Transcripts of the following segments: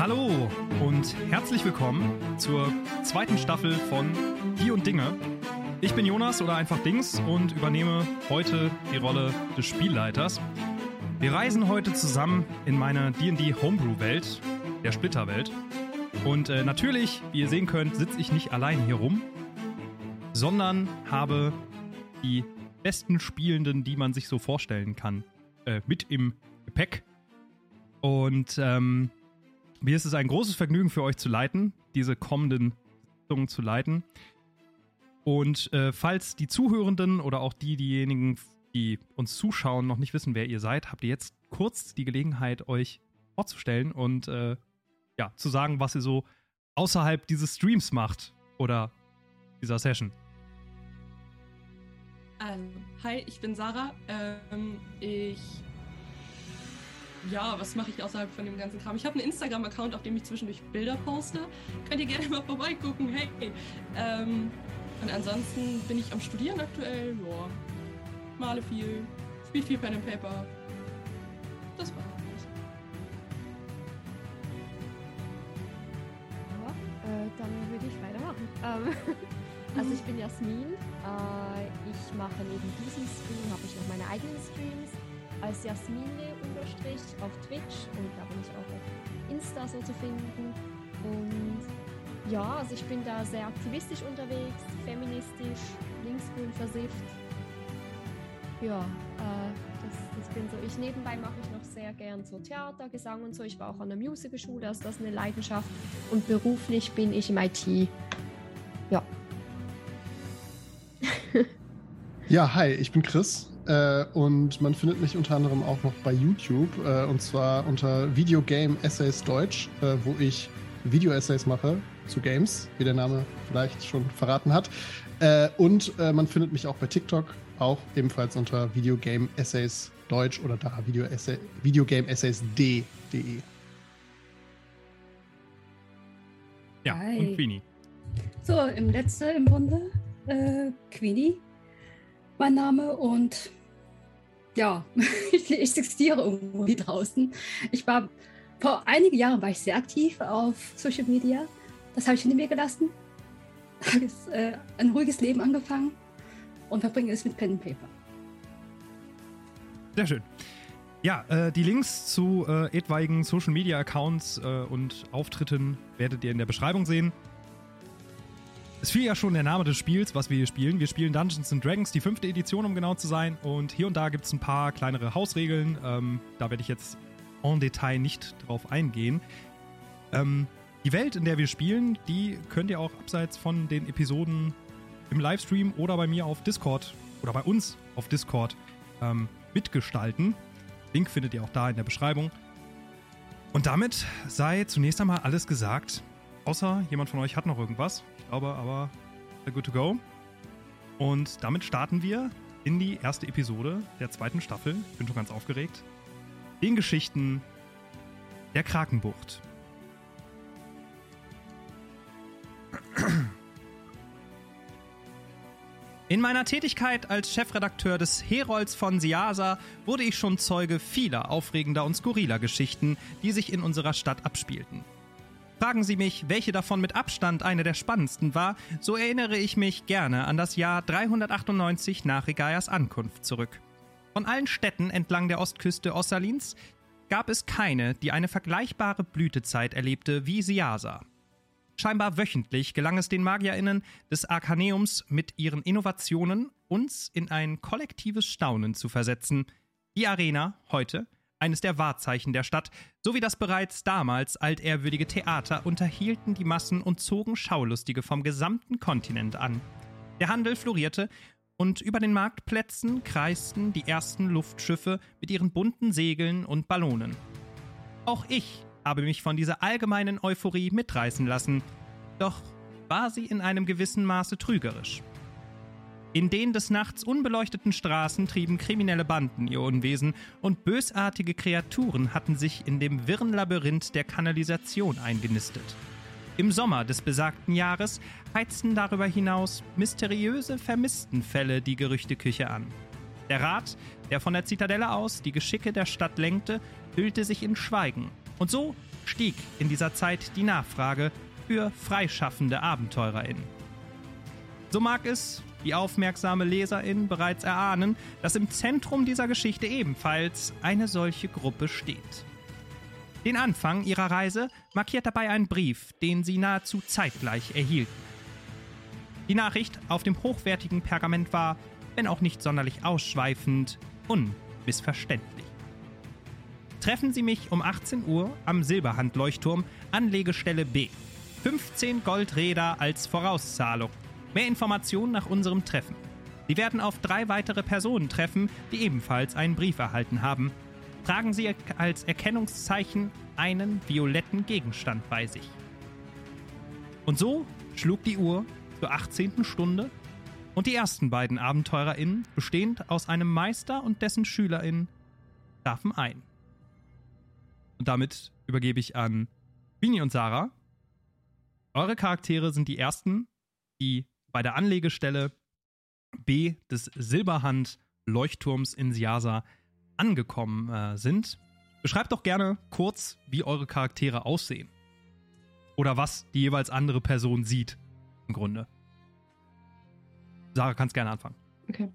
Hallo und herzlich willkommen zur zweiten Staffel von Die und Dinge. Ich bin Jonas oder einfach Dings und übernehme heute die Rolle des Spielleiters. Wir reisen heute zusammen in meine D&D Homebrew-Welt, der Splitterwelt. Und äh, natürlich, wie ihr sehen könnt, sitze ich nicht allein hier rum, sondern habe die besten Spielenden, die man sich so vorstellen kann, äh, mit im Gepäck. Und ähm, mir ist es ein großes Vergnügen für euch zu leiten, diese kommenden Sitzungen zu leiten. Und äh, falls die Zuhörenden oder auch die, diejenigen, die uns zuschauen, noch nicht wissen, wer ihr seid, habt ihr jetzt kurz die Gelegenheit, euch vorzustellen und äh, ja, zu sagen, was ihr so außerhalb dieses Streams macht oder dieser Session. Also, hi, ich bin Sarah. Ähm, ich ja, was mache ich außerhalb von dem ganzen Kram? Ich habe einen Instagram-Account, auf dem ich zwischendurch Bilder poste. Könnt ihr gerne mal vorbeigucken. Hey. Ähm, und ansonsten bin ich am Studieren aktuell. Ja. Male viel, spiele viel Pen and Paper. Das war's. Ja, äh, dann würde ich weitermachen. Ähm, also ich bin Jasmin. Äh, ich mache neben diesem Stream habe ich noch meine eigenen Streams als Jasmine unterstrich auf Twitch und da bin ich auch auf Insta so zu finden. Und ja, also ich bin da sehr aktivistisch unterwegs, feministisch, linksgrün versifft. Ja, äh, das, das bin so ich. Nebenbei mache ich noch sehr gern so Theater, Gesang und so. Ich war auch an der Musicalschule, also das ist eine Leidenschaft. Und beruflich bin ich im IT. Ja. ja, hi, ich bin Chris. Äh, und man findet mich unter anderem auch noch bei YouTube, äh, und zwar unter Video Game Essays Deutsch, äh, wo ich Video-Essays mache zu Games, wie der Name vielleicht schon verraten hat. Äh, und äh, man findet mich auch bei TikTok, auch ebenfalls unter Video Game Essays Deutsch oder da Video, Essay, Video Game Essays D.de. Ja, Hi. und Queenie. So, im letzten im Bunde, äh, Queenie, mein Name und ja, ich, ich existiere irgendwo draußen. Ich war vor einigen Jahren war ich sehr aktiv auf Social Media. Das habe ich hinter mir gelassen. Habe äh, ein ruhiges Leben angefangen und verbringe es mit Pen and Paper. Sehr schön. Ja, äh, die Links zu äh, etwaigen Social Media Accounts äh, und Auftritten werdet ihr in der Beschreibung sehen. Es fiel ja schon der Name des Spiels, was wir hier spielen. Wir spielen Dungeons and Dragons, die fünfte Edition, um genau zu sein. Und hier und da gibt es ein paar kleinere Hausregeln. Ähm, da werde ich jetzt en Detail nicht drauf eingehen. Ähm, die Welt, in der wir spielen, die könnt ihr auch abseits von den Episoden im Livestream oder bei mir auf Discord oder bei uns auf Discord ähm, mitgestalten. Link findet ihr auch da in der Beschreibung. Und damit sei zunächst einmal alles gesagt. Außer jemand von euch hat noch irgendwas glaube aber good to go. Und damit starten wir in die erste Episode der zweiten Staffel. Ich bin schon ganz aufgeregt. Den Geschichten der Krakenbucht. In meiner Tätigkeit als Chefredakteur des Herolds von Siasa wurde ich schon Zeuge vieler aufregender und skurriler Geschichten, die sich in unserer Stadt abspielten. Fragen Sie mich, welche davon mit Abstand eine der spannendsten war, so erinnere ich mich gerne an das Jahr 398 nach Regaias Ankunft zurück. Von allen Städten entlang der Ostküste Ossalins gab es keine, die eine vergleichbare Blütezeit erlebte wie Siasa. Scheinbar wöchentlich gelang es den MagierInnen des Arkaneums mit ihren Innovationen, uns in ein kollektives Staunen zu versetzen. Die Arena heute eines der Wahrzeichen der Stadt, sowie das bereits damals altehrwürdige Theater unterhielten die Massen und zogen Schaulustige vom gesamten Kontinent an. Der Handel florierte und über den Marktplätzen kreisten die ersten Luftschiffe mit ihren bunten Segeln und Ballonen. Auch ich habe mich von dieser allgemeinen Euphorie mitreißen lassen, doch war sie in einem gewissen Maße trügerisch. In den des Nachts unbeleuchteten Straßen trieben kriminelle Banden ihr Unwesen und bösartige Kreaturen hatten sich in dem wirren Labyrinth der Kanalisation eingenistet. Im Sommer des besagten Jahres heizten darüber hinaus mysteriöse Vermisstenfälle die Gerüchteküche an. Der Rat, der von der Zitadelle aus die Geschicke der Stadt lenkte, hüllte sich in Schweigen. Und so stieg in dieser Zeit die Nachfrage für freischaffende AbenteurerInnen. So mag es die aufmerksame Leserin bereits erahnen, dass im Zentrum dieser Geschichte ebenfalls eine solche Gruppe steht. Den Anfang ihrer Reise markiert dabei ein Brief, den sie nahezu zeitgleich erhielten. Die Nachricht auf dem hochwertigen Pergament war, wenn auch nicht sonderlich ausschweifend, unmissverständlich. Treffen Sie mich um 18 Uhr am Silberhandleuchtturm, Anlegestelle B. 15 Goldräder als Vorauszahlung. Mehr Informationen nach unserem Treffen. Sie werden auf drei weitere Personen treffen, die ebenfalls einen Brief erhalten haben. Tragen Sie als Erkennungszeichen einen violetten Gegenstand bei sich. Und so schlug die Uhr zur 18. Stunde und die ersten beiden AbenteurerInnen, bestehend aus einem Meister und dessen SchülerInnen, trafen ein. Und damit übergebe ich an Bini und Sarah. Eure Charaktere sind die ersten, die bei der Anlegestelle B des Silberhand-Leuchtturms in Siasa angekommen äh, sind. Beschreibt doch gerne kurz, wie eure Charaktere aussehen. Oder was die jeweils andere Person sieht, im Grunde. Sarah, kannst gerne anfangen. Okay.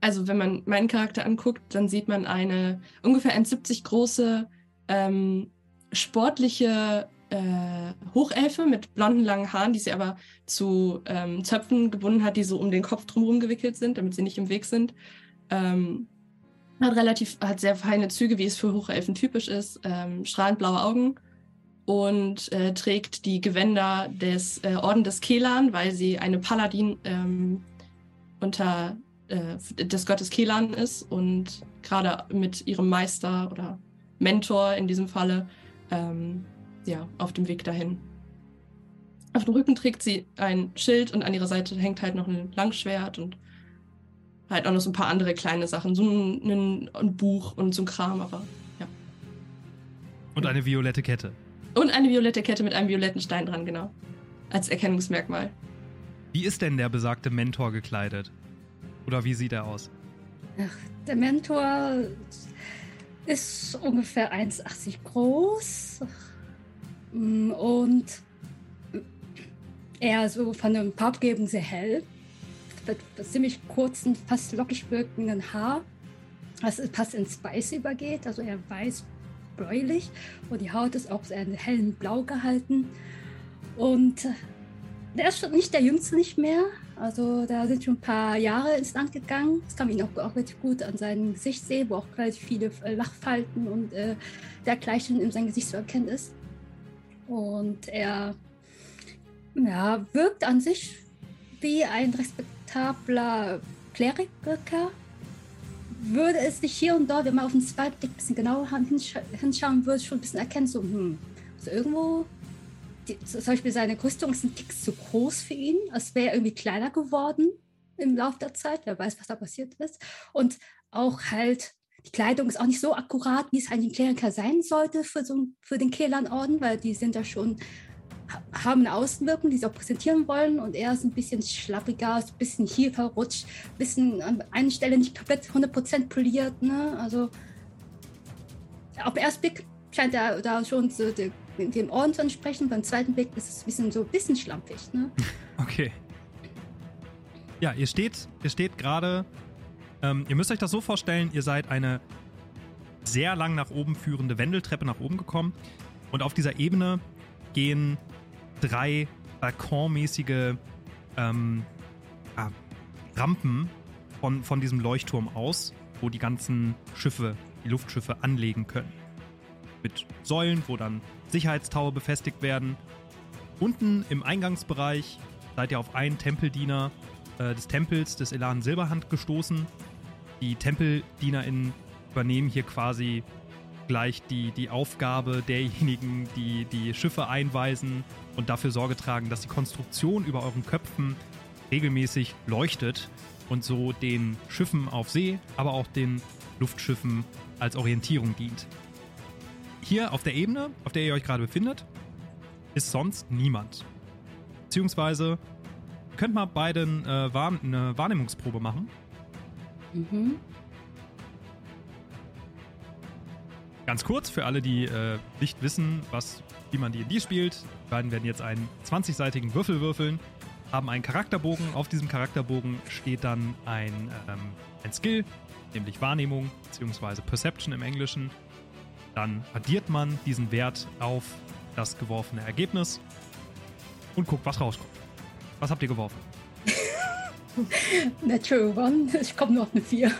Also, wenn man meinen Charakter anguckt, dann sieht man eine ungefähr 1,70 große, ähm, sportliche äh, Hochelfe mit blonden langen Haaren, die sie aber zu ähm, Zöpfen gebunden hat, die so um den Kopf drumherum gewickelt sind, damit sie nicht im Weg sind. Ähm, hat relativ, hat sehr feine Züge, wie es für Hochelfen typisch ist, ähm, strahlend blaue Augen und äh, trägt die Gewänder des äh, Orden des Kelan, weil sie eine Paladin ähm, unter äh, des Gottes Kelan ist und gerade mit ihrem Meister oder Mentor in diesem Falle ähm, ja, auf dem Weg dahin. Auf dem Rücken trägt sie ein Schild und an ihrer Seite hängt halt noch ein Langschwert und halt auch noch so ein paar andere kleine Sachen. So ein, ein, ein Buch und so ein Kram, aber ja. Und eine violette Kette. Und eine violette Kette mit einem violetten Stein dran, genau. Als Erkennungsmerkmal. Wie ist denn der besagte Mentor gekleidet? Oder wie sieht er aus? Ach, der Mentor ist ungefähr 1,80 groß, Mm, und er so von Farbgebung sehr hell, mit ziemlich kurzen, fast lockig wirkenden Haar, das fast in Spice übergeht, also er weiß bläulich und die Haut ist auch sehr in hellen Blau gehalten. Und der ist schon nicht der Jüngste nicht mehr, also da sind schon ein paar Jahre ins Land gegangen. Das kann man ihn auch, auch relativ gut an seinem Gesicht sehen, wo auch relativ viele Lachfalten und äh, dergleichen in seinem Gesicht zu erkennen ist. Und er ja, wirkt an sich wie ein respektabler Kleriker. Würde es sich hier und dort, wenn man auf den zweiten Blick ein bisschen genauer hinscha hinschauen würde, schon ein bisschen erkennen, so, hm, also irgendwo, die, zum Beispiel seine Rüstung ist ein Tick zu groß für ihn, als wäre er irgendwie kleiner geworden im Laufe der Zeit. Wer weiß, was da passiert ist. Und auch halt die Kleidung ist auch nicht so akkurat, wie es eigentlich ein Kleriker sein sollte für, so, für den Kehlernorden, weil die sind da schon, haben eine Außenwirkung, die sie auch präsentieren wollen und er ist ein bisschen schlappiger, ein bisschen hier verrutscht, ein bisschen an einer Stelle nicht komplett 100% poliert. Ne? Also auf den ersten Blick scheint er da schon so dem Orden zu entsprechen, beim zweiten Blick ist es ein bisschen so ein bisschen schlampig. Ne? Okay. Ja, ihr steht, ihr steht gerade ähm, ihr müsst euch das so vorstellen, ihr seid eine sehr lang nach oben führende Wendeltreppe nach oben gekommen und auf dieser Ebene gehen drei balkonmäßige ähm, ah, Rampen von, von diesem Leuchtturm aus, wo die ganzen Schiffe, die Luftschiffe anlegen können. Mit Säulen, wo dann Sicherheitstaue befestigt werden. Unten im Eingangsbereich seid ihr auf einen Tempeldiener äh, des Tempels des Elan Silberhand gestoßen, die TempeldienerInnen übernehmen hier quasi gleich die, die Aufgabe derjenigen, die die Schiffe einweisen und dafür Sorge tragen, dass die Konstruktion über euren Köpfen regelmäßig leuchtet und so den Schiffen auf See, aber auch den Luftschiffen als Orientierung dient. Hier auf der Ebene, auf der ihr euch gerade befindet, ist sonst niemand. Beziehungsweise könnt mal beiden äh, eine Wahrnehmungsprobe machen. Mhm. Ganz kurz für alle, die äh, nicht wissen, was, wie man D&D spielt. Die beiden werden jetzt einen 20-seitigen Würfel würfeln, haben einen Charakterbogen. Auf diesem Charakterbogen steht dann ein, ähm, ein Skill, nämlich Wahrnehmung bzw. Perception im Englischen. Dann addiert man diesen Wert auf das geworfene Ergebnis und guckt, was rauskommt. Was habt ihr geworfen? Natural One. Ich komme nur auf eine 4.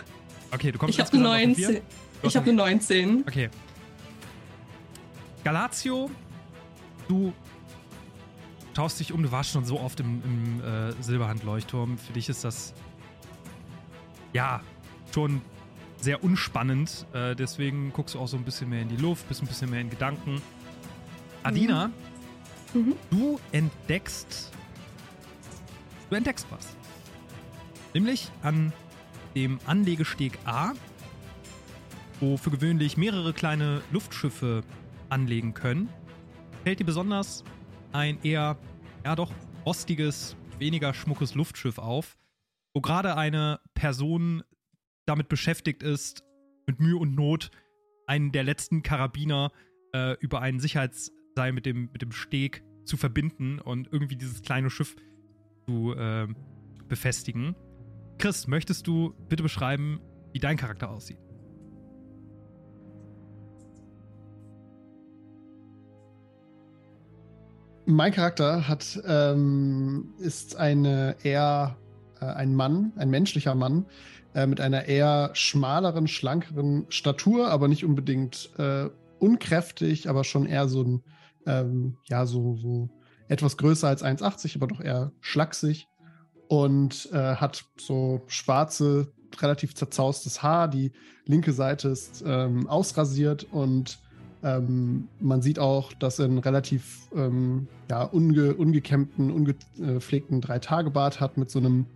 Okay, du kommst Ich habe eine insgesamt auf eine 19. Vier? Du hast Ich habe eine 19. Okay. Galatio, du schaust dich um, du warst schon so oft im, im äh, Silberhandleuchtturm. Für dich ist das ja schon sehr unspannend. Äh, deswegen guckst du auch so ein bisschen mehr in die Luft, bist ein bisschen mehr in Gedanken. Adina, Mhm. du entdeckst. Du entdeckst was. Nämlich an dem Anlegesteg A, wo für gewöhnlich mehrere kleine Luftschiffe anlegen können, fällt dir besonders ein eher, ja doch, rostiges, weniger schmuckes Luftschiff auf, wo gerade eine Person damit beschäftigt ist, mit Mühe und Not einen der letzten Karabiner äh, über einen Sicherheitsseil mit dem, mit dem Steg zu verbinden und irgendwie dieses kleine Schiff zu äh, befestigen. Chris, möchtest du bitte beschreiben, wie dein Charakter aussieht? Mein Charakter hat, ähm, ist eine eher äh, ein Mann, ein menschlicher Mann, äh, mit einer eher schmaleren, schlankeren Statur, aber nicht unbedingt äh, unkräftig, aber schon eher so ein, ähm, ja, so, so etwas größer als 1,80, aber doch eher schlaksig. Und äh, hat so schwarze, relativ zerzaustes Haar. Die linke Seite ist ähm, ausrasiert und ähm, man sieht auch, dass er einen relativ ähm, ja, unge, ungekämmten, ungepflegten Drei-Tage-Bart hat mit so einem,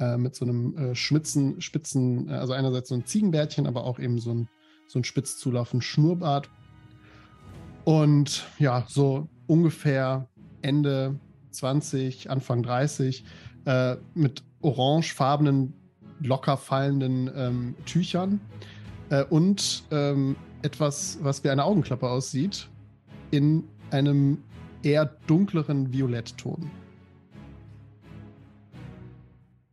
äh, mit so einem äh, schmitzen, spitzen, äh, also einerseits so ein Ziegenbärtchen, aber auch eben so ein, so ein spitz zulaufenden Schnurrbart. Und ja, so ungefähr Ende 20, Anfang 30, äh, mit orangefarbenen, locker fallenden ähm, Tüchern äh, und ähm, etwas, was wie eine Augenklappe aussieht, in einem eher dunkleren Violettton.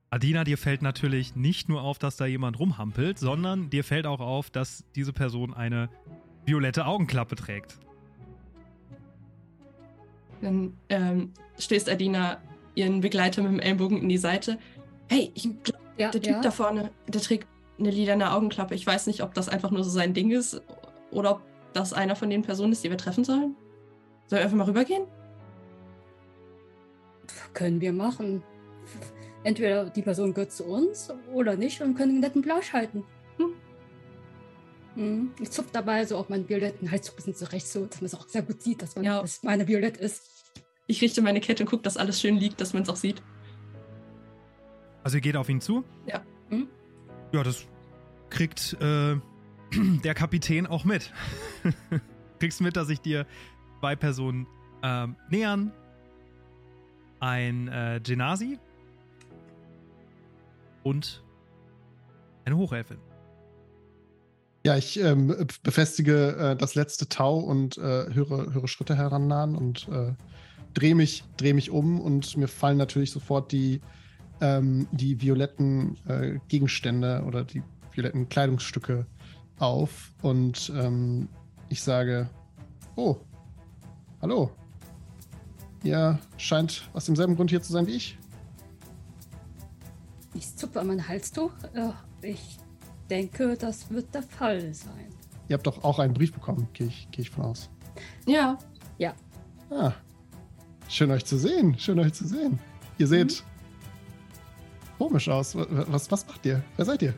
Adina, dir fällt natürlich nicht nur auf, dass da jemand rumhampelt, sondern dir fällt auch auf, dass diese Person eine violette Augenklappe trägt. Dann ähm, stößt Adina ihren Begleiter mit dem Ellbogen in die Seite. Hey, ich glaube, Ja, der Typ ja. da vorne, der trägt eine lilane Augenklappe. Ich weiß nicht, ob das einfach nur so sein Ding ist oder ob das einer von den Personen ist, die wir treffen sollen. Sollen wir einfach mal rübergehen? Können wir machen. Entweder die Person gehört zu uns oder nicht und können einen netten Plausch halten. Hm. Hm. Ich zupfe dabei so auf meinen violetten Hals so ein bisschen zurecht, so dass man es auch sehr gut sieht, dass man Ja. dass meine Violett ist. Ich richte meine Kette und gucke, dass alles schön liegt, dass man es auch sieht. Also ihr geht auf ihn zu? Ja. Hm? Ja, das kriegt äh, der Kapitän auch mit. Kriegst mit, dass sich dir zwei Personen ähm, nähern. Ein äh, Genasi und eine Hochelfin. Ja, ich ähm, befestige äh, das letzte Tau und äh, höre, höre Schritte herannahen und äh, drehe mich, dreh mich um und mir fallen natürlich sofort die, ähm, die violetten äh, Gegenstände oder die violetten Kleidungsstücke auf und ähm, ich sage, oh, hallo. Ihr scheint aus demselben Grund hier zu sein wie ich. Ich zupfe an mein Halstuch. Äh, Ich denke, das wird der Fall sein. Ihr habt doch auch einen Brief bekommen, gehe ich, geh ich von aus. Ja, Ah, schön euch zu sehen. Schön euch zu sehen. Ihr seht komisch aus. Wa- wa- Was, was macht ihr? Wer seid ihr?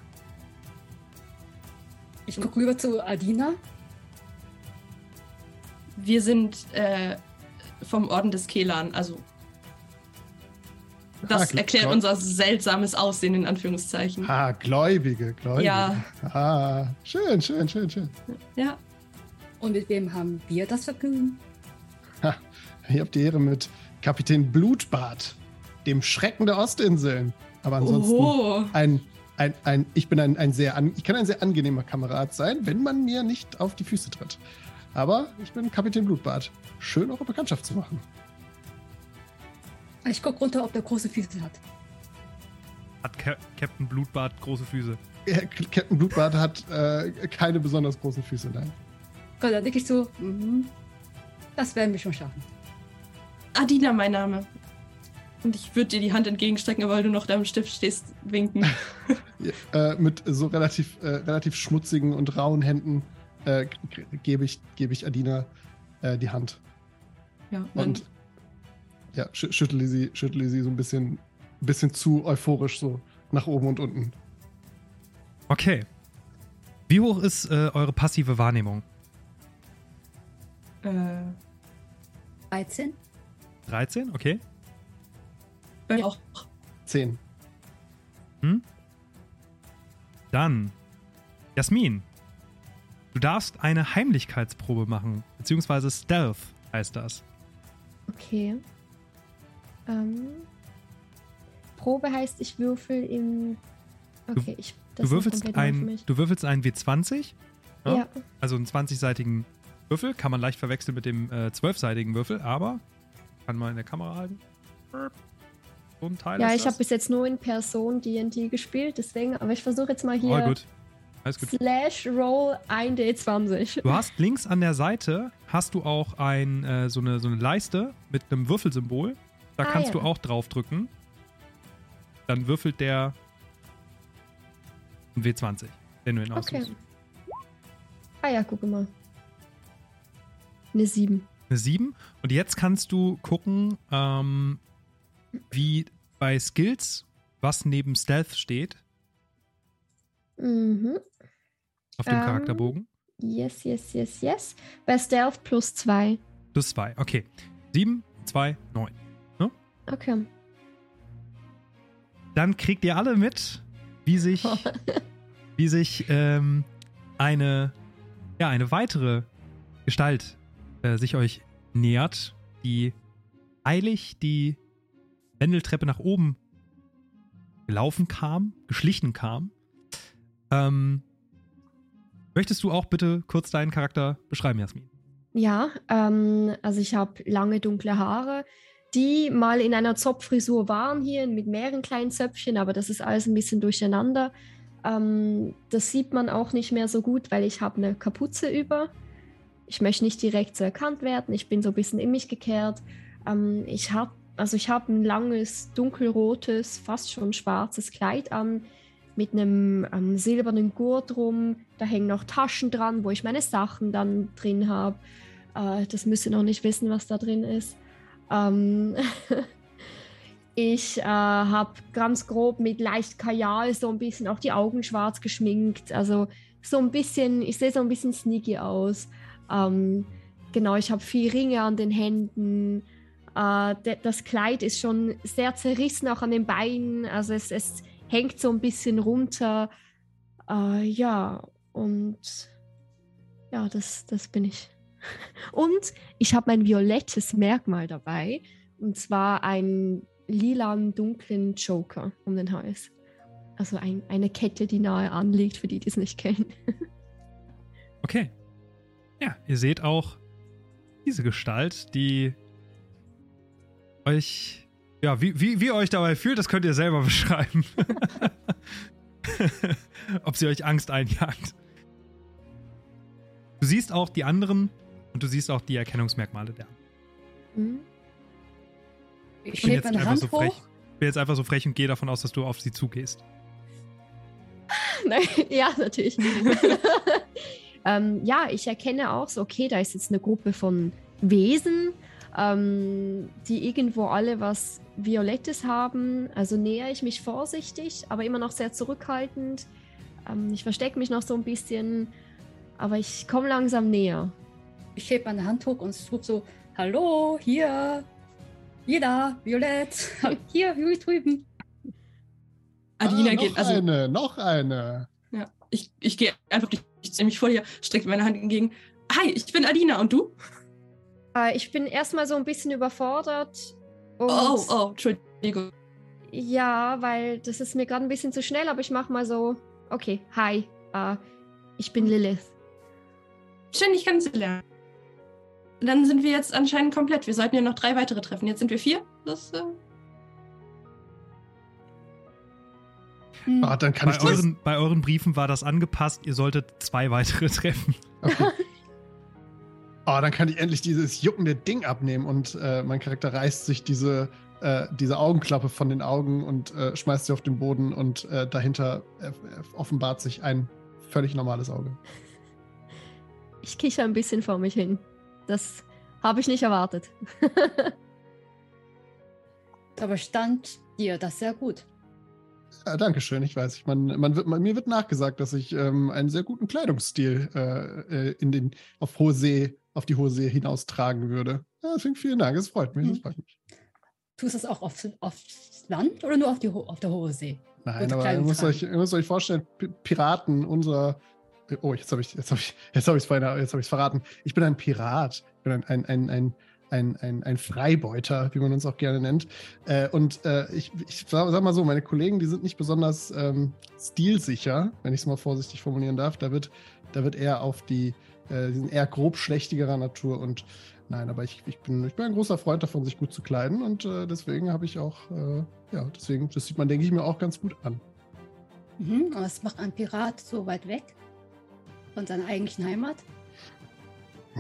Ich gucke rüber zu Adina. wir sind äh, vom Orden des Kelan, also das Ah, erklärt gl- unser seltsames Aussehen in Anführungszeichen. Ah, Gläubige, Gläubige. Ja. Ah, schön, schön, schön, schön. Ja, Und mit wem haben wir das Vergnügen? Ha, ihr habt die Ehre mit Kapitän Blutbart, dem Schrecken der Ostinseln. Aber ansonsten Oho. ein ein, ein, ich bin ein, ein sehr an, ich kann ein sehr angenehmer Kamerad sein, wenn man mir nicht auf die Füße tritt. Aber ich bin Kapitän Blutbart. Schön, eure Bekanntschaft zu machen. Ich guck runter, ob der große Füße hat. Hat Ca Captain Blutbart große Füße? Ja, Captain Blutbart hat äh, keine besonders großen Füße, nein. Gott, dann denke ich so, mhm, das werden wir schon schaffen. Adina, mein Name. Und ich würde dir die Hand entgegenstrecken, weil du noch da im Stift stehst, winken. Ja, äh, mit so relativ, äh, relativ schmutzigen und rauen Händen äh, gebe ich, gebe ich Adina äh, die Hand. Ja, Und ja, schü schüttle sie, schüttle sie so ein bisschen, bisschen zu euphorisch so nach oben und unten. Okay. Wie hoch ist äh, eure passive Wahrnehmung? Äh, 13? 13, okay. bei mir auch. Zehn. Dann, Jasmin, du darfst eine Heimlichkeitsprobe machen, beziehungsweise Stealth heißt das. Okay. Ähm, Probe heißt, ich würfel im. Okay, ich. das Du ist würfelst, ein, du würfelst einen W20, ja? Ja. also einen 20-seitigen Würfel, kann man leicht verwechseln mit dem äh, 12-seitigen Würfel, aber kann man in der Kamera halten. So ein Teil Ja, ich habe bis jetzt nur in Person D&D gespielt, deswegen, aber ich versuche jetzt mal hier Oh, gut. Alles gut. Slash Roll 1D20. Du hast links an der Seite hast du auch ein, äh, so, eine, so eine Leiste mit einem Würfelsymbol. Da Ah, kannst ja. du auch draufdrücken. Dann würfelt der ein W20, den du ihn Okay. aussuchst. Ah ja, guck mal. Eine 7. Eine 7. Und jetzt kannst du gucken, ähm, wie bei Skills, was neben Stealth steht Mhm. auf dem Ähm. Charakterbogen. Yes, yes, yes, yes. Bei Stealth plus 2. Plus 2. Okay. 7, 2, 9. Okay. Dann kriegt ihr alle mit, wie sich, wie sich ähm, eine, ja, eine weitere Gestalt äh, sich euch nähert, die eilig die Wendeltreppe nach oben gelaufen kam, geschlichen kam. Ähm, möchtest du auch bitte kurz deinen Charakter beschreiben, Jasmin? Ja, ähm, also ich habe lange dunkle Haare, die mal in einer Zopffrisur waren hier mit mehreren kleinen Zöpfchen, aber das ist alles ein bisschen durcheinander. Ähm, das sieht man auch nicht mehr so gut, weil ich habe eine Kapuze über. Ich möchte nicht direkt so erkannt werden. Ich bin so ein bisschen in mich gekehrt. Ähm, ich habe also ich ein langes dunkelrotes, fast schon schwarzes Kleid an mit einem ähm, silbernen Gurt rum. Da hängen noch Taschen dran, wo ich meine Sachen dann drin habe. Äh, das müsst ihr noch nicht wissen, was da drin ist. Ähm ich äh, habe ganz grob mit leicht Kajal so ein bisschen auch die Augen schwarz geschminkt. Also so ein bisschen, ich sehe so ein bisschen sneaky aus. Ähm, genau, ich habe viel Ringe an den Händen. Äh, das Kleid ist schon sehr zerrissen, auch an den Beinen. Also es, es hängt so ein bisschen runter. Äh, ja, und ja, das, das bin ich. Und ich habe mein violettes Merkmal dabei. Und zwar einen lilan, dunklen Joker um den Hals. Also ein, eine Kette, die nahe anliegt, für die, die es nicht kennen. Okay. Ja, ihr seht auch diese Gestalt, die euch, ja, wie, wie, wie ihr euch dabei fühlt, das könnt ihr selber beschreiben. Ob sie euch Angst einjagt. Du siehst auch die anderen und du siehst auch die Erkennungsmerkmale der. Mhm. Ich Ich bin jetzt einfach Hand so hoch. frech. Ich bin jetzt einfach so frech und gehe davon aus, dass du auf sie zugehst. Nein, ja, natürlich. Ähm, ja, ich erkenne auch so, okay, da ist jetzt eine Gruppe von Wesen, ähm, die irgendwo alle was Violettes haben. Also nähere ich mich vorsichtig, aber immer noch sehr zurückhaltend. Ähm, ich verstecke mich noch so ein bisschen, aber ich komme langsam näher. Ich hebe meine Hand hoch und rufe so, hallo, hier, hier da, Violett, hier, hier drüben. Adina ah, noch geht, also eine, noch eine. ja, ich, ich gehe einfach, ich stelle mich vor dir, strecke meine Hand entgegen. Hi, ich bin Adina und du? Äh, ich bin erstmal so ein bisschen überfordert. Und Oh, oh, Entschuldigung. ja, weil das ist mir gerade ein bisschen zu schnell, aber ich mache mal so. Okay, hi. Äh, ich bin Lilith. Schön, dich kennenzulernen. Dann sind wir jetzt anscheinend komplett. Wir sollten ja noch drei weitere treffen. Jetzt sind wir vier. Das, äh Hm. Ah, dann kann Bei ich euren, bei euren Briefen war das angepasst, ihr solltet zwei weitere treffen. Okay. Ah, dann kann ich endlich dieses juckende Ding abnehmen und äh, mein Charakter reißt sich diese, äh, diese Augenklappe von den Augen und äh, schmeißt sie auf den Boden und äh, dahinter äh, offenbart sich ein völlig normales Auge. Ich kicher ein bisschen vor mich hin. Das habe ich nicht erwartet. Aber stand dir das sehr gut. Ja, Dankeschön, ich weiß. Ich, man, man wird, man, mir wird nachgesagt, dass ich ähm, einen sehr guten Kleidungsstil äh, äh, in den, auf hohe See, auf die hohe See hinaus tragen würde. Ja, deswegen vielen Dank, es freut mich. Es Hm. freut mich. Tust du das auch auf, aufs Land oder nur auf, die, auf der hohe See? Nein, Gute aber ihr müsst, euch, ihr müsst euch vorstellen, P Piraten unserer. Oh, jetzt habe ich jetzt habe ich jetzt habe ich es jetzt habe ich verraten. Ich bin ein Pirat. Ich bin ein ein ein ein ein, ein, ein Freibeuter, wie man uns auch gerne nennt. Äh, und äh, ich, ich sag, sag mal so, meine Kollegen, die sind nicht besonders ähm, stilsicher, wenn ich es mal vorsichtig formulieren darf. Da wird, da wird eher auf die, äh, die sind eher grob schlechtigerer Natur und nein, aber ich, ich, bin, ich bin ein großer Freund davon, sich gut zu kleiden und äh, deswegen habe ich auch, äh, ja, deswegen, das sieht man, denke ich mir, auch ganz gut an. Mhm. Aber was macht ein Pirat so weit weg von seiner eigentlichen Heimat?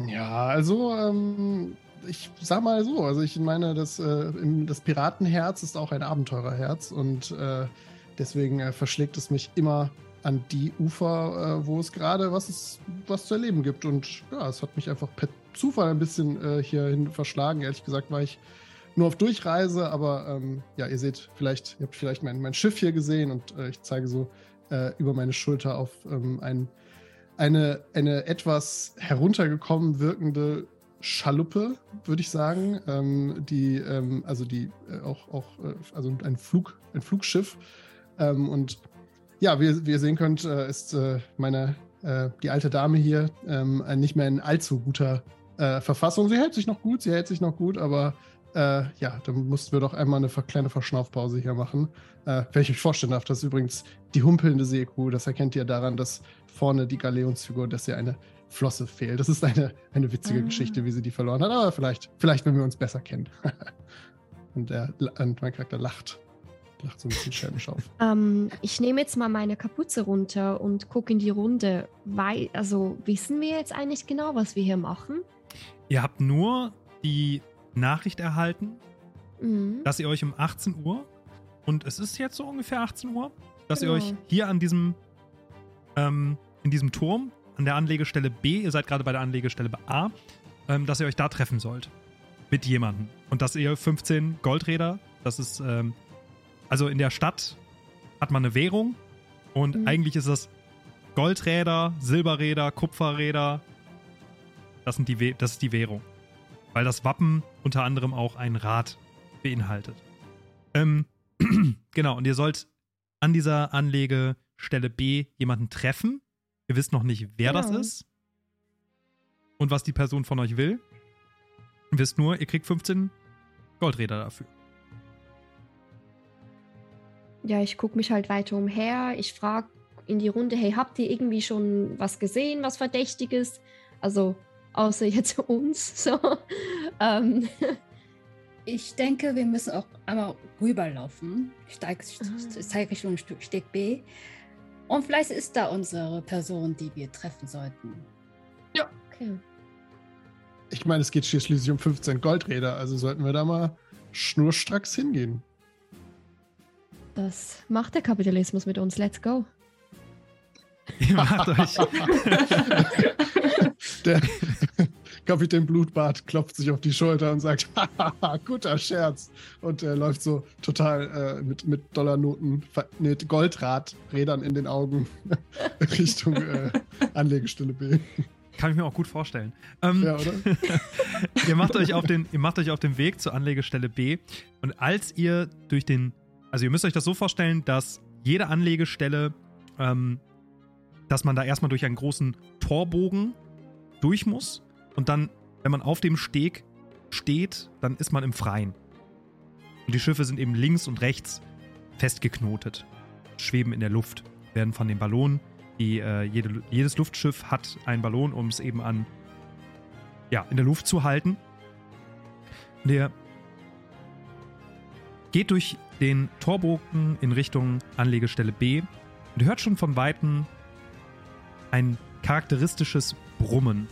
Ja, also ähm, ich sag mal so, also ich meine, das, äh, das Piratenherz ist auch ein Abenteurerherz und äh, deswegen äh, verschlägt es mich immer an die Ufer, äh, wo es gerade was, was zu erleben gibt. Und ja, es hat mich einfach per Zufall ein bisschen äh, hierhin verschlagen. Ehrlich gesagt war ich nur auf Durchreise, aber ähm, ja, ihr seht vielleicht, ihr habt vielleicht mein, mein Schiff hier gesehen und äh, ich zeige so über meine Schulter auf ähm, ein, eine, eine etwas heruntergekommen wirkende Schaluppe, würde ich sagen, ähm, die, ähm, also die äh, auch, auch äh, also ein Flug, ein Flugschiff. Ähm, und ja, wie, wie ihr sehen könnt, äh, ist äh, meine, äh, die alte Dame hier ähm, nicht mehr in allzu guter äh, Verfassung. Sie hält sich noch gut, sie hält sich noch gut, aber äh, ja, dann mussten wir doch einmal eine kleine Verschnaufpause hier machen. Äh, wenn ich euch vorstellen darf, das ist übrigens die humpelnde Seekuh. Das erkennt ihr daran, dass vorne die Galeonsfigur, dass ihr eine Flosse fehlt. Das ist eine, eine witzige Ah. Geschichte, wie sie die verloren hat, aber vielleicht, vielleicht wenn wir uns besser kennen. und, der, und mein Charakter lacht. Lacht so ein bisschen schelmisch auf. Ähm, ich nehme jetzt mal meine Kapuze runter und gucke in die Runde. Weil, also wissen wir jetzt eigentlich genau, was wir hier machen? Ihr habt nur die Nachricht erhalten, Mhm. dass ihr euch um 18 Uhr, und es ist jetzt so ungefähr 18 Uhr, dass ihr Genau. euch hier an diesem, ähm, in diesem Turm, an der Anlegestelle B, ihr seid gerade bei der Anlegestelle A, ähm, dass ihr euch da treffen sollt. Mit jemandem. Und dass ihr 15 Goldräder, das ist, ähm, also in der Stadt hat man eine Währung und Mhm. eigentlich ist das Goldräder, Silberräder, Kupferräder, das, sind die, das ist die Währung. Weil das Wappen unter anderem auch ein Rad beinhaltet. Ähm, genau, und ihr sollt an dieser Anlegestelle B jemanden treffen. Ihr wisst noch nicht, wer das Genau. ist und was die Person von euch will. Ihr wisst nur, ihr kriegt 15 Goldräder dafür. Ja, ich gucke mich halt weiter umher. Ich frage in die Runde, hey, habt ihr irgendwie schon was gesehen, was Verdächtiges? Also, außer jetzt uns. So. ähm, Ich denke, wir müssen auch einmal rüberlaufen. Ich steige Ah. Richtung Steg B. Und vielleicht ist da unsere Person, die wir treffen sollten. okay. Ich meine, es geht schließlich um 15 Goldräder, also sollten wir da mal schnurstracks hingehen. Das macht der Kapitalismus mit uns. Let's go. Ihr macht euch. Der Kapitän Blutbart klopft sich auf die Schulter und sagt, haha, guter Scherz. Und er läuft so total äh, mit, mit Dollarnoten, mit Goldradrädern in den Augen Richtung äh, Anlegestelle B. Kann ich mir auch gut vorstellen. Ähm, Ja, oder? ihr, macht euch auf den, ihr macht euch auf den Weg zur Anlegestelle B. Und als ihr durch den. Also, ihr müsst euch das so vorstellen, dass jede Anlegestelle, ähm, dass man da erstmal durch einen großen Torbogen durch muss. Und dann, wenn man auf dem Steg steht, dann ist man im Freien. Und die Schiffe sind eben links und rechts festgeknotet, schweben in der Luft, werden von den Ballonen, die äh, jede, jedes Luftschiff hat einen Ballon, um es eben an ja, in der Luft zu halten. Der geht durch den Torbogen in Richtung Anlegestelle B und hört schon von Weitem ein charakteristisches Brummen,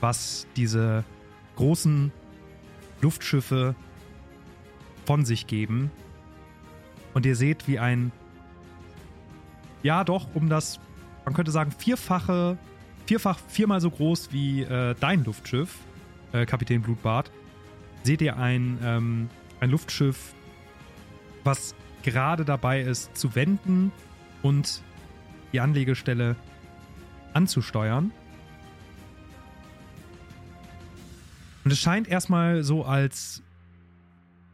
was diese großen Luftschiffe von sich geben. Und ihr seht, wie ein, ja doch, um das, man könnte sagen, vierfache, vierfach, viermal so groß wie äh, dein Luftschiff, äh, Kapitän Blutbart, seht ihr ein, ähm, ein Luftschiff, was gerade dabei ist zu wenden und die Anlegestelle anzusteuern. Und es scheint erstmal so, als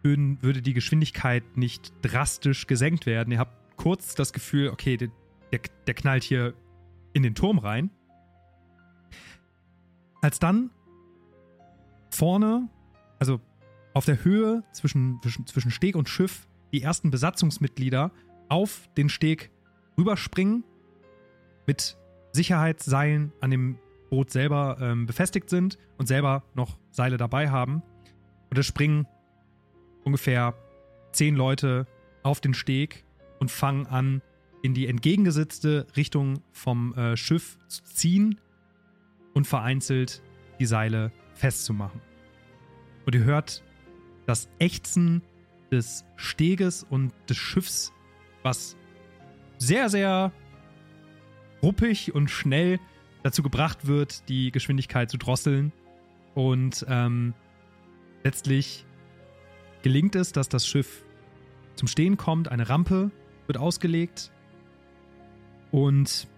würde die Geschwindigkeit nicht drastisch gesenkt werden. Ihr habt kurz das Gefühl, okay, der, der, der knallt hier in den Turm rein. Als dann vorne, also auf der Höhe zwischen, zwischen Steg und Schiff, die ersten Besatzungsmitglieder auf den Steg rüberspringen, mit Sicherheitsseilen an dem Boot selber ähm, befestigt sind und selber noch Seile dabei haben. Und es springen ungefähr zehn Leute auf den Steg und fangen an, in die entgegengesetzte Richtung vom äh, Schiff zu ziehen und vereinzelt die Seile festzumachen. Und ihr hört das Ächzen des Steges und des Schiffs, was sehr, sehr ruppig und schnell dazu gebracht wird, die Geschwindigkeit zu drosseln. Und ähm, letztlich gelingt es, dass das Schiff zum Stehen kommt, eine Rampe wird ausgelegt und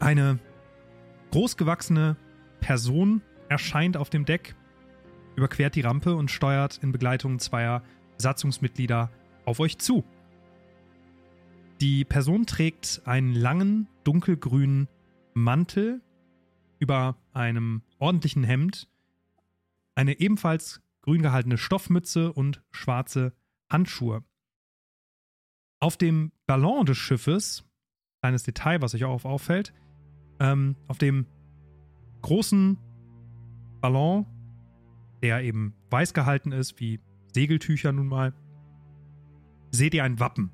eine großgewachsene Person erscheint auf dem Deck, überquert die Rampe und steuert in Begleitung zweier Besatzungsmitglieder auf euch zu. Die Person trägt einen langen, dunkelgrünen Mantel über einem ordentlichen Hemd, eine ebenfalls grün gehaltene Stoffmütze und schwarze Handschuhe. Auf dem Ballon des Schiffes, kleines Detail, was euch auch auffällt, ähm, auf dem großen Ballon, der eben weiß gehalten ist, wie Segeltücher nun mal, seht ihr ein Wappen.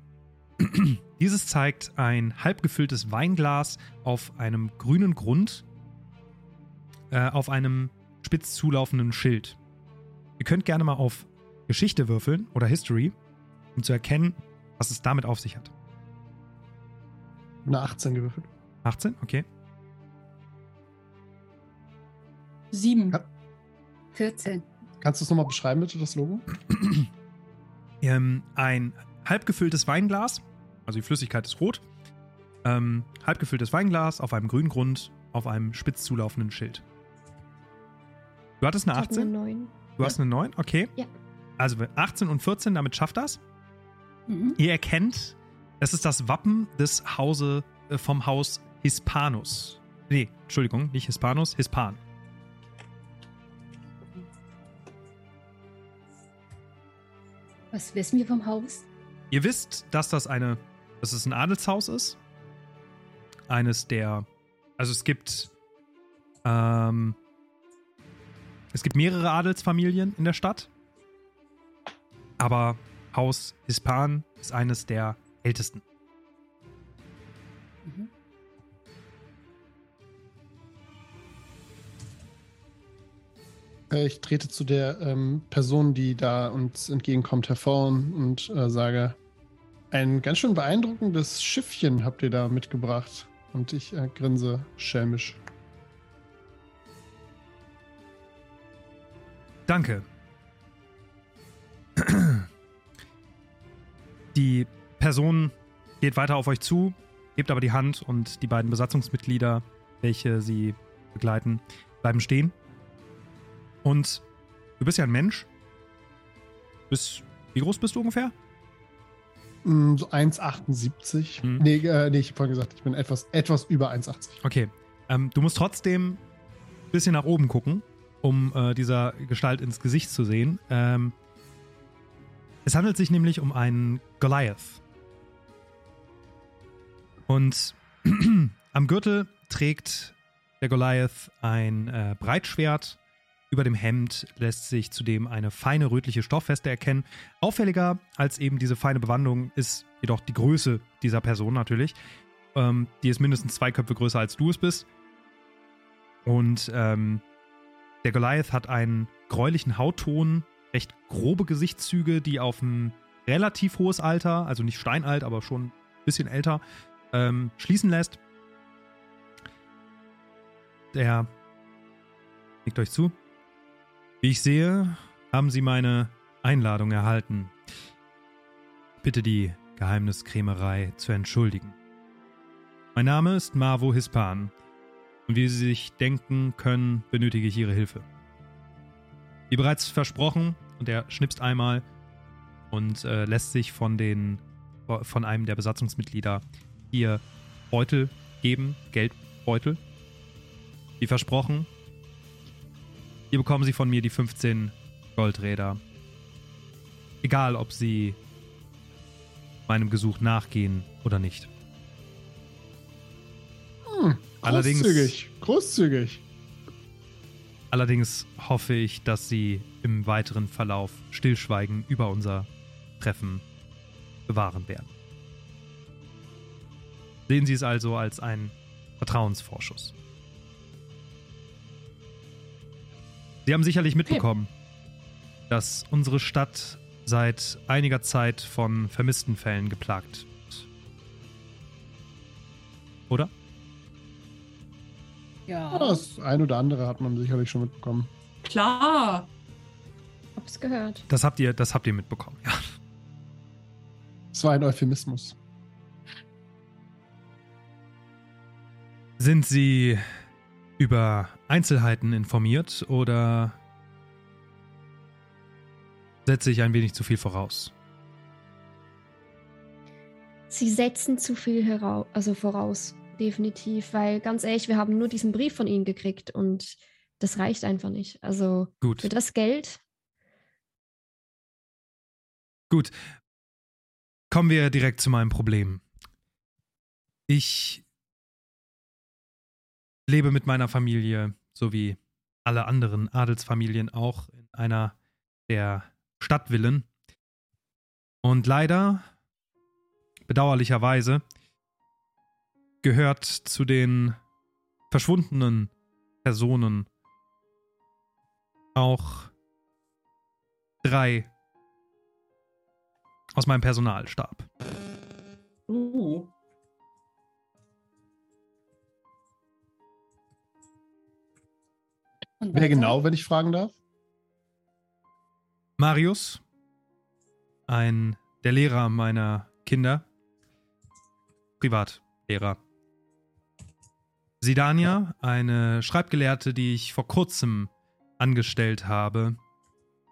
Dieses zeigt ein halb gefülltes Weinglas auf einem grünen Grund, äh, auf einem spitz zulaufenden Schild. Ihr könnt gerne mal auf Geschichte würfeln oder History, um zu erkennen, was es damit auf sich hat. Eine 18 gewürfelt. 18, okay. Sieben. Ja. 14. Kannst du es nochmal beschreiben, bitte, das Logo? ähm, ein halb gefülltes Weinglas, also die Flüssigkeit ist rot. Ähm, halb gefülltes Weinglas auf einem grünen Grund, auf einem spitz zulaufenden Schild. Du hattest eine Ich hab 18? eine 9. Du hast eine 9? Okay. Ja. Also 18 und 14, damit schafft das. Mhm. Ihr erkennt, es ist das Wappen des Hause, äh, vom Haus Hispanus. Nee, Entschuldigung, nicht Hispanus, Hispan. Was wissen wir vom Haus? Ihr wisst, dass das eine, dass es ein Adelshaus ist. Eines der, also es gibt, ähm, es gibt mehrere Adelsfamilien in der Stadt. Aber Haus Hispan ist eines der ältesten. Mhm. Äh, Ich trete zu der ähm, Person, die da uns entgegenkommt, hervor und äh, sage: Ein ganz schön beeindruckendes Schiffchen habt ihr da mitgebracht. Und ich äh, grinse schelmisch. Danke. Die Person geht weiter auf euch zu, hebt aber die Hand und die beiden Besatzungsmitglieder, welche sie begleiten, bleiben stehen. Und du bist ja ein Mensch. Bist, wie groß bist du ungefähr? Mm, So 1,78. Mhm. Nee, äh, nee, ich habe vorhin gesagt, ich bin etwas, etwas über 1,80. Okay. Ähm, du musst trotzdem ein bisschen nach oben gucken, um äh, dieser Gestalt ins Gesicht zu sehen. Ähm, Es handelt sich nämlich um einen Goliath. Und am Gürtel trägt der Goliath ein äh, Breitschwert. Über dem Hemd lässt sich zudem eine feine rötliche Stoffweste erkennen. Auffälliger als eben diese feine Bewandlung ist jedoch die Größe dieser Person natürlich. Ähm, die ist mindestens zwei Köpfe größer als du es bist. Und ähm, der Goliath hat einen gräulichen Hautton, recht grobe Gesichtszüge, die auf ein relativ hohes Alter, also nicht steinalt, aber schon ein bisschen älter, ähm, schließen lässt. Der nickt euch zu. Wie ich sehe, haben Sie meine Einladung erhalten. Bitte die Geheimniskrämerei zu entschuldigen. Mein Name ist Marvo Hispan und wie Sie sich denken können, benötige ich Ihre Hilfe. Wie bereits versprochen, und er schnipst einmal und äh, lässt sich von den von einem der Besatzungsmitglieder ihr Beutel geben, Geldbeutel. Wie versprochen, hier bekommen Sie von mir die 15 Goldräder. Egal, ob Sie meinem Gesuch nachgehen oder nicht. Hm, Allerdings- großzügig, großzügig. Allerdings hoffe ich, dass Sie im weiteren Verlauf Stillschweigen über unser Treffen bewahren werden. Sehen Sie es also als einen Vertrauensvorschuss. Sie haben sicherlich mitbekommen, dass unsere Stadt seit einiger Zeit von vermissten Fällen geplagt wird. Oder? Ja. Das ein oder andere hat man sicherlich schon mitbekommen. Klar. Hab's gehört. Das habt ihr, das habt ihr mitbekommen, ja. Es war ein Euphemismus. Sind Sie über Einzelheiten informiert oder setze ich ein wenig zu viel voraus? Sie setzen zu viel herau also voraus, definitiv, weil ganz ehrlich, wir haben nur diesen Brief von Ihnen gekriegt und das reicht einfach nicht. Also Gut, für das Geld, gut. Kommen wir direkt zu meinem Problem. Ich lebe mit meiner Familie sowie alle anderen Adelsfamilien auch in einer der Stadtvillen. Und leider, bedauerlicherweise, gehört zu den verschwundenen Personen auch drei aus meinem Personalstab. Uh. Und Wer genau, wenn ich fragen darf? Marius, ein der Lehrer meiner Kinder, Privatlehrer. Sidania, eine Schreibgelehrte, die ich vor kurzem angestellt habe,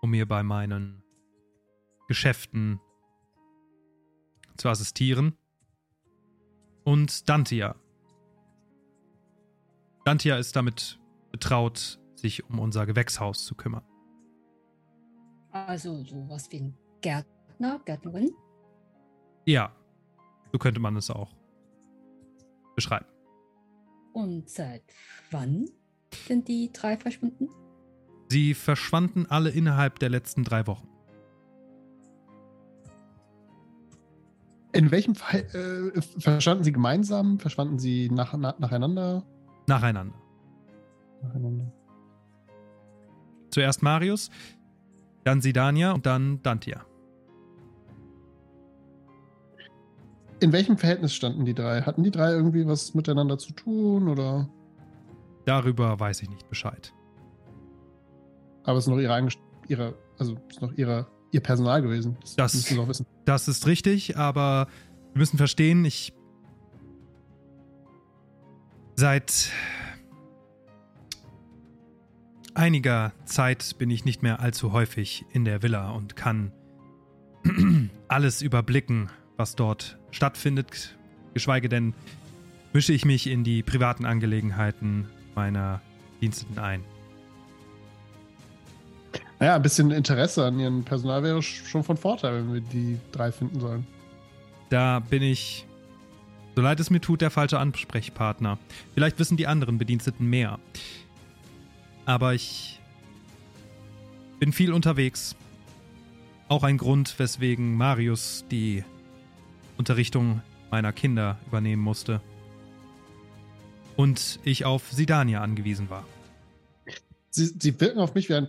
um mir bei meinen Geschäften zu assistieren. Und Dantia. Dantia ist damit betraut, sich um unser Gewächshaus zu kümmern. Also sowas wie ein Gärtner, Gärtnerin. Ja, so könnte man es auch beschreiben. Und seit wann sind die drei verschwunden? Sie verschwanden alle innerhalb der letzten drei Wochen. In welchem Fall äh, verschwanden Sie gemeinsam? Verschwanden Sie nach, nach, nacheinander? Nacheinander. Nacheinander. Zuerst Marius, dann Sidania und dann Dantia. In welchem Verhältnis standen die drei? Hatten die drei irgendwie was miteinander zu tun oder? Darüber weiß ich nicht Bescheid. Aber es ist noch ihre, ihre also ist noch ihre, ihr Personal gewesen. Das, Das- müssen Sie auch wissen. Das ist richtig, aber wir müssen verstehen, ich. Seit einiger Zeit bin ich nicht mehr allzu häufig in der Villa und kann alles überblicken, was dort stattfindet. Geschweige denn mische ich mich in die privaten Angelegenheiten meiner Diensteten ein. Naja, ein bisschen Interesse an ihrem Personal wäre schon von Vorteil, wenn wir die drei finden sollen. Da bin ich, so leid es mir tut, der falsche Ansprechpartner. Vielleicht wissen die anderen Bediensteten mehr. Aber ich bin viel unterwegs. Auch ein Grund, weswegen Marius die Unterrichtung meiner Kinder übernehmen musste. Und ich auf Sidania angewiesen war. Sie, sie wirken auf mich wie ein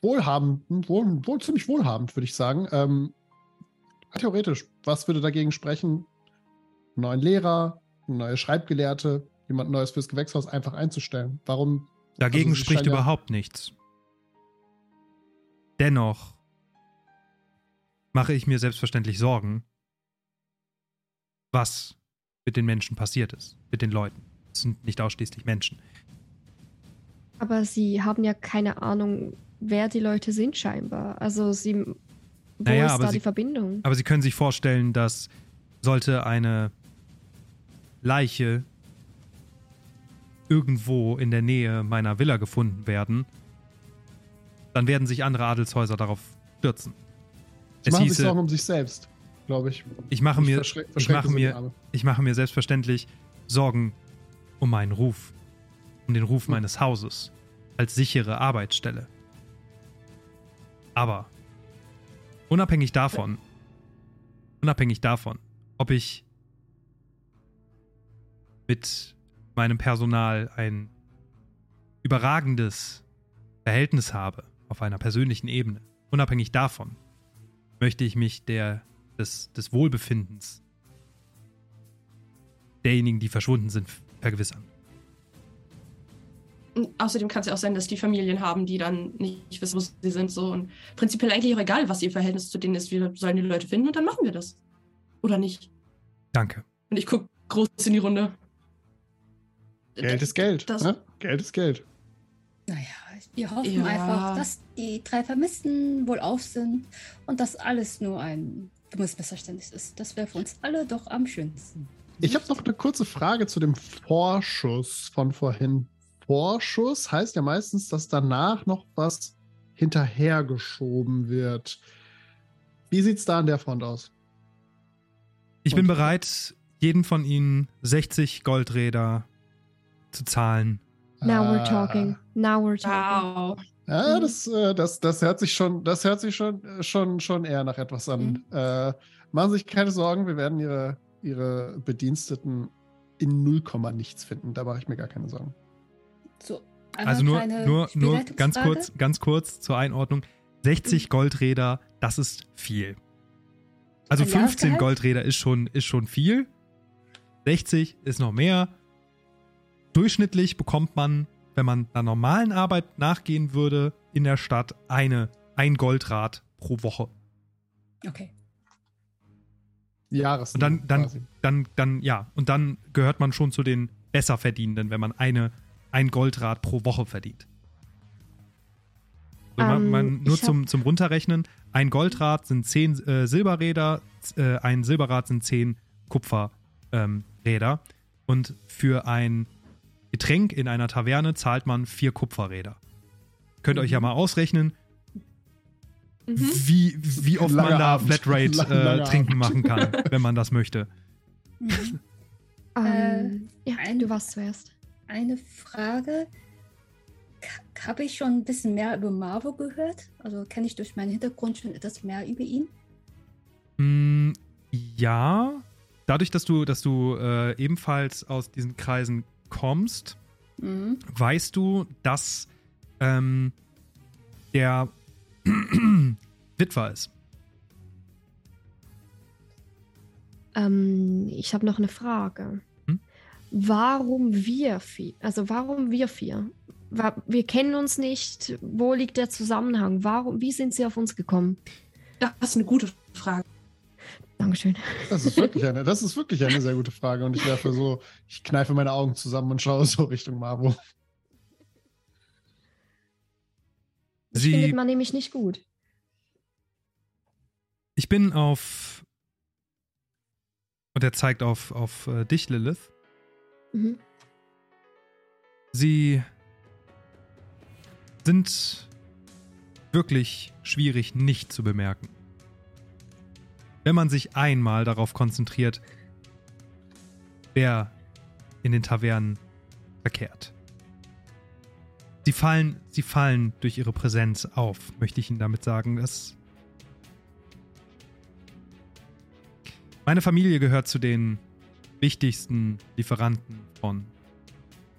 wohlhabend, wohl, wohl ziemlich wohlhabend, würde ich sagen. Ähm, theoretisch, was würde dagegen sprechen, einen neuen Lehrer, eine neue Schreibgelehrte, jemand Neues fürs Gewächshaus einfach einzustellen? Warum? Dagegen also, spricht überhaupt nichts. Dennoch mache ich mir selbstverständlich Sorgen, was mit den Menschen passiert ist, mit den Leuten. Es sind nicht ausschließlich Menschen. Aber sie haben ja keine Ahnung, wer die Leute sind scheinbar. Also sie, wo Naja, ist da sie- die Verbindung? Aber Sie können sich vorstellen, dass sollte eine Leiche irgendwo in der Nähe meiner Villa gefunden werden, dann werden sich andere Adelshäuser darauf stürzen. Sie Es machen sich hieße, Sorgen um sich selbst, glaube ich. ich mache mir, verschrä- ich mache mir, ich mache mir selbstverständlich Sorgen um meinen Ruf, um den Ruf meines Hauses als sichere Arbeitsstelle. Aber unabhängig davon, unabhängig davon, ob ich mit meinem Personal ein überragendes Verhältnis habe auf einer persönlichen Ebene, unabhängig davon, möchte ich mich der, des, des Wohlbefindens derjenigen, die verschwunden sind, vergewissern. Außerdem kann es ja auch sein, dass die Familien haben, die dann nicht wissen, wo sie sind. So. Und prinzipiell eigentlich auch egal, was ihr Verhältnis zu denen ist. Wir sollen die Leute finden und dann machen wir das. Oder nicht? Danke. Und ich gucke groß in die Runde. Geld ist Geld. Das- ne? Geld ist Geld. Naja, wir hoffen Ja. einfach, dass die drei Vermissten wohl auf sind und dass alles nur ein dummes Missverständnis ist. Das wäre für uns alle doch am schönsten. Ich habe noch eine kurze Frage zu dem Vorschuss von vorhin. Vorschuss heißt ja meistens, dass danach noch was hinterhergeschoben wird. Wie sieht es da an der Front aus? Ich bin bereit, jeden von Ihnen 60 Goldräder zu zahlen. Now we're Ah. talking. Now we're talking. Wow. Ja, Mhm. das, äh, das, das hört sich schon, das hört sich schon, äh, schon, schon eher nach etwas an. Mhm. Äh, machen Sie sich keine Sorgen, wir werden Ihre, Ihre Bediensteten in 0, nichts finden. Da mache ich mir gar keine Sorgen. So, Also nur, nur, nur ganz kurz, ganz kurz zur Einordnung. 60 Goldräder, das ist viel. Also Ein 15 Jahresgehalt? Goldräder ist schon, ist schon viel. 60 ist noch mehr. Durchschnittlich bekommt man, wenn man einer normalen Arbeit nachgehen würde, in der Stadt eine, ein Goldrad pro Woche. Okay. Jahres. Und dann, dann, quasi. dann, dann, ja, und dann gehört man schon zu den Besserverdienenden, wenn man eine, ein Goldrad pro Woche verdient. So, man, Ähm, man, nur zum, zum Runterrechnen, ein Goldrad sind zehn äh, Silberräder, äh, ein Silberrad sind zehn Kupferräder. Ähm, und für ein Getränk in einer Taverne zahlt man vier Kupferräder. Könnt ihr euch ja mal ausrechnen, Mhm. wie, wie oft man Langer da Abend. Flatrate äh, trinken Abend. machen kann, wenn man das möchte. Mhm. Ähm, ja, ein- du warst zuerst. Eine Frage. Habe ich schon ein bisschen mehr über Marvo gehört? Also kenne ich durch meinen Hintergrund schon etwas mehr über ihn? Mm, ja, dadurch, dass du, dass du äh, ebenfalls aus diesen Kreisen kommst, Mhm. weißt du, dass ähm, der Witwer ist. Ähm, ich habe noch eine Frage. Hm? Warum wir vier? Also warum wir vier? Wir kennen uns nicht. Wo liegt der Zusammenhang? Warum? Wie sind Sie auf uns gekommen? Das ist eine gute Frage. Dankeschön. Das ist wirklich eine, das ist wirklich eine sehr gute Frage. Und ich werfe so, ich kneife meine Augen zusammen und schaue so Richtung Marvo. Das Sie- findet man nämlich nicht gut. Ich bin auf. Und er zeigt auf, auf äh, dich, Lilith. Mhm. Sie sind wirklich schwierig nicht zu bemerken. Wenn man sich einmal darauf konzentriert, wer in den Tavernen verkehrt. Sie fallen, sie fallen durch ihre Präsenz auf, möchte ich Ihnen damit sagen. Dass Meine Familie gehört zu den wichtigsten Lieferanten von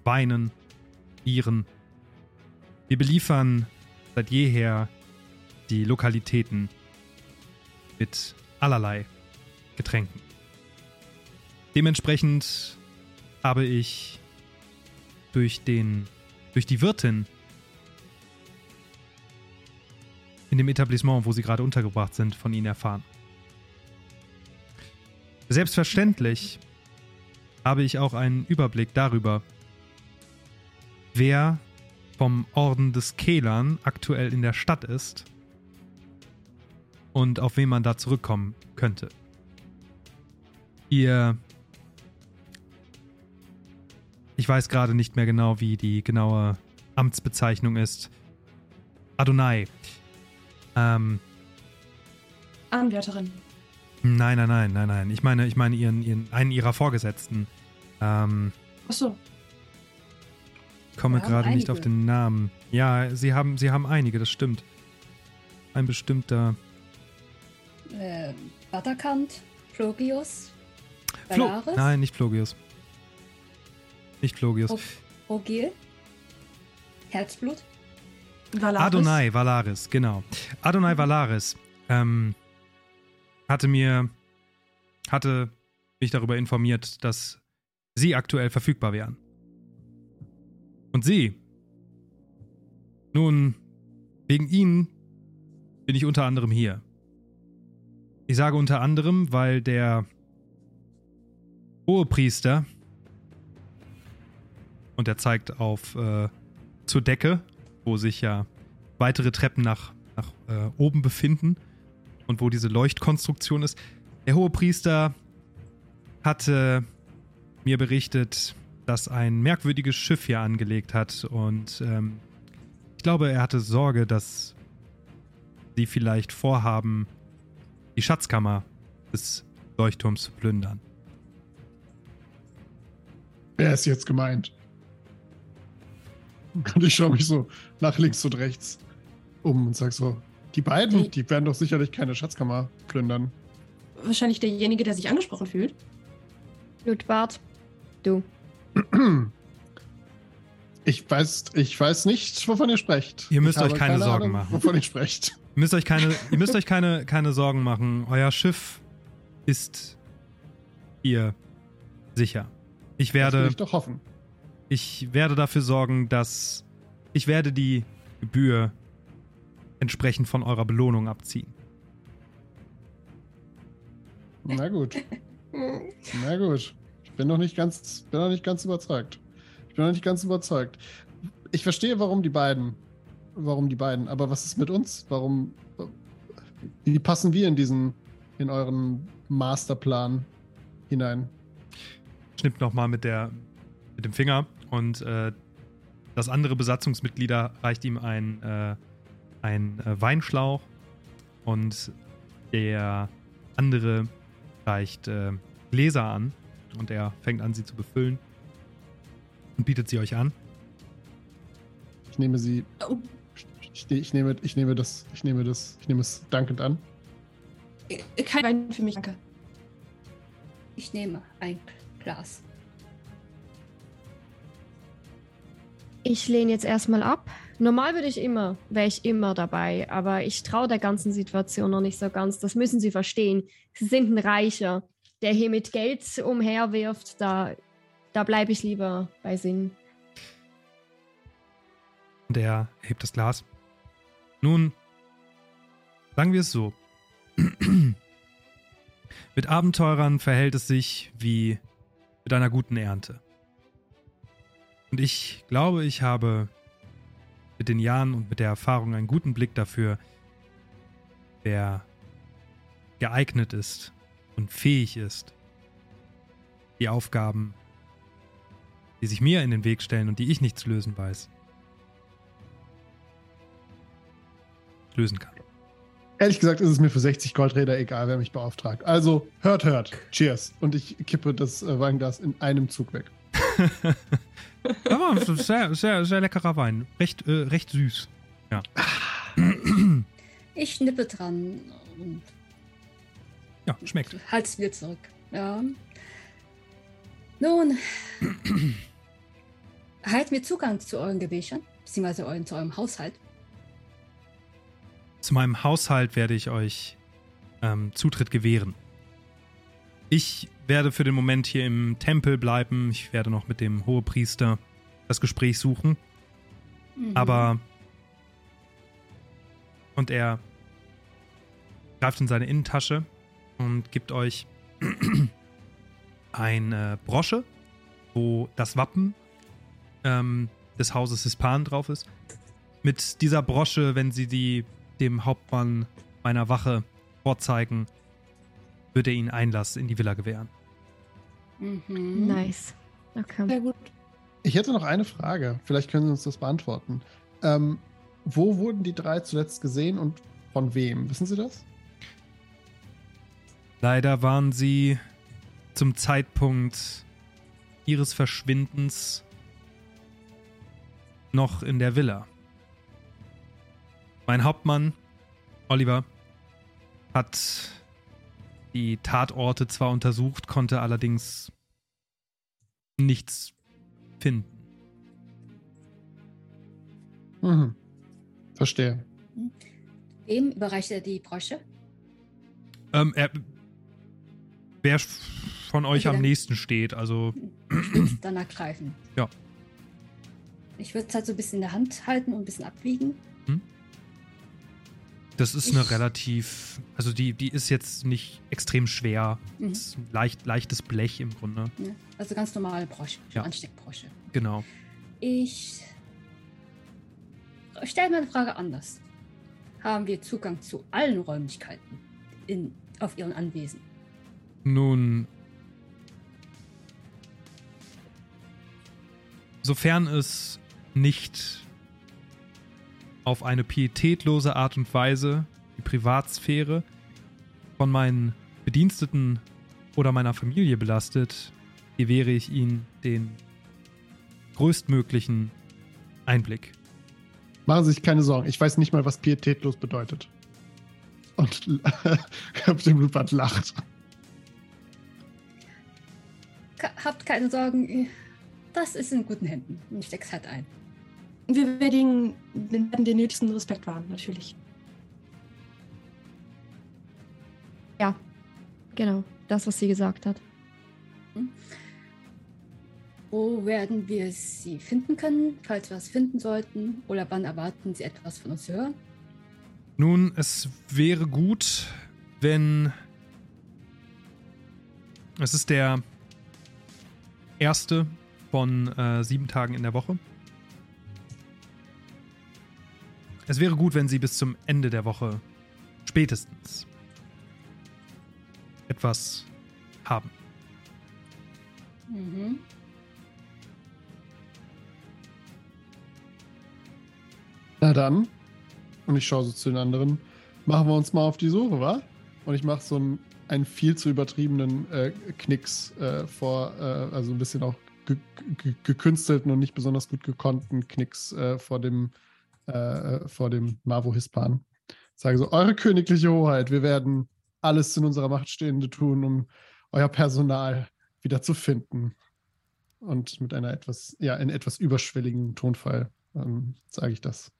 Weinen, Bieren. Wir beliefern seit jeher die Lokalitäten mit allerlei Getränken. Dementsprechend habe ich durch den durch die Wirtin in dem Etablissement, wo sie gerade untergebracht sind, von ihnen erfahren. Selbstverständlich habe ich auch einen Überblick darüber, wer vom Orden des Kehlern aktuell in der Stadt ist und auf wen man da zurückkommen könnte. Ihr. Ich weiß gerade nicht mehr genau, wie die genaue Amtsbezeichnung ist. Adonai. Ähm. Anwärterin. Nein, nein, nein, nein, nein. Ich meine, ich meine ihren, ihren einen ihrer Vorgesetzten. Ähm. Ach so. Komme gerade nicht einige. auf den Namen. Ja, sie haben, sie haben einige, das stimmt. Ein bestimmter. Äh, Batakant, Plogius, Flo Valaris, Nein, nicht Flogius. Nicht Flogius. Ro- Rogil, Herzblut. Valaris. Adonai Valaris, genau. Adonai Valaris ähm, hatte mir, hatte mich darüber informiert, dass sie aktuell verfügbar wären. Und sie? Nun, wegen ihnen bin ich unter anderem hier. Ich sage unter anderem, weil der Hohepriester und er zeigt auf äh, zur Decke, wo sich ja weitere Treppen nach, nach äh, oben befinden und wo diese Leuchtkonstruktion ist. Der Hohepriester hatte mir berichtet, dass ein merkwürdiges Schiff hier angelegt hat und ähm, ich glaube, er hatte Sorge, dass sie vielleicht vorhaben, die Schatzkammer des Leuchtturms zu plündern. Wer ist jetzt gemeint? Und ich schaue mich so nach links und rechts um und sag so, die beiden, Die- werden doch sicherlich keine Schatzkammer plündern. Wahrscheinlich derjenige, der sich angesprochen fühlt. Blutbart, du. Ich weiß, ich weiß nicht, wovon ihr sprecht. Ihr müsst ich euch habe keine Sorgen Ahnung, machen. Wovon ihr sprecht. Ihr müsst euch keine, ihr müsst euch keine, keine Sorgen machen. Euer Schiff ist hier sicher. Ich Das will werde, ich doch hoffen. ich werde dafür sorgen, dass ich werde die Gebühr entsprechend von eurer Belohnung abziehen. Na gut. Na gut. Ich bin noch nicht ganz, bin noch nicht ganz überzeugt. Ich bin noch nicht ganz überzeugt. Ich verstehe, warum die beiden, warum die beiden. Aber was ist mit uns? Warum? Wie passen wir in diesen, in euren Masterplan hinein? Schnippt nochmal mit der, mit dem Finger und äh, das andere Besatzungsmitglieder reicht ihm ein, äh, ein äh, Weinschlauch und der andere reicht äh, Gläser an und er fängt an, sie zu befüllen und bietet sie euch an. Ich nehme sie. Oh, Ich, ich nehme, ich nehme das, ich nehme das, ich nehme es dankend an. äh, kein Wein für mich, danke. Ich nehme ein Glas. Ich lehne jetzt erstmal ab. Normal würde ich immer, wäre ich immer dabei, aber ich traue der ganzen Situation noch nicht so ganz. Das müssen Sie verstehen. Sie sind ein Reicher, der hier mit Geld umherwirft. Da, da bleibe ich lieber bei Sinn. Und er hebt das Glas. Nun, sagen wir es so. mit Abenteurern verhält es sich wie mit einer guten Ernte. Und ich glaube, ich habe mit den Jahren und mit der Erfahrung einen guten Blick dafür, wer geeignet ist und fähig ist, die Aufgaben, die sich mir in den Weg stellen und die ich nicht zu lösen weiß, lösen kann. Ehrlich gesagt ist es mir für 60 Goldräder egal, wer mich beauftragt. Also, hört, hört. Cheers. Und ich kippe das äh, Weinglas in einem Zug weg. Aber sehr, sehr, sehr leckerer Wein. Recht, äh, recht süß. Ja. Ich schnippe dran und Ja, schmeckt. halt's wieder zurück. Ja. Nun, erhalten wir Zugang zu euren Gewächern, beziehungsweise euren, zu eurem Haushalt. Zu meinem Haushalt werde ich euch ähm, Zutritt gewähren. Ich werde für den Moment hier im Tempel bleiben. Ich werde noch mit dem Hohepriester das Gespräch suchen. Mhm. Aber. Und er greift in seine Innentasche und gibt euch eine Brosche, wo das Wappen ähm, des Hauses Hispan drauf ist. Mit dieser Brosche, wenn sie die dem Hauptmann meiner Wache vorzeigen, wird er ihnen Einlass in die Villa gewähren. Mhm. Nice. Okay. Sehr gut. Ich hätte noch eine Frage. Vielleicht können Sie uns das beantworten. Ähm, wo wurden die drei zuletzt gesehen und von wem? Wissen Sie das? Leider waren sie zum Zeitpunkt ihres Verschwindens noch in der Villa. Mein Hauptmann, Oliver, hat die Tatorte zwar untersucht, konnte allerdings nichts finden. Mhm. Verstehe. Wem überreicht er die Brosche? Ähm, er, wer von euch Okay, am dann- nächsten steht, also Ich würde es danach greifen. Ja. Ich würde es halt so ein bisschen in der Hand halten und ein bisschen abwiegen. Das ist eine relativ, also die, die ist jetzt nicht extrem schwer. Mhm. Das ist ein leicht, leichtes Blech im Grunde. Ja, also ganz normale Brosche, Ja. Ansteckbrosche. Genau. Ich stelle meine Frage anders. Haben wir Zugang zu allen Räumlichkeiten in, auf Ihren Anwesen? Nun, sofern es nicht auf eine pietätlose Art und Weise die Privatsphäre von meinen Bediensteten oder meiner Familie belastet, gewähre ich ihnen den größtmöglichen Einblick. Machen Sie sich keine Sorgen. Ich weiß nicht mal, was pietätlos bedeutet. Und Captain Rupert lacht. Ka habt keine Sorgen, das ist in guten Händen. Ich steck's halt ein. Wir werden den, den nötigsten Respekt wahren, natürlich. Ja, genau. Das, was sie gesagt hat. Wo werden wir sie finden können, falls wir es finden sollten? Oder wann erwarten Sie etwas von uns zu hören? Nun, es wäre gut, wenn. Es ist der erste von äh, sieben Tagen in der Woche. Es wäre gut, wenn Sie bis zum Ende der Woche spätestens etwas haben. Mhm. Na dann. Und ich schaue so zu den anderen. Machen wir uns mal auf die Suche, wa? Und ich mache so einen, einen viel zu übertriebenen äh, Knicks äh, vor, äh, also ein bisschen auch ge ge gekünstelten und nicht besonders gut gekonnten Knicks äh, vor dem, äh, vor dem Mavo Hispan. Sage so, eure königliche Hoheit, wir werden alles in unserer Macht Stehende tun, um euer Personal wieder zu finden. Und mit einer etwas, ja, in etwas überschwelligen Tonfall ähm, sage ich das.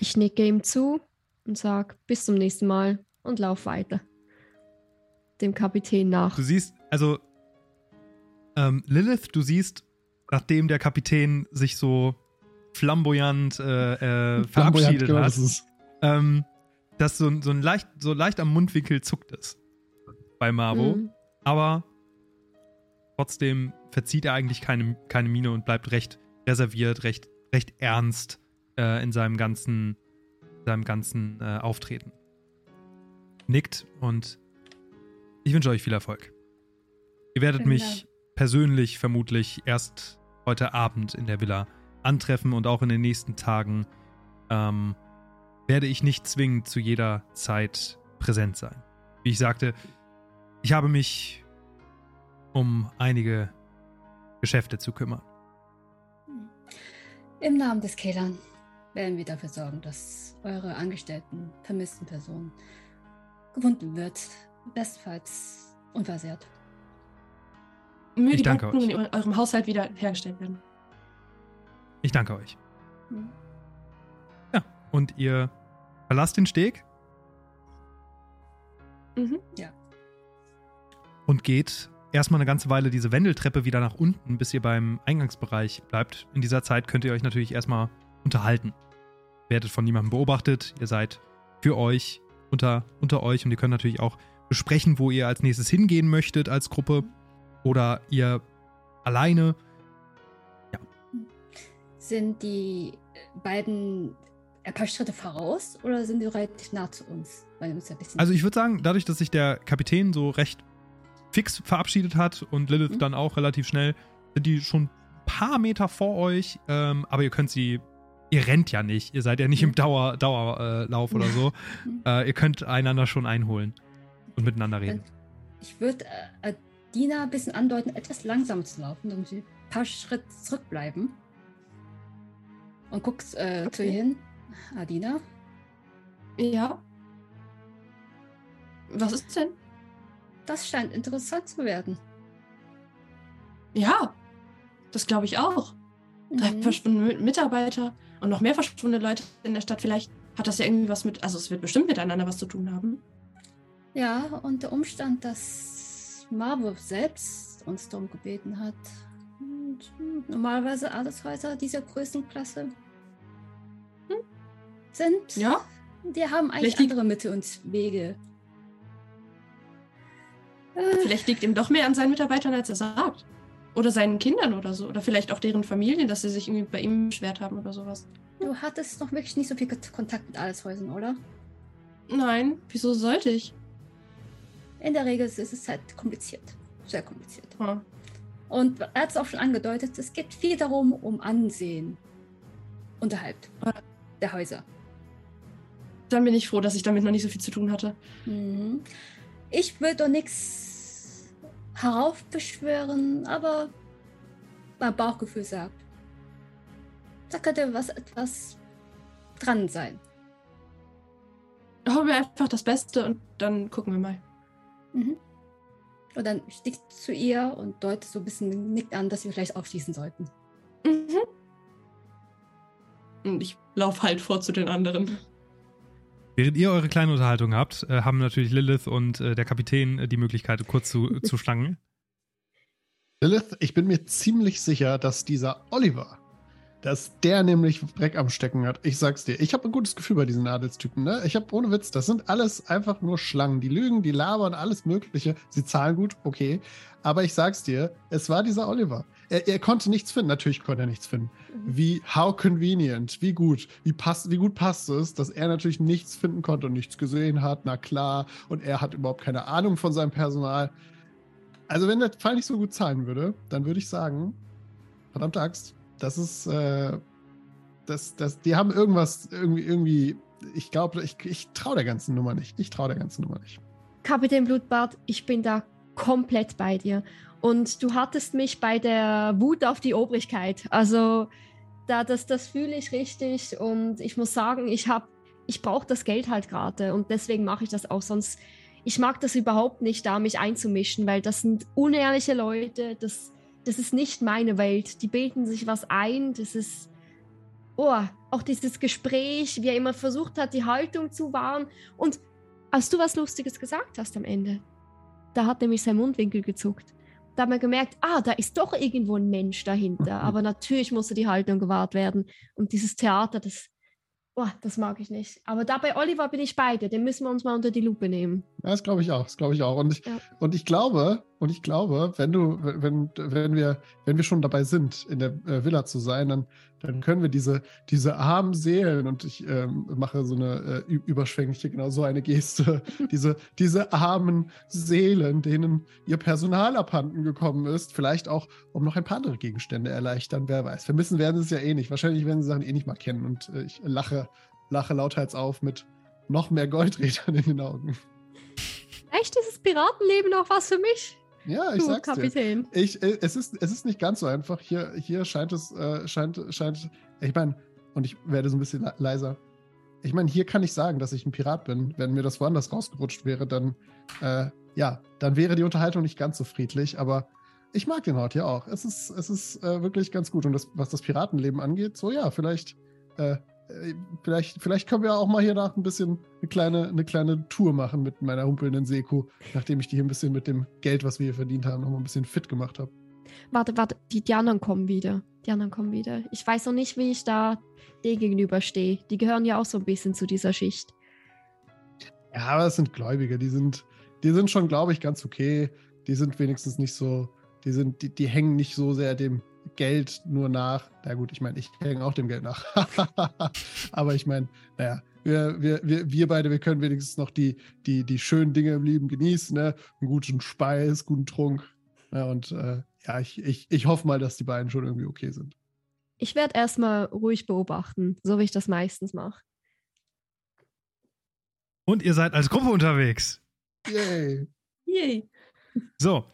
Ich nicke ihm zu und sag bis zum nächsten Mal und lauf weiter. Dem Kapitän nach. Du siehst, also ähm, Lilith, du siehst, nachdem der Kapitän sich so flamboyant äh, äh, verabschiedet genau, hat, das ist ähm, dass so, ein- so ein leicht, so leicht am Mundwinkel zuckt es bei Marvo, Mhm. aber trotzdem verzieht er eigentlich keine, keine Miene und bleibt recht reserviert, recht, recht ernst äh, in seinem ganzen, seinem ganzen äh, Auftreten. Nickt und ich wünsche euch viel Erfolg. Ihr werdet Vielen mich Dank. persönlich vermutlich erst heute Abend in der Villa antreffen und auch in den nächsten Tagen ähm, werde ich nicht zwingend zu jeder Zeit präsent sein. Wie ich sagte, ich habe mich um einige Geschäfte zu kümmern. Im Namen des Kehlern werden wir dafür sorgen, dass eure angestellten, vermissten Person gefunden wird. Bestenfalls unversehrt. Möge Ich die danke Ordnung euch. in eurem Haushalt wieder hergestellt werden. Ich danke euch. Hm. Und ihr verlasst den Steg Mhm. und geht erstmal eine ganze Weile diese Wendeltreppe wieder nach unten, bis ihr beim Eingangsbereich bleibt. In dieser Zeit könnt ihr euch natürlich erstmal unterhalten. Werdet von niemandem beobachtet. Ihr seid für euch unter, unter euch und ihr könnt natürlich auch besprechen, wo ihr als nächstes hingehen möchtet als Gruppe oder ihr alleine. Sind die beiden ein paar Schritte voraus oder sind die relativ nah zu uns? Also ich würde sagen, dadurch, dass sich der Kapitän so recht fix verabschiedet hat und Lilith Mhm. dann auch relativ schnell, sind die schon ein paar Meter vor euch, ähm, aber ihr könnt sie, ihr rennt ja nicht, ihr seid ja nicht im Mhm. Dauer, Dauerlauf oder so. Mhm. Äh, ihr könnt einander schon einholen und miteinander reden. Ich würde äh, Dina ein bisschen andeuten, etwas langsamer zu laufen, damit sie ein paar Schritte zurückbleiben. Und guckst äh, zu ihr hin. Adina, Ja. Was ist denn? das scheint interessant zu werden. Ja, das glaube ich auch. Drei Mhm. verschwundene Mi- Mitarbeiter und noch mehr verschwundene Leute in der Stadt. Vielleicht hat das ja irgendwie was mit, also es wird bestimmt miteinander was zu tun haben. Ja, und der Umstand, dass Marvel selbst uns darum gebeten hat. Und, hm, normalerweise Adelshäuser dieser Größenklasse sind. Ja, Die haben eigentlich liegt- andere Mittel und Wege. Äh, vielleicht liegt ihm doch mehr an seinen Mitarbeitern, als er sagt. Oder seinen Kindern oder so. Oder vielleicht auch deren Familien, dass sie sich irgendwie bei ihm beschwert haben oder sowas. du hattest noch wirklich nicht so viel Kontakt mit Adelshäusern, oder? Nein, wieso sollte ich? In der Regel ist es halt kompliziert. Sehr kompliziert. Hm. Und er hat es auch schon angedeutet, es geht viel darum, um Ansehen unterhalb der Häuser. Dann bin ich froh, dass ich damit noch nicht so viel zu tun hatte. Mhm. Ich will doch nichts heraufbeschwören, aber mein Bauchgefühl sagt, da könnte was etwas dran sein. Hoffen wir einfach das Beste und dann gucken wir mal. Mhm. Und dann sticht zu ihr und deutet so ein bisschen nickt an, dass wir vielleicht aufschließen sollten. Mhm. Und ich laufe halt vor zu den anderen. Während ihr eure kleine Unterhaltung habt, äh, haben natürlich Lilith und äh, der Kapitän äh, die Möglichkeit, kurz zu, zu schlangen. Lilith, ich bin mir ziemlich sicher, dass dieser Oliver, dass der nämlich Dreck am Stecken hat. Ich sag's dir, ich habe ein gutes Gefühl bei diesen Adelstypen, ne? Ich habe ohne Witz, das sind alles einfach nur Schlangen. Die lügen, die labern, alles Mögliche. Sie zahlen gut, okay. Aber ich sag's dir, es war dieser Oliver. Er, er konnte nichts finden. Natürlich konnte er nichts finden. Wie, how convenient, wie gut, wie, passt, wie gut passt es, dass er natürlich nichts finden konnte und nichts gesehen hat, na klar, und er hat überhaupt keine Ahnung von seinem Personal. Also, wenn der Fall nicht so gut zahlen würde, dann würde ich sagen, verdammte Axt, das ist, äh, das, das, die haben irgendwas, irgendwie, irgendwie, ich glaube, ich, ich traue der ganzen Nummer nicht. Ich traue der ganzen Nummer nicht. Kapitän Blutbart, ich bin da komplett bei dir. Und du hattest mich bei der Wut auf die Obrigkeit. Also da, das, das fühle ich richtig. Und ich muss sagen, ich habe, ich brauche das Geld halt gerade. Und deswegen mache ich das auch. Sonst, ich mag das überhaupt nicht, da mich einzumischen, weil das sind unehrliche Leute. Das, das ist nicht meine Welt. Die bilden sich was ein. Das ist, oh, auch dieses Gespräch, wie er immer versucht hat, die Haltung zu wahren. Und als du was Lustiges gesagt hast am Ende, da hat nämlich sein Mundwinkel gezuckt. Da hat man gemerkt, ah, da ist doch irgendwo ein Mensch dahinter. Aber natürlich musste die Haltung gewahrt werden. Und dieses Theater, das, oh, das mag ich nicht. Aber da bei Oliver bin ich bei dir. Den müssen wir uns mal unter die Lupe nehmen. Ja, das glaube ich auch, das glaube ich auch. Und ich, Ja. und ich glaube, und ich glaube, wenn du, wenn, wenn wir, wenn wir schon dabei sind, in der äh, Villa zu sein, dann, dann können wir diese, diese armen Seelen, und ich ähm, mache so eine äh, überschwängliche, genau so eine Geste, diese, diese armen Seelen, denen ihr Personal abhanden gekommen ist, vielleicht auch um noch ein paar andere Gegenstände erleichtern, wer weiß. Vermissen werden sie es ja eh nicht. Wahrscheinlich werden sie Sachen eh nicht mal kennen. Und äh, ich lache lache lauthals auf mit noch mehr Goldrädern in den Augen. Echt, ist das Piratenleben noch was für mich? Ja, ich du, sag's dir. Kapitän. Ich, äh, es, ist, es ist nicht ganz so einfach. Hier, hier scheint es, äh, scheint, scheint, ich meine, und ich werde so ein bisschen le- leiser. Ich meine, hier kann ich sagen, dass ich ein Pirat bin. Wenn mir das woanders rausgerutscht wäre, dann, äh, ja, dann wäre die Unterhaltung nicht ganz so friedlich, aber ich mag den Ort hier auch. Es ist, es ist äh, wirklich ganz gut. Und das, was das Piratenleben angeht, so ja, vielleicht, äh, vielleicht, vielleicht können wir auch mal hier nach ein bisschen eine kleine, eine kleine Tour machen mit meiner humpelnden Seekuh, nachdem ich die hier ein bisschen mit dem Geld, was wir hier verdient haben, noch mal ein bisschen fit gemacht habe. Warte, warte, die, die anderen kommen wieder. Die anderen kommen wieder. Ich weiß noch nicht, wie ich da denen gegenüberstehe. Die gehören ja auch so ein bisschen zu dieser Schicht. Ja, aber es sind Gläubige, die sind, die sind schon, glaube ich, ganz okay. Die sind wenigstens nicht so, die sind, die, die hängen nicht so sehr dem Geld nur nach. Na gut, ich meine, ich hänge auch dem Geld nach. aber ich meine, naja, wir, wir, wir, wir beide, wir können wenigstens noch die, die, die schönen Dinge im Leben genießen, ne? Einen guten Speis, guten Trunk. Ja, und äh, ja, ich, ich, ich hoffe mal, dass die beiden schon irgendwie okay sind. Ich werde erstmal ruhig beobachten, so wie ich das meistens mache. Und ihr seid als Gruppe unterwegs. Yay! Yay. So.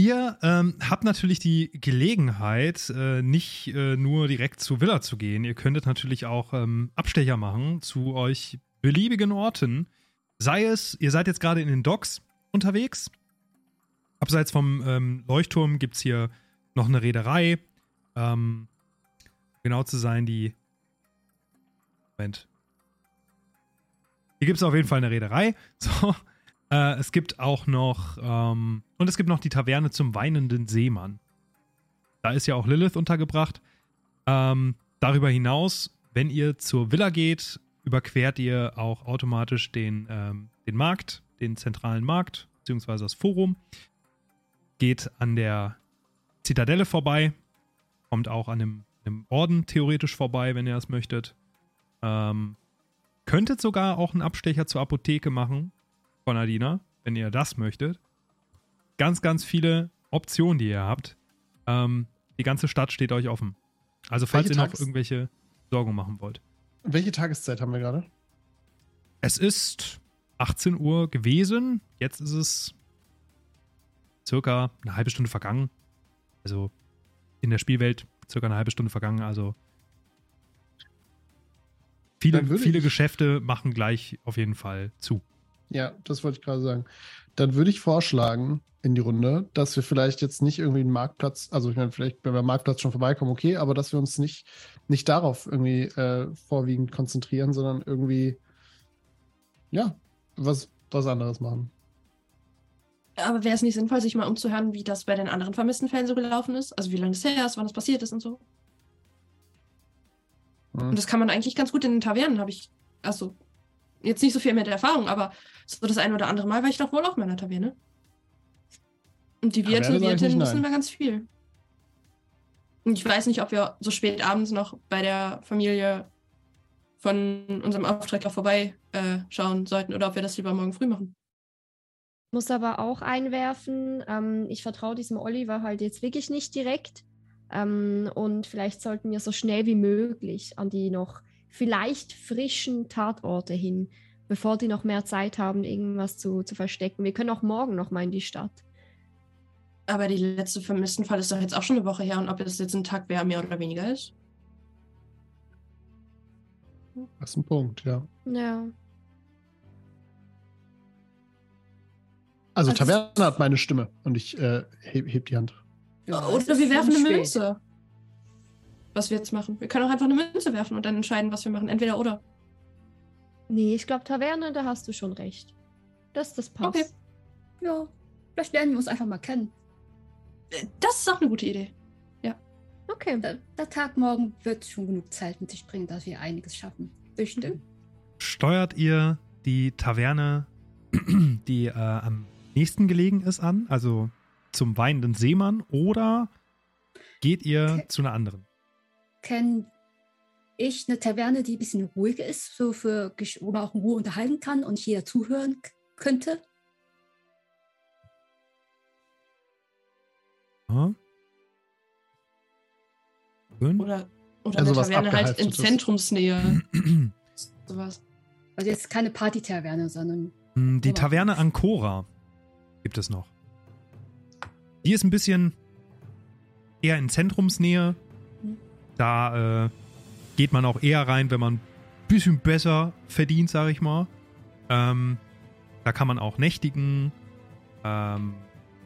Ihr ähm, habt natürlich die Gelegenheit, äh, nicht äh, nur direkt zu Villa zu gehen. Ihr könntet natürlich auch ähm, Abstecher machen zu euch beliebigen Orten. Sei es, ihr seid jetzt gerade in den Docks unterwegs. Abseits vom ähm, Leuchtturm gibt es hier noch eine Reederei. Ähm, genau zu sein, die. Moment. Hier gibt es auf jeden Fall eine Reederei. So. Äh, es gibt auch noch, ähm, und es gibt noch die Taverne zum weinenden Seemann. Da ist ja auch Lilith untergebracht. Ähm, darüber hinaus, wenn ihr zur Villa geht, überquert ihr auch automatisch den, ähm, den Markt, den zentralen Markt, beziehungsweise das Forum. Geht an der Zitadelle vorbei, kommt auch an dem, dem Orden theoretisch vorbei, wenn ihr das möchtet. Ähm, könntet sogar auch einen Abstecher zur Apotheke machen, von Adina, wenn ihr das möchtet. Ganz, ganz viele Optionen, die ihr habt. Ähm, die ganze Stadt steht euch offen. Also falls Welche ihr noch Tages- irgendwelche Sorgen machen wollt. Welche Tageszeit haben wir gerade? Es ist 18 Uhr gewesen. Jetzt ist es circa eine halbe Stunde vergangen. Also in der Spielwelt circa eine halbe Stunde vergangen. Also viele, viele Geschäfte machen gleich auf jeden Fall zu. Ja, das wollte ich gerade sagen. Dann würde ich vorschlagen in die Runde, dass wir vielleicht jetzt nicht irgendwie einen Marktplatz, also ich meine, vielleicht, wenn wir am Marktplatz schon vorbeikommen, okay, aber dass wir uns nicht, nicht darauf irgendwie äh, vorwiegend konzentrieren, sondern irgendwie, ja, was, was anderes machen. Aber wäre es nicht sinnvoll, sich mal umzuhören, wie das bei den anderen vermissten Fällen so gelaufen ist? Also wie lange es her ist, wann das passiert ist und so. Hm. Und das kann man eigentlich ganz gut in den Tavernen, habe ich. Also, jetzt nicht so viel mit der Erfahrung, aber so das eine oder andere Mal war ich doch wohl auch mal in der Taverne. Und die Wirte, nicht wissen da ganz viel. Und ich weiß nicht, ob wir so spät abends noch bei der Familie von unserem Auftragler vorbei äh, schauen sollten oder ob wir das lieber morgen früh machen. Muss aber auch einwerfen, ähm, ich vertraue diesem Oliver halt jetzt wirklich nicht direkt. Ähm, und vielleicht sollten wir so schnell wie möglich an die noch vielleicht frischen Tatorte hin, bevor die noch mehr Zeit haben, irgendwas zu, zu verstecken. Wir können auch morgen noch mal in die Stadt. Aber die letzte vermissten Fall ist doch jetzt auch schon eine Woche her und ob es jetzt ein Tag wer mehr oder weniger ist. Das ist ein Punkt, ja. Ja. Also Also- Taverne hat meine Stimme und ich äh, heb, heb die Hand. Ja, Oder wir werfen eine spät. Münze. Was wir jetzt machen. Wir können auch einfach eine Münze werfen und dann entscheiden, was wir machen. Entweder oder. Nee, ich glaube, Taverne, da hast du schon recht. Das, das passt. Okay. Ja, vielleicht lernen wir uns einfach mal kennen. Äh, Das ist auch eine gute Idee. Okay. Der, der Tag morgen wird schon genug Zeit mit sich bringen, dass wir einiges schaffen. Bestimmt. Steuert ihr die Taverne, die äh, am nächsten gelegen ist, an? Also zum weinenden Seemann? Oder geht ihr Okay. zu einer anderen? Kenne ich eine Taverne, die ein bisschen ruhiger ist, so für, wo man auch in Ruhe unterhalten kann und jeder zuhören könnte? Schön. Oder, oder Also eine was Taverne halt in. Zentrumsnähe. sowas. Also jetzt keine Party-Taverne, sondern. Hm, Die Taverne Ancora gibt es noch. Die ist ein bisschen eher in Zentrumsnähe. Da äh, geht man auch eher rein, wenn man ein bisschen besser verdient, sag ich mal. Ähm, da kann man auch nächtigen. Ähm,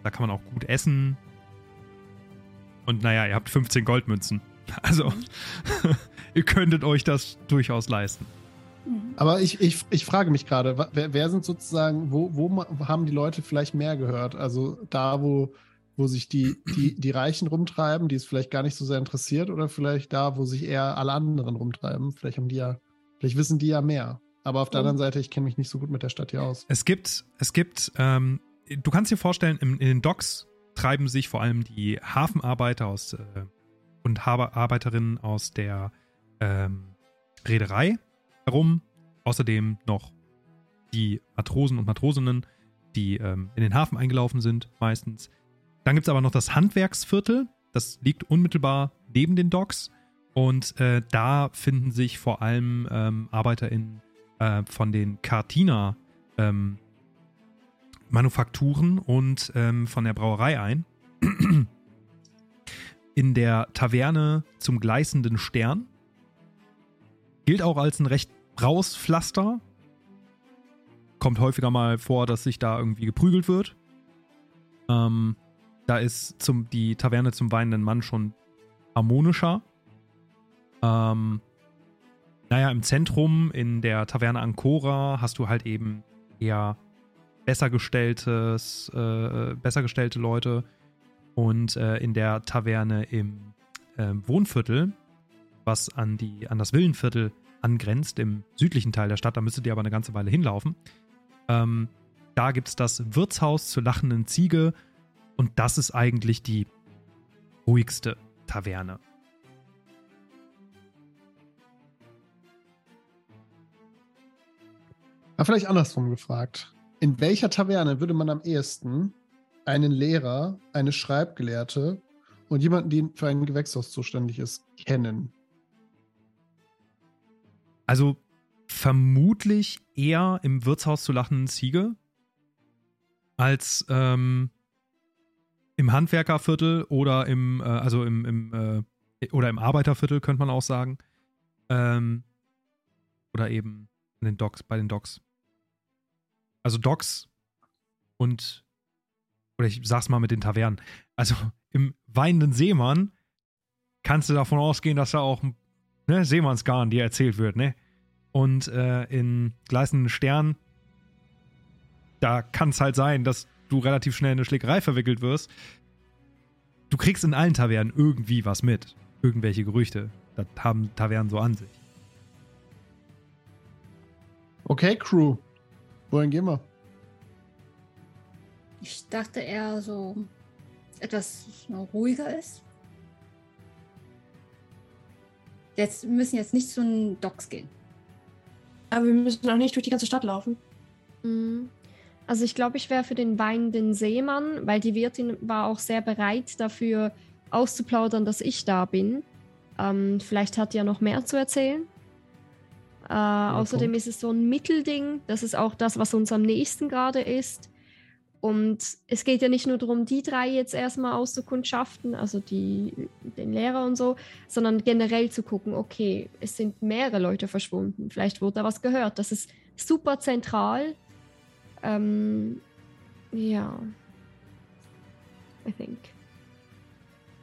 da kann man auch gut essen. Und naja, ihr habt 15 Goldmünzen. Also, ihr könntet euch das durchaus leisten. Mhm. Aber ich, ich, ich frage mich gerade, wer, wer sind sozusagen, wo, wo haben die Leute vielleicht mehr gehört? Also da, wo, wo sich die, die, die Reichen rumtreiben, die es vielleicht gar nicht so sehr interessiert, oder vielleicht da, wo sich eher alle anderen rumtreiben? Vielleicht haben die ja, vielleicht wissen die ja mehr. Aber auf der Mhm. anderen Seite, ich kenne mich nicht so gut mit der Stadt hier aus. Es gibt, es gibt, ähm, du kannst dir vorstellen, in, in den Docks treiben sich vor allem die Hafenarbeiter aus äh, und Haber Arbeiterinnen aus der ähm, Reederei herum. Außerdem noch die Matrosen und Matrosinnen, die ähm, in den Hafen eingelaufen sind, meistens. Dann gibt es aber noch das Handwerksviertel. Das liegt unmittelbar neben den Docks. Und äh, da finden sich vor allem ähm, ArbeiterInnen äh, von den Cartina ähm, Manufakturen und ähm, von der Brauerei ein. In der Taverne zum gleißenden Stern. Gilt auch als ein recht raues Pflaster. Kommt häufiger mal vor, dass sich da irgendwie geprügelt wird. Ähm, da ist zum, die Taverne zum weinenden Mann schon harmonischer. Ähm, naja, im Zentrum, in der Taverne Ancora, hast du halt eben eher besser gestelltes, äh, besser gestellte Leute. Und äh, in der Taverne im ähm, Wohnviertel, was an, die, an das Villenviertel angrenzt, im südlichen Teil der Stadt, da müsstet ihr aber eine ganze Weile hinlaufen. Ähm, da gibt es das Wirtshaus zur lachenden Ziege und das ist eigentlich die ruhigste Taverne. Aber vielleicht andersrum gefragt. In welcher Taverne würde man am ehesten einen Lehrer, eine Schreibgelehrte und jemanden, der für ein Gewächshaus zuständig ist, kennen? Also vermutlich eher im Wirtshaus zur lachenden Ziege als ähm, im Handwerkerviertel oder im, äh, also im, im äh, oder im Arbeiterviertel, könnte man auch sagen. Ähm, oder eben in den Docks, bei den Docks. Also Docks und oder ich sag's mal mit den Tavernen. Also im weinenden Seemann kannst du davon ausgehen, dass da auch ne, Seemannsgarn dir erzählt wird, ne? Und äh, in gleißenden Stern, da kann es halt sein, dass du relativ schnell in eine Schlägerei verwickelt wirst. Du kriegst in allen Tavernen irgendwie was mit. Irgendwelche Gerüchte. Das haben Tavernen so an sich. Okay, Crew. Wohin gehen wir? Ich dachte eher so etwas ruhiger ist. Jetzt wir müssen jetzt nicht zu den Docks gehen. Aber wir müssen auch nicht durch die ganze Stadt laufen. Mhm. Also ich glaube, ich wäre für den weinenden Seemann, weil die Wirtin war auch sehr bereit dafür auszuplaudern, dass ich da bin. Ähm, vielleicht hat die ja noch mehr zu erzählen. Äh, außerdem Punkt. ist es so ein Mittelding. Das ist auch das, was uns am nächsten gerade ist. Und es geht ja nicht nur darum, die drei jetzt erstmal auszukundschaften, also die, den Lehrer und so, sondern generell zu gucken, okay, es sind mehrere Leute verschwunden. Vielleicht wurde da was gehört. Das ist super zentral. Ähm, ja. I think.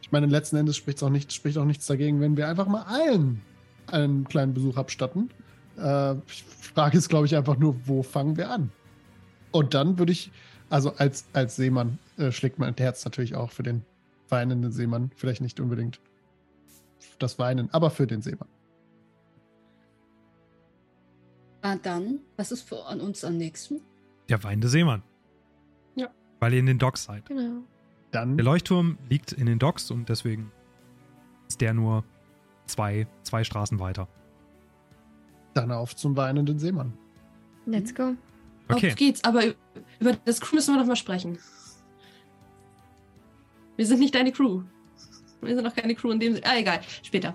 Ich meine, letzten Endes spricht auch, nicht, spricht auch nichts dagegen, wenn wir einfach mal allen einen kleinen Besuch abstatten. Äh, die Frage ist, glaube ich, einfach nur, wo fangen wir an? Und dann würde ich, also als, als Seemann äh, schlägt mein Herz natürlich auch für den weinenden Seemann. Vielleicht nicht unbedingt das Weinen, aber für den Seemann. Ah, dann, was ist für an uns am nächsten? Der weinende Seemann. Ja. Weil ihr in den Docks seid. Genau. Dann Der Leuchtturm liegt in den Docks und deswegen ist der nur zwei, zwei Straßen weiter. Dann auf zum weinenden Seemann. Let's go. Okay. Auf geht's, aber über das Crew müssen wir noch mal sprechen. Wir sind nicht deine Crew. Wir sind noch keine Crew in dem Sinne. Ah, egal. Später.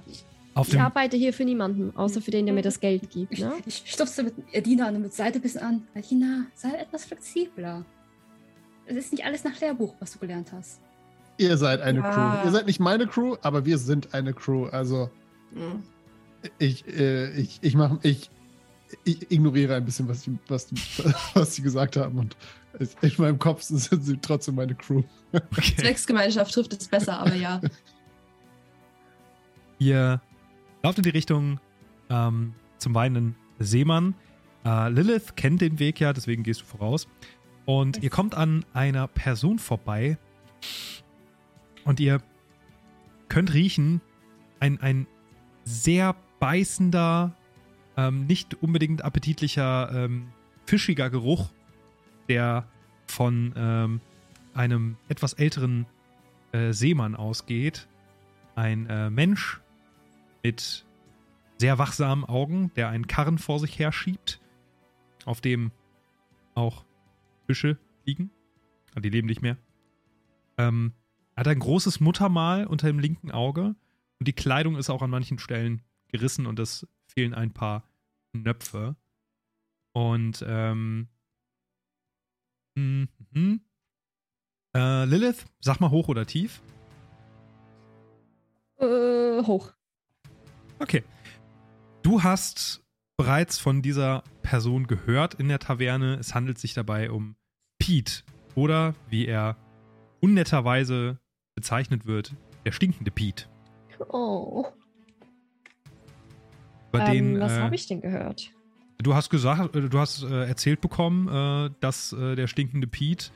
Auf Ich arbeite hier für niemanden, außer für den, der mir das Geld gibt. Ich, Ne? ich stupste mit Edina mit Seite ein bisschen an. Edina, sei etwas flexibler. Es ist nicht alles nach Lehrbuch, was du gelernt hast. Ihr seid eine Ja. Crew. Ihr seid nicht meine Crew, aber wir sind eine Crew. Also Hm. ich, äh, ich, ich mache, ich, ich ignoriere ein bisschen, was die, was, die, was sie gesagt haben und in meinem Kopf sind sie trotzdem meine Crew. okay. Zwecksgemeinschaft trifft es besser, aber ja. Ihr lauft in die Richtung ähm, zum weinenden Seemann. Äh, Lilith kennt den Weg ja, deswegen gehst du voraus. Und ihr kommt an einer Person vorbei und ihr könnt riechen, ein, ein sehr beißender, ähm, nicht unbedingt appetitlicher, ähm, fischiger Geruch, der von ähm, einem etwas älteren äh, Seemann ausgeht. Ein äh, Mensch mit sehr wachsamen Augen, der einen Karren vor sich herschiebt, auf dem auch Fische liegen. Ah, Die leben nicht mehr. Ähm, hat ein großes Muttermal unter dem linken Auge und die Kleidung ist auch an manchen Stellen gerissen und es fehlen ein paar Knöpfe. Und ähm, mhm. äh, Lilith, sag mal hoch oder tief. Äh, hoch. Okay. Du hast bereits von dieser Person gehört in der Taverne. Es handelt sich dabei um Pete oder wie er unnetterweise bezeichnet wird, der stinkende Pete. Oh. Über Ähm, den was äh, habe ich denn gehört? du hast gesagt, äh, du hast äh, erzählt bekommen, äh, dass äh, der stinkende Pete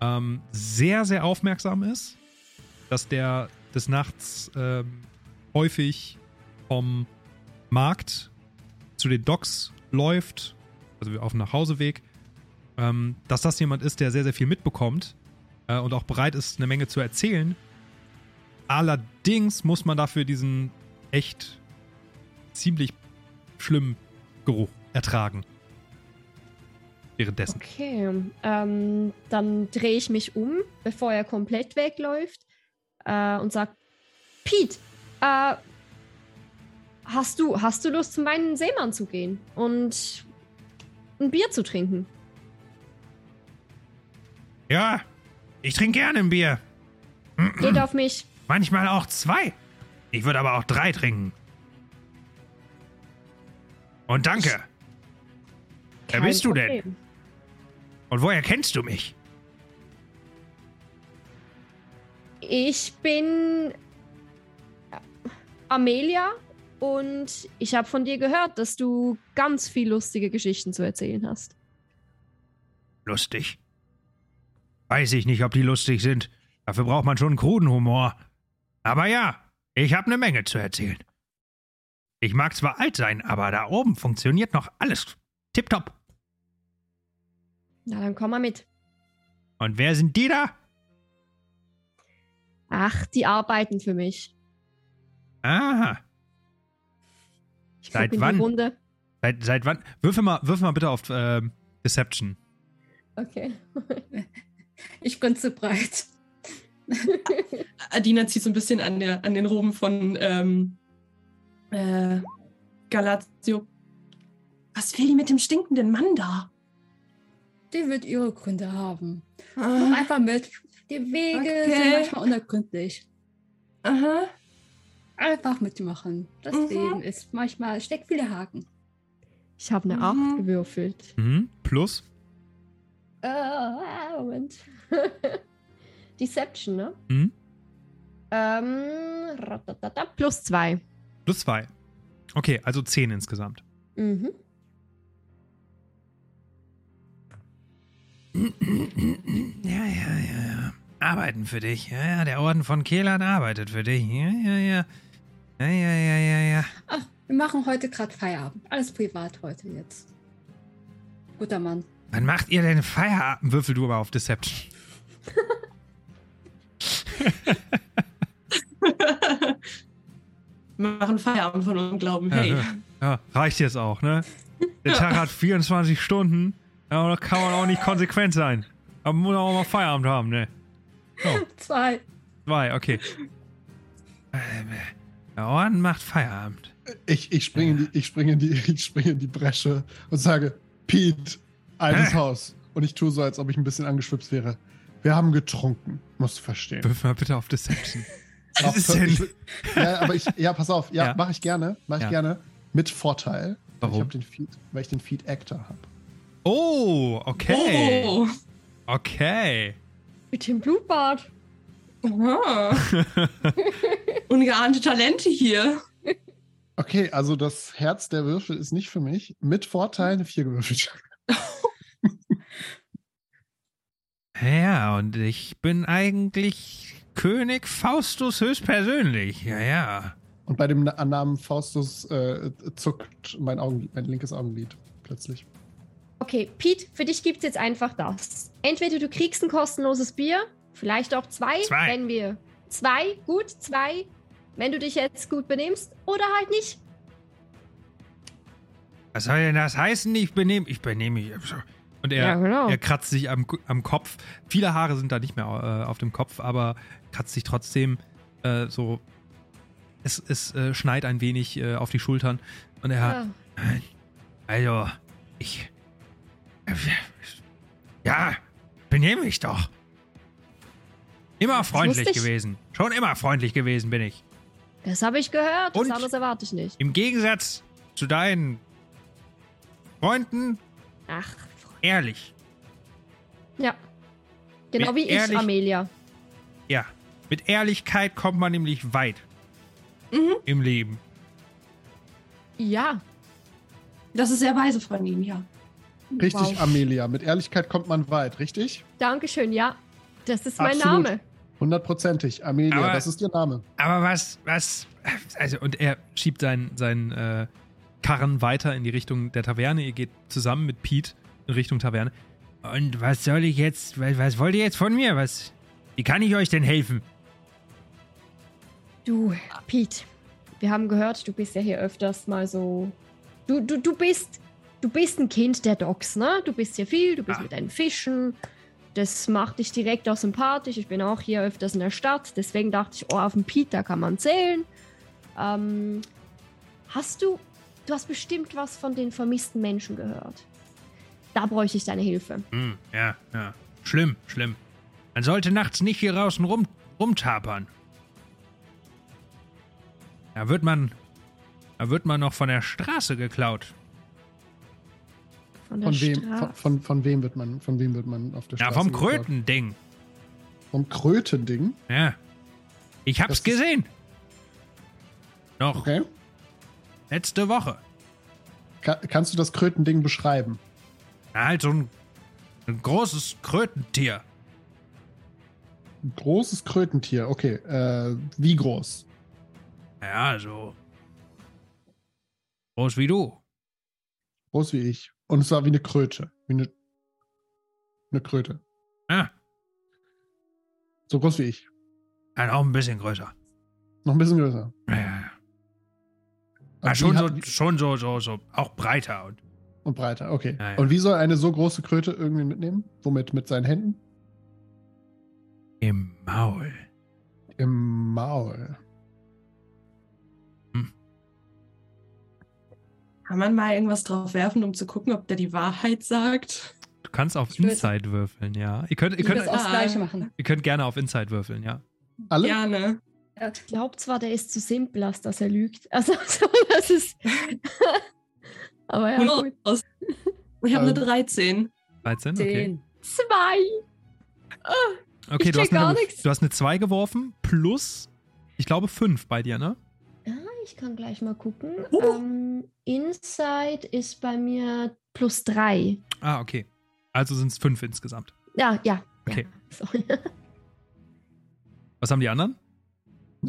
ähm, sehr sehr aufmerksam ist, dass der des Nachts ähm, häufig vom Markt zu den Docks läuft, also auf dem Nachhauseweg, ähm, dass das jemand ist, der sehr, sehr viel mitbekommt äh, und auch bereit ist, eine Menge zu erzählen. Allerdings muss man dafür diesen echt ziemlich schlimmen Geruch ertragen. Währenddessen. Okay, ähm, dann drehe ich mich um, bevor er komplett wegläuft äh, und sage, Pete, äh, hast du, hast du Lust, zu meinem Seemann zu gehen und ein Bier zu trinken? Ja, ich trinke gerne ein Bier. Geht auf mich. Manchmal auch zwei. Ich würde aber auch drei trinken. Und danke. Wer Kein bist du denn? Problem. Und woher kennst du mich? Ich bin Amelia und ich habe von dir gehört, dass du ganz viel lustige Geschichten zu erzählen hast. Lustig. Weiß ich nicht, ob die lustig sind. Dafür braucht man schon einen kruden Humor. Aber ja, ich habe eine Menge zu erzählen. Ich mag zwar alt sein, aber da oben funktioniert noch alles tipptopp. Na, dann komm mal mit. Und wer sind die da? Ach, die arbeiten für mich. Aha. Ich Seit wann? Seit, seit wann? Würfel mal, würfel mal bitte auf ähm, Deception. Okay. Ich bin zu breit. Adina zieht so ein bisschen an, der, an den Roben von ähm, äh, Galatio. Was will die mit dem stinkenden Mann da? Die wird ihre Gründe haben. Mach Ah, einfach mit. Die Wege Okay. sind manchmal unergründlich. aha. Einfach mitmachen. Das Mhm. Leben ist manchmal, steckt viele Haken. Ich habe eine Mhm. 8 gewürfelt. Mhm. Plus. Äh, Moment. Deception, ne? Mhm. Ähm, ratatata, plus 2. Plus zwei. Okay, also zehn insgesamt. Mhm. Ja, ja, ja, ja. Arbeiten für dich. Ja, ja, der Orden von Kehlern arbeitet für dich. Ja, ja, ja. Ja, ja, ja, ja, ja. Ach, wir machen heute gerade Feierabend. Alles privat heute jetzt. Guter Mann. Wann macht ihr denn Feierabend? Würfel du aber auf Deception. Wir machen Feierabend von Unglauben. Hey. Ja, ja, reicht jetzt auch, ne? Der. Tag hat 24 Stunden. Aber da kann man auch nicht konsequent sein. Aber man muss auch mal Feierabend haben, ne? Oh, Zwei. zwei, okay. Ähm, Der Orden macht Feierabend. Ich, ich springe in, die- ich spring in, die- ich spring in die Bresche und sage, Pete, altes Hä? Haus. Und ich tue so, als ob ich ein bisschen angeschwipst wäre. Wir haben getrunken, musst du verstehen. Wirf mal bitte auf Deception. Was ist denn? Ich, ja, aber ich, ja, pass auf, ja, Ja. mache ich gerne, mache ich Ja. gerne. Mit Vorteil. Warum? Ich hab den Feed, weil ich den Feed Actor habe. Oh, okay. Oh. Okay. Mit dem Blutbad. Aha. Ungeahnte Talente hier. Okay, also das Herz der Würfel ist nicht für mich. Mit Vorteil eine 4 gewürfelt. Ja, und ich bin eigentlich König Faustus höchstpersönlich. Ja, ja. Und bei dem Na- Namen Faustus äh, zuckt mein, Augenlid, mein linkes Augenlid plötzlich. Okay, Pete, für dich gibt es jetzt einfach das. Entweder du kriegst ein kostenloses Bier, vielleicht auch zwei, Zwei. wenn wir. Zwei, gut, zwei, wenn du dich jetzt gut benimmst, oder halt nicht. Was soll denn das heißen? Ich benehme ich benehme mich. Und er, Ja, genau. er kratzt sich am, am Kopf. Viele Haare sind da nicht mehr äh, auf dem Kopf, aber kratzt sich trotzdem äh, so. Es, es äh, schneit ein wenig äh, auf die Schultern. Und er hat. Ah, Also, ich. Ja, benehme mich doch. Immer freundlich gewesen. Schon immer freundlich gewesen bin ich. Das habe ich gehört, Und? das anderes erwarte ich nicht. Im Gegensatz zu deinen Freunden Ach, ehrlich. ja. Genau Mit wie ich, ehrlich- Amelia. Ja, mit Ehrlichkeit kommt man nämlich weit Mhm. im Leben. Ja, Das ist sehr weise von ihm, ja. Richtig, Wow. Amelia. Mit Ehrlichkeit kommt man weit, richtig? Dankeschön, ja. Das ist mein Absolut. Name. Hundertprozentig. Amelia, Aber- das ist ihr Name. Aber was, was, also, und er schiebt seinen, seinen äh, Karren weiter in die Richtung der Taverne. Ihr geht zusammen mit Pete in Richtung Taverne. Und was soll ich jetzt, was, was wollt ihr jetzt von mir? Was, wie kann ich euch denn helfen? Du, Pete, wir haben gehört, du bist ja hier öfters mal so. Du, du, du bist. Du bist ein Kind der Docks, ne? Du bist hier viel, du bist Ah. mit deinen Fischen. Das macht dich direkt auch sympathisch. Ich bin auch hier öfters in der Stadt. Deswegen dachte ich, oh, auf den Pete, da kann man zählen. Ähm, hast du. Du hast bestimmt was von den vermissten Menschen gehört. Da bräuchte ich deine Hilfe. Hm, ja, ja. Schlimm, schlimm. Man sollte nachts nicht hier draußen rum, rumtapern. Da wird man, da wird man noch von der Straße geklaut. Von der Von wem, von, von, von wem wird man, von wem wird man auf der Ja, Straße vom geklaut? Krötending. Vom Krötending? Ja. Ich hab's Das gesehen. Noch Okay. letzte Woche. Ka kannst du das Krötending beschreiben? Na, halt so ein, ein großes Krötentier. Ein großes Krötentier, okay. Äh, wie groß? Ja, so. Groß wie du. Groß wie ich. Und es war wie eine Kröte. Wie eine, eine Kröte. Ja, So groß wie ich. dann auch ein bisschen größer. Noch ein bisschen größer. Ja, ja, ja. Und Ah, schon, so, schon so, so, so, auch breiter. Und Und breiter, okay. Ja, ja. Und wie soll eine so große Kröte irgendwie mitnehmen? Womit? Mit seinen Händen? im Maul. Im Maul. Kann man mal irgendwas drauf werfen, um zu gucken, ob der die Wahrheit sagt? Du kannst auf Inside würfeln, ja. Ihr könnt, ihr könnt, auch das. Gleiche machen. ihr könnt gerne auf Inside würfeln, ja. Alle? Gerne. Ich glaube zwar, der ist zu simpel, als dass er lügt. Also, so, das ist. Aber ja, gut. Ich habe eine Ähm. 13. 13, okay. Zehn. Zwei. Okay, Ich du hast, eine, du hast eine 2 geworfen, plus, ich glaube, 5 bei dir, ne? Ich kann gleich mal gucken. Uh. Ähm, Inside ist bei mir plus drei. Ah, okay. Also sind es 5 insgesamt. Ja, ja. Okay. Ja, sorry. Was haben die anderen?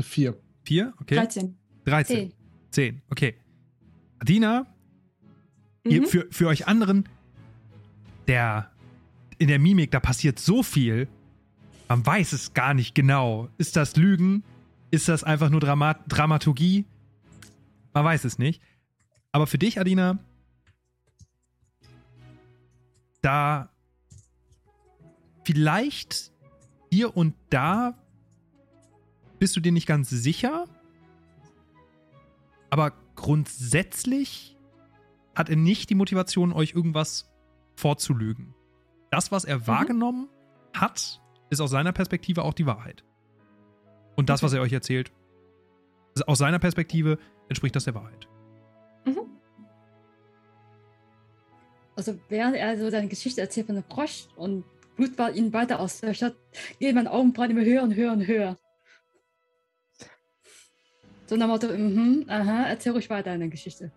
Vier. 4? Okay. 13. 13. Zehn. 10. Okay. Adina, ihr, Mhm. für, für euch anderen, der in der Mimik, da passiert so viel, man weiß es gar nicht genau. Ist das Lügen? Ist das einfach nur Drama Dramaturgie? Man weiß es nicht. Aber für dich, Adina, da vielleicht hier und da bist du dir nicht ganz sicher, aber grundsätzlich hat er nicht die Motivation, euch irgendwas vorzulügen. Das, was er wahrgenommen hat, ist aus seiner Perspektive auch die Wahrheit. Und das, Okay. was er euch erzählt, aus seiner Perspektive entspricht das der Wahrheit. Also während er so seine Geschichte erzählt von der Frosch und Blut war ihn weiter auslöchert, gehen meine Augenbrauen immer höher und höher und höher. So nach dem Motto, mhm, aha, erzähl ruhig weiter eine Geschichte.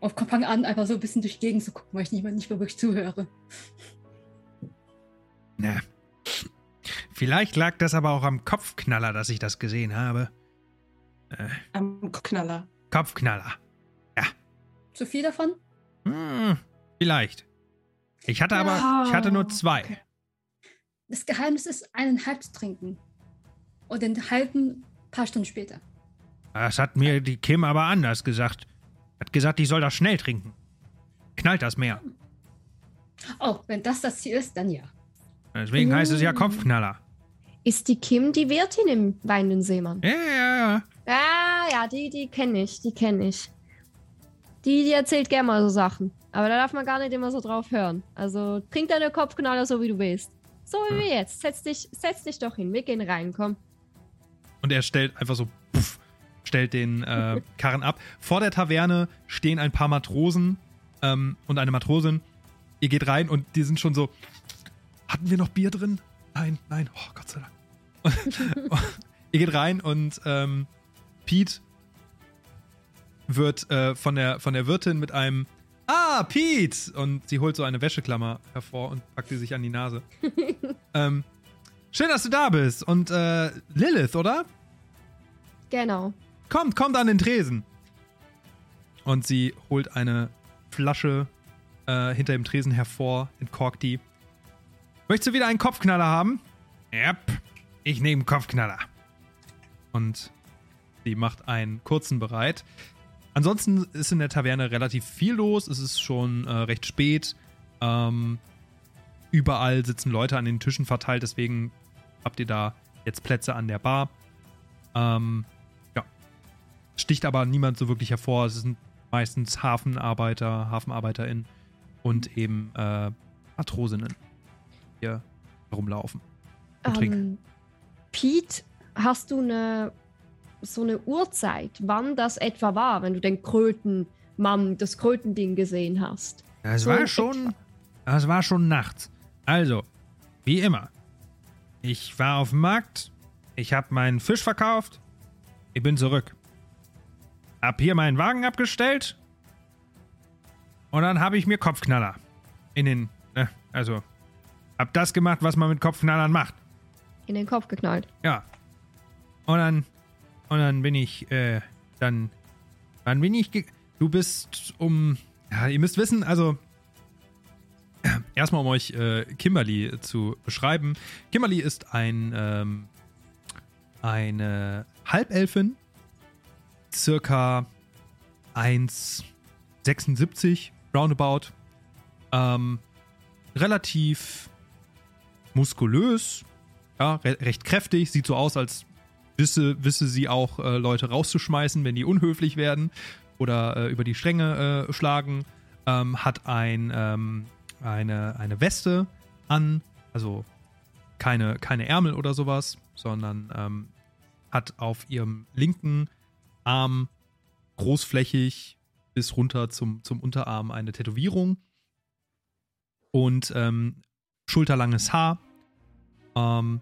Und fange an, einfach so ein bisschen durch die Gegend zu gucken, weil ich nicht mehr, nicht mehr wirklich zuhöre. Na. Vielleicht lag das aber auch am Kopfknaller, dass ich das gesehen habe. Äh, Am Knaller. Kopfknaller. Zu viel davon? Hm, vielleicht. Ich hatte aber, Ja, ich hatte nur zwei. okay. Das Geheimnis ist, einen halb zu trinken. Und den halben paar Stunden später. Das hat mir die Kim aber anders gesagt. Hat gesagt, ich soll das schnell trinken. Knallt das mehr. Oh, wenn das das Ziel ist, dann ja. Deswegen heißt es ja. Kopfknaller. Ist die Kim die Wirtin im Weinenden Seemann? Ja, ja, ja. Ah, ja, die, die kenne ich, die kenne ich. Die, die erzählt gerne mal so Sachen. Aber da darf man gar nicht immer so drauf hören. Also trink deine Kopfknaller so, wie du willst. So wie wir jetzt. Setz dich, setz dich doch hin. Wir gehen rein, komm. Und er stellt einfach so, puff, stellt den äh, Karren ab. Vor der Taverne stehen ein paar Matrosen ähm, und eine Matrosin. Ihr geht rein und die sind schon so, hatten wir noch Bier drin? Nein, nein, oh Gott sei Dank. Und, ihr geht rein und ähm, Pete wird äh, von, der, von der Wirtin mit einem Ah, Pete! Und sie holt so eine Wäscheklammer hervor und packt sie sich an die Nase. ähm, schön, dass du da bist. Und äh, Lilith, oder? Genau. Kommt, kommt an den Tresen. Und sie holt eine Flasche äh, hinter dem Tresen hervor, entkorkt die. Möchtest du wieder einen Kopfknaller haben? Yep, ich nehme Kopfknaller. Und sie macht einen kurzen bereit. Ansonsten ist in der Taverne relativ viel los. Es ist schon äh, recht spät. Ähm, überall sitzen Leute an den Tischen verteilt, deswegen habt ihr da jetzt Plätze an der Bar. Ähm, sticht aber niemand so wirklich hervor. Es sind meistens Hafenarbeiter, HafenarbeiterInnen und eben äh, Matrosinnen, hier herumlaufen. Und trinken. Ähm, Pete, hast du eine so eine Uhrzeit, wann das etwa war, wenn du den Krötenmann, das Krötending gesehen hast? Das so war schon, etwa. das war schon nachts. Also, wie immer. Ich war auf dem Markt, ich habe meinen Fisch verkauft, ich bin zurück. Hab hier meinen Wagen abgestellt und dann habe ich mir Kopfknaller in den, äh, also, hab das gemacht, was man mit Kopfknallern macht. In den Kopf geknallt. Ja. Und dann, und dann bin ich, äh, dann, dann bin ich, du bist um, ja, ihr müsst wissen, also, erstmal um euch äh, Kimberly zu beschreiben. Kimberly ist ein, ähm, eine Halbelfin, circa 1,76 roundabout, ähm, relativ muskulös, ja, re recht kräftig, sieht so aus, als wisse, wisse sie auch äh, Leute rauszuschmeißen, wenn die unhöflich werden oder äh, über die Stränge äh, schlagen. Ähm, hat ein, ähm, eine, eine Weste an, also keine, keine Ärmel oder sowas, sondern ähm, hat auf ihrem linken Arm großflächig bis runter zum, zum Unterarm eine Tätowierung und ähm, schulterlanges Haar, ähm,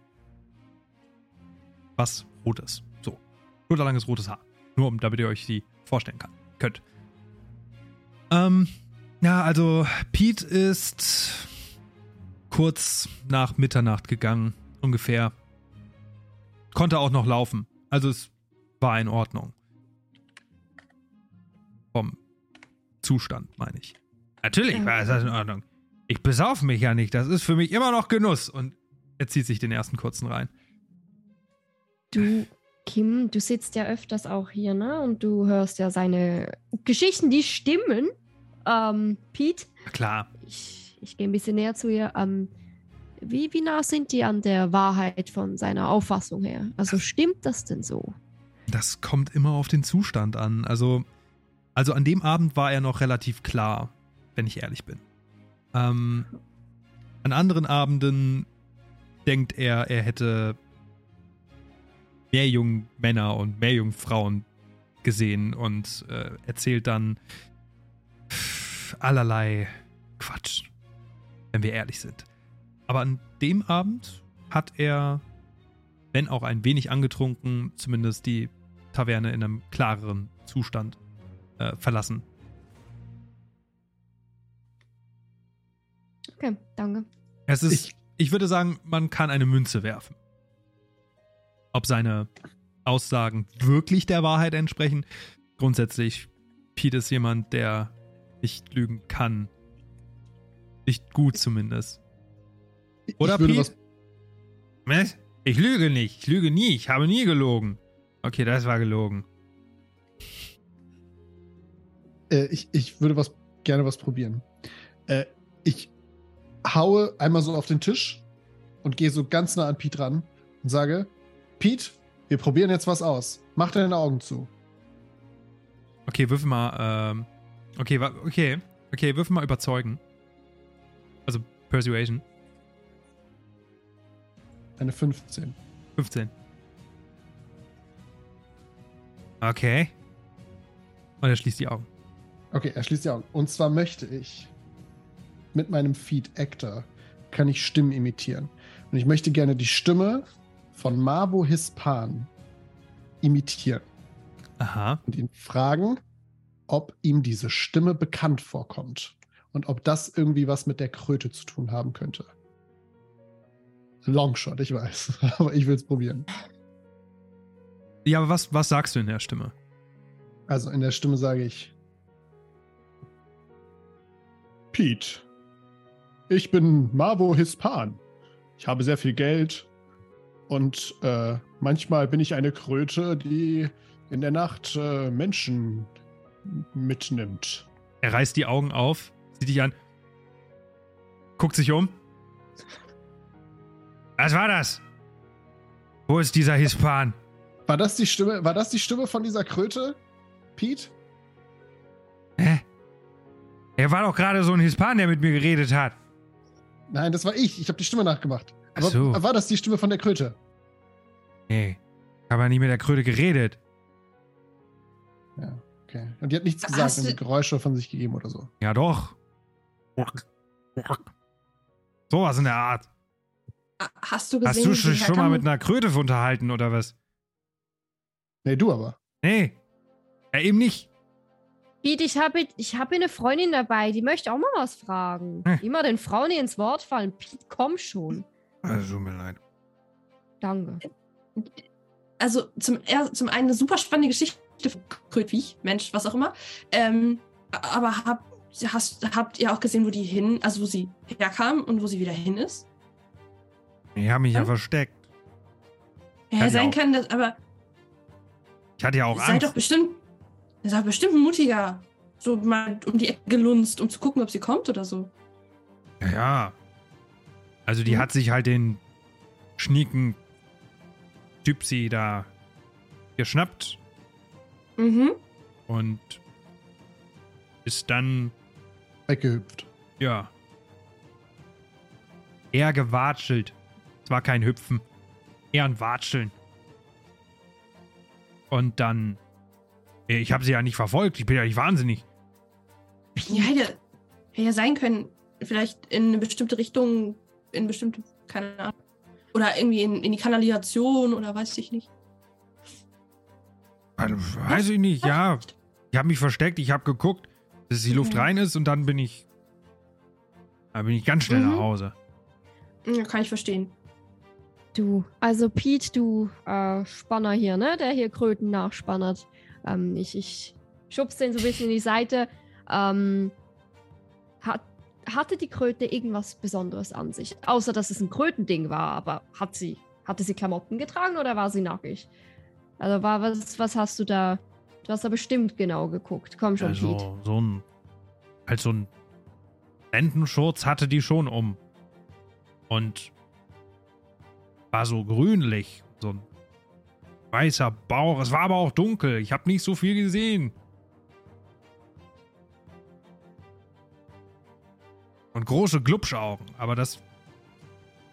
was rot ist. So, schulterlanges rotes Haar. Nur um, damit ihr euch die vorstellen kann, könnt. Ähm, ja, also Pete ist kurz nach Mitternacht gegangen, ungefähr. Konnte auch noch laufen. Also es war in Ordnung. Vom Zustand, meine ich. Natürlich war es in Ordnung. Ich besauf mich ja nicht. Das ist für mich immer noch Genuss. Und er zieht sich den ersten kurzen rein. Du, Kim, du sitzt ja öfters auch hier, ne? Und du hörst ja seine Geschichten, die stimmen. Ähm, Pete, Na klar. ich, ich gehe ein bisschen näher zu ihr. Ähm, wie, wie nah sind die an der Wahrheit von seiner Auffassung her? Also stimmt das denn so? Das kommt immer auf den Zustand an. Also, also an dem Abend war er noch relativ klar, wenn ich ehrlich bin. Ähm, an anderen Abenden denkt er, er hätte mehr jungen Männer und mehr jungen Frauen gesehen und äh, erzählt dann allerlei Quatsch, wenn wir ehrlich sind. Aber an dem Abend hat er, wenn auch ein wenig angetrunken, zumindest die Taverne in einem klareren Zustand äh, verlassen. Okay, danke. Es ist, Ich- ich, würde sagen, man kann eine Münze werfen. Ob seine Aussagen wirklich der Wahrheit entsprechen. Grundsätzlich, Pete ist jemand, der nicht lügen kann. Nicht gut zumindest. Oder, ich Pete? was, Was? Ich lüge nicht. Ich lüge nie. Ich habe nie gelogen. Okay, das war gelogen. äh, ich, ich würde was gerne was probieren. Äh, ich haue einmal so auf den Tisch und gehe so ganz nah an Pete ran und sage: Pete, wir probieren jetzt was aus. Mach deine Augen zu. Okay, würfel mal, ähm, okay, okay, okay, würfel mal überzeugen. Also Persuasion. Eine 15. 15. Okay. Und er schließt die Augen. Okay, er schließt die Augen. Und zwar möchte ich mit meinem Feed Actor kann ich Stimmen imitieren. Und ich möchte gerne die Stimme von Mabo Hispan imitieren Aha. und ihn fragen, ob ihm diese Stimme bekannt vorkommt und ob das irgendwie was mit der Kröte zu tun haben könnte. Longshot, ich weiß, aber ich will es probieren. Ja, aber was, was sagst du in der Stimme? Also in der Stimme sage ich: Pete, ich bin Mavo Hispan. Ich habe sehr viel Geld und äh, manchmal bin ich eine Kröte, die in der Nacht äh, Menschen mitnimmt. Er reißt die Augen auf, sieht dich an, guckt sich um. Was war das? Wo ist dieser Hispan? War das die Stimme? War das die Stimme von dieser Kröte, Pete? Hä? Er war doch gerade so ein Hispan, der mit mir geredet hat. Nein, das war ich. Ich habe die Stimme nachgemacht. Ach Aber so. war das die Stimme von der Kröte? Nee, ich habe ja nicht mit der Kröte geredet. Ja, okay. Und die hat nichts gesagt du- und Geräusche von sich gegeben oder so. Ja, doch. Sowas in der Art. Ah, Hast du gesehen, Hast du wie schon, mal mit einer Kröte unterhalten oder was? Nee, du aber. Nee. Ja, eben nicht. Pete, ich habe ich hab hier eine Freundin dabei, die möchte auch mal was fragen. Hm. Immer den Frauen nicht ins Wort fallen. Pete, komm schon. Also, tut mir leid. Danke. Also zum, er, zum einen eine super spannende Geschichte Krötwig, Mensch, was auch immer. Ähm, aber hab, hast, habt ihr auch gesehen, wo die hin, also wo sie herkam und wo sie wieder hin ist? Ich habe mich ja Hm? versteckt. Ja, Kann ja sein auch. kann das, aber Ich hatte ja auch seid doch Bestimmt, seid bestimmt ein mutiger. So mal um die Ecke gelunzt, um zu gucken, ob sie kommt oder so. Ja, ja. Also, die Hm? hat sich halt den schnieken Gypsy da geschnappt Mhm. und ist dann, Weggehüpft. ja, eher gewatschelt. Es war kein Hüpfen, eher ein Watscheln. Und dann, ich habe sie ja nicht verfolgt, ich bin ja nicht wahnsinnig. Ja, hätte, hätte ja sein können, vielleicht in eine bestimmte Richtung, in bestimmte, keine Ahnung. Oder irgendwie in, in die Kanalisation oder weiß ich nicht. Also, weiß ich nicht, ja. Ich habe mich versteckt, ich habe geguckt, dass die Luft Mhm. rein ist und dann bin ich. Da bin ich ganz schnell Mhm. nach Hause. Ja, kann ich verstehen. Du, also Pete, du äh, Spanner hier, ne? Der hier Kröten nachspannert. Ähm, ich, ich schubs den so ein bisschen in die Seite. Ähm, hat, hatte die Kröte irgendwas Besonderes an sich? Außer, dass es ein Krötending war, aber hat sie, hatte sie Klamotten getragen oder war sie nackig? Also war was, was hast du da? Du hast da bestimmt genau geguckt. Komm schon, Pete. Also, so ein. Halt so ein Lendenschurz hatte die schon um. Und war so grünlich. So ein Weißer Bauch. Es war aber auch dunkel. Ich habe nicht so viel gesehen. Und große Glubschaugen. Aber das,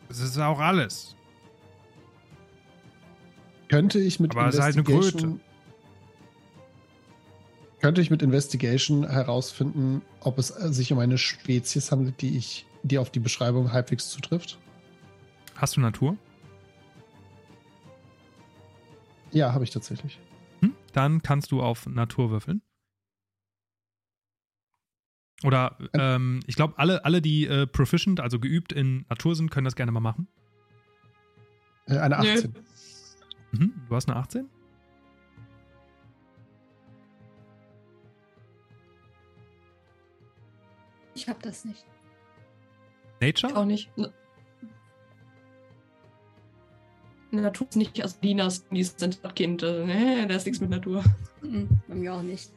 das ist auch alles. Könnte ich mit Aber es ist halt eine Investigation. Könnte ich mit Investigation herausfinden, ob es äh, sich um eine Spezies handelt, die ich, die auf die Beschreibung halbwegs zutrifft? Hast du Natur? Ja, habe ich tatsächlich. Hm? Dann kannst du auf Natur würfeln. Oder ähm, ich glaube, alle, alle, die äh, proficient, also geübt in Natur sind, können das gerne mal machen. Äh, eine Nö. 18. Mhm. Du hast eine 18? Ich habe das nicht. Nature? Auch nicht. Natur ist nicht aus Linas, die sind doch Kind. Also, nee, da ist nichts mit Natur. Mhm, bei mir auch nicht.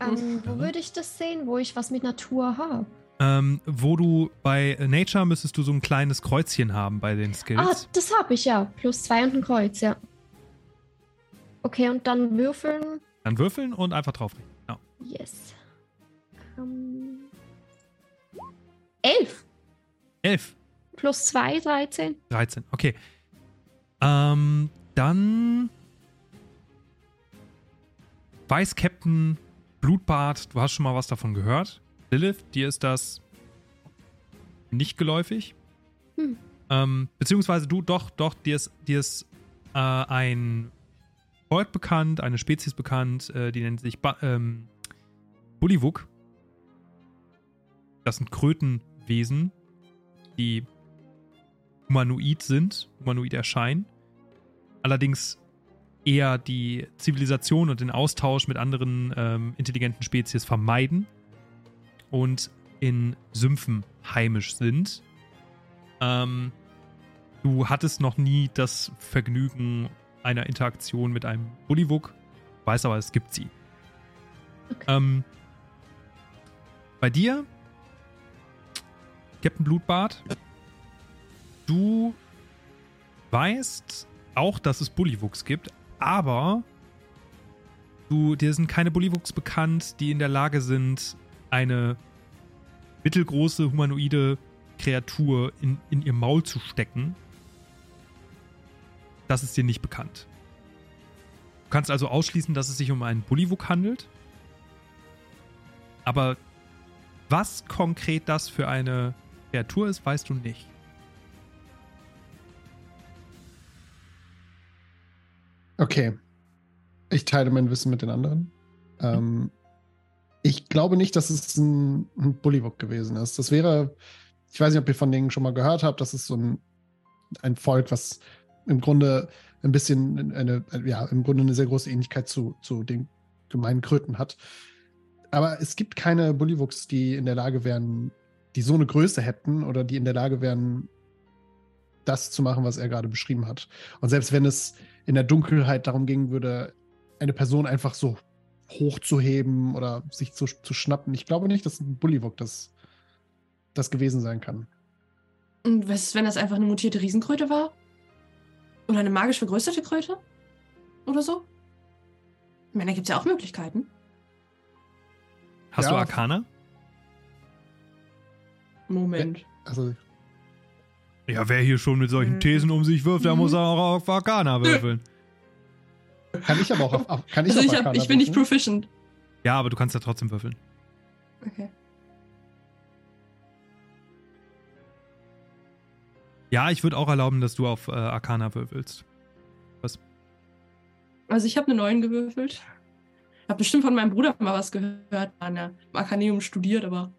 Ähm, wo würde ich das sehen, wo ich was mit Natur habe? Ähm, wo du bei Nature müsstest du so ein kleines Kreuzchen haben bei den Ah, Skills. das habe ich ja. Plus zwei und ein Kreuz, ja. Okay, und dann würfeln. Dann würfeln und einfach drauflegen. Ja. Yes. Ähm, elf. 11, Plus zwei, 13. 13. Okay. Ähm, dann weiß Captain Blutbart, du hast schon mal was davon gehört. Lilith, dir ist das nicht geläufig. Hm. Ähm, beziehungsweise du, doch, doch, dir ist, dir ist äh, ein Volk bekannt, eine Spezies bekannt, äh, die nennt sich ba ähm, Bullywug. Das sind Krötenwesen, die humanoid sind, humanoid erscheinen. Allerdings eher die Zivilisation und den Austausch mit anderen ähm, intelligenten Spezies vermeiden und in Sümpfen heimisch sind. Ähm, du hattest noch nie das Vergnügen einer Interaktion mit einem Bullywug, weißt aber, es gibt sie. Okay. Ähm, bei dir, Captain Blutbart, du weißt auch, dass es Bullywuchs gibt, aber du, dir sind keine Bullywuchs bekannt, die in der Lage sind, eine mittelgroße humanoide Kreatur in, in ihr Maul zu stecken. Das ist dir nicht bekannt. Du kannst also ausschließen, dass es sich um einen Bullywug handelt. Aber was konkret das für eine Kreatur ist, weißt du nicht. Okay. Ich teile mein Wissen mit den anderen. Ähm, ich glaube nicht, dass es ein, ein Bullywug gewesen ist. Das wäre, ich weiß nicht, ob ihr von denen schon mal gehört habt, das ist so ein, ein Volk, was im Grunde ein bisschen eine, ja, im Grunde eine sehr große Ähnlichkeit zu, zu den gemeinen Kröten hat. Aber es gibt keine Bullywugs, die in der Lage wären, die so eine Größe hätten oder die in der Lage wären, das zu machen, was er gerade beschrieben hat. Und selbst wenn es in der Dunkelheit darum gehen würde, eine Person einfach so hochzuheben oder sich zu, zu schnappen, ich glaube nicht, dass ein Bullywug das, das gewesen sein kann. Und was ist, wenn das einfach eine mutierte Riesenkröte war? Oder eine magisch vergrößerte Kröte? Oder so? Ich meine, da gibt es ja auch Möglichkeiten. Hast Ja. du Arcana? Moment. Also, Ja, wer hier schon mit solchen Mhm. Thesen um sich wirft, der Mhm. muss auch auf Arcana würfeln. kann ich aber auch auf, auf kann ich Also auf ich, hab, Arcana ich bin nicht proficient. Ja, aber du kannst ja trotzdem würfeln. Okay. Ja, ich würde auch erlauben, dass du auf äh, Arcana würfelst. Also ich habe eine 9 gewürfelt. Ich habe bestimmt von meinem Bruder mal was gehört, an der Arcaneum studiert, aber.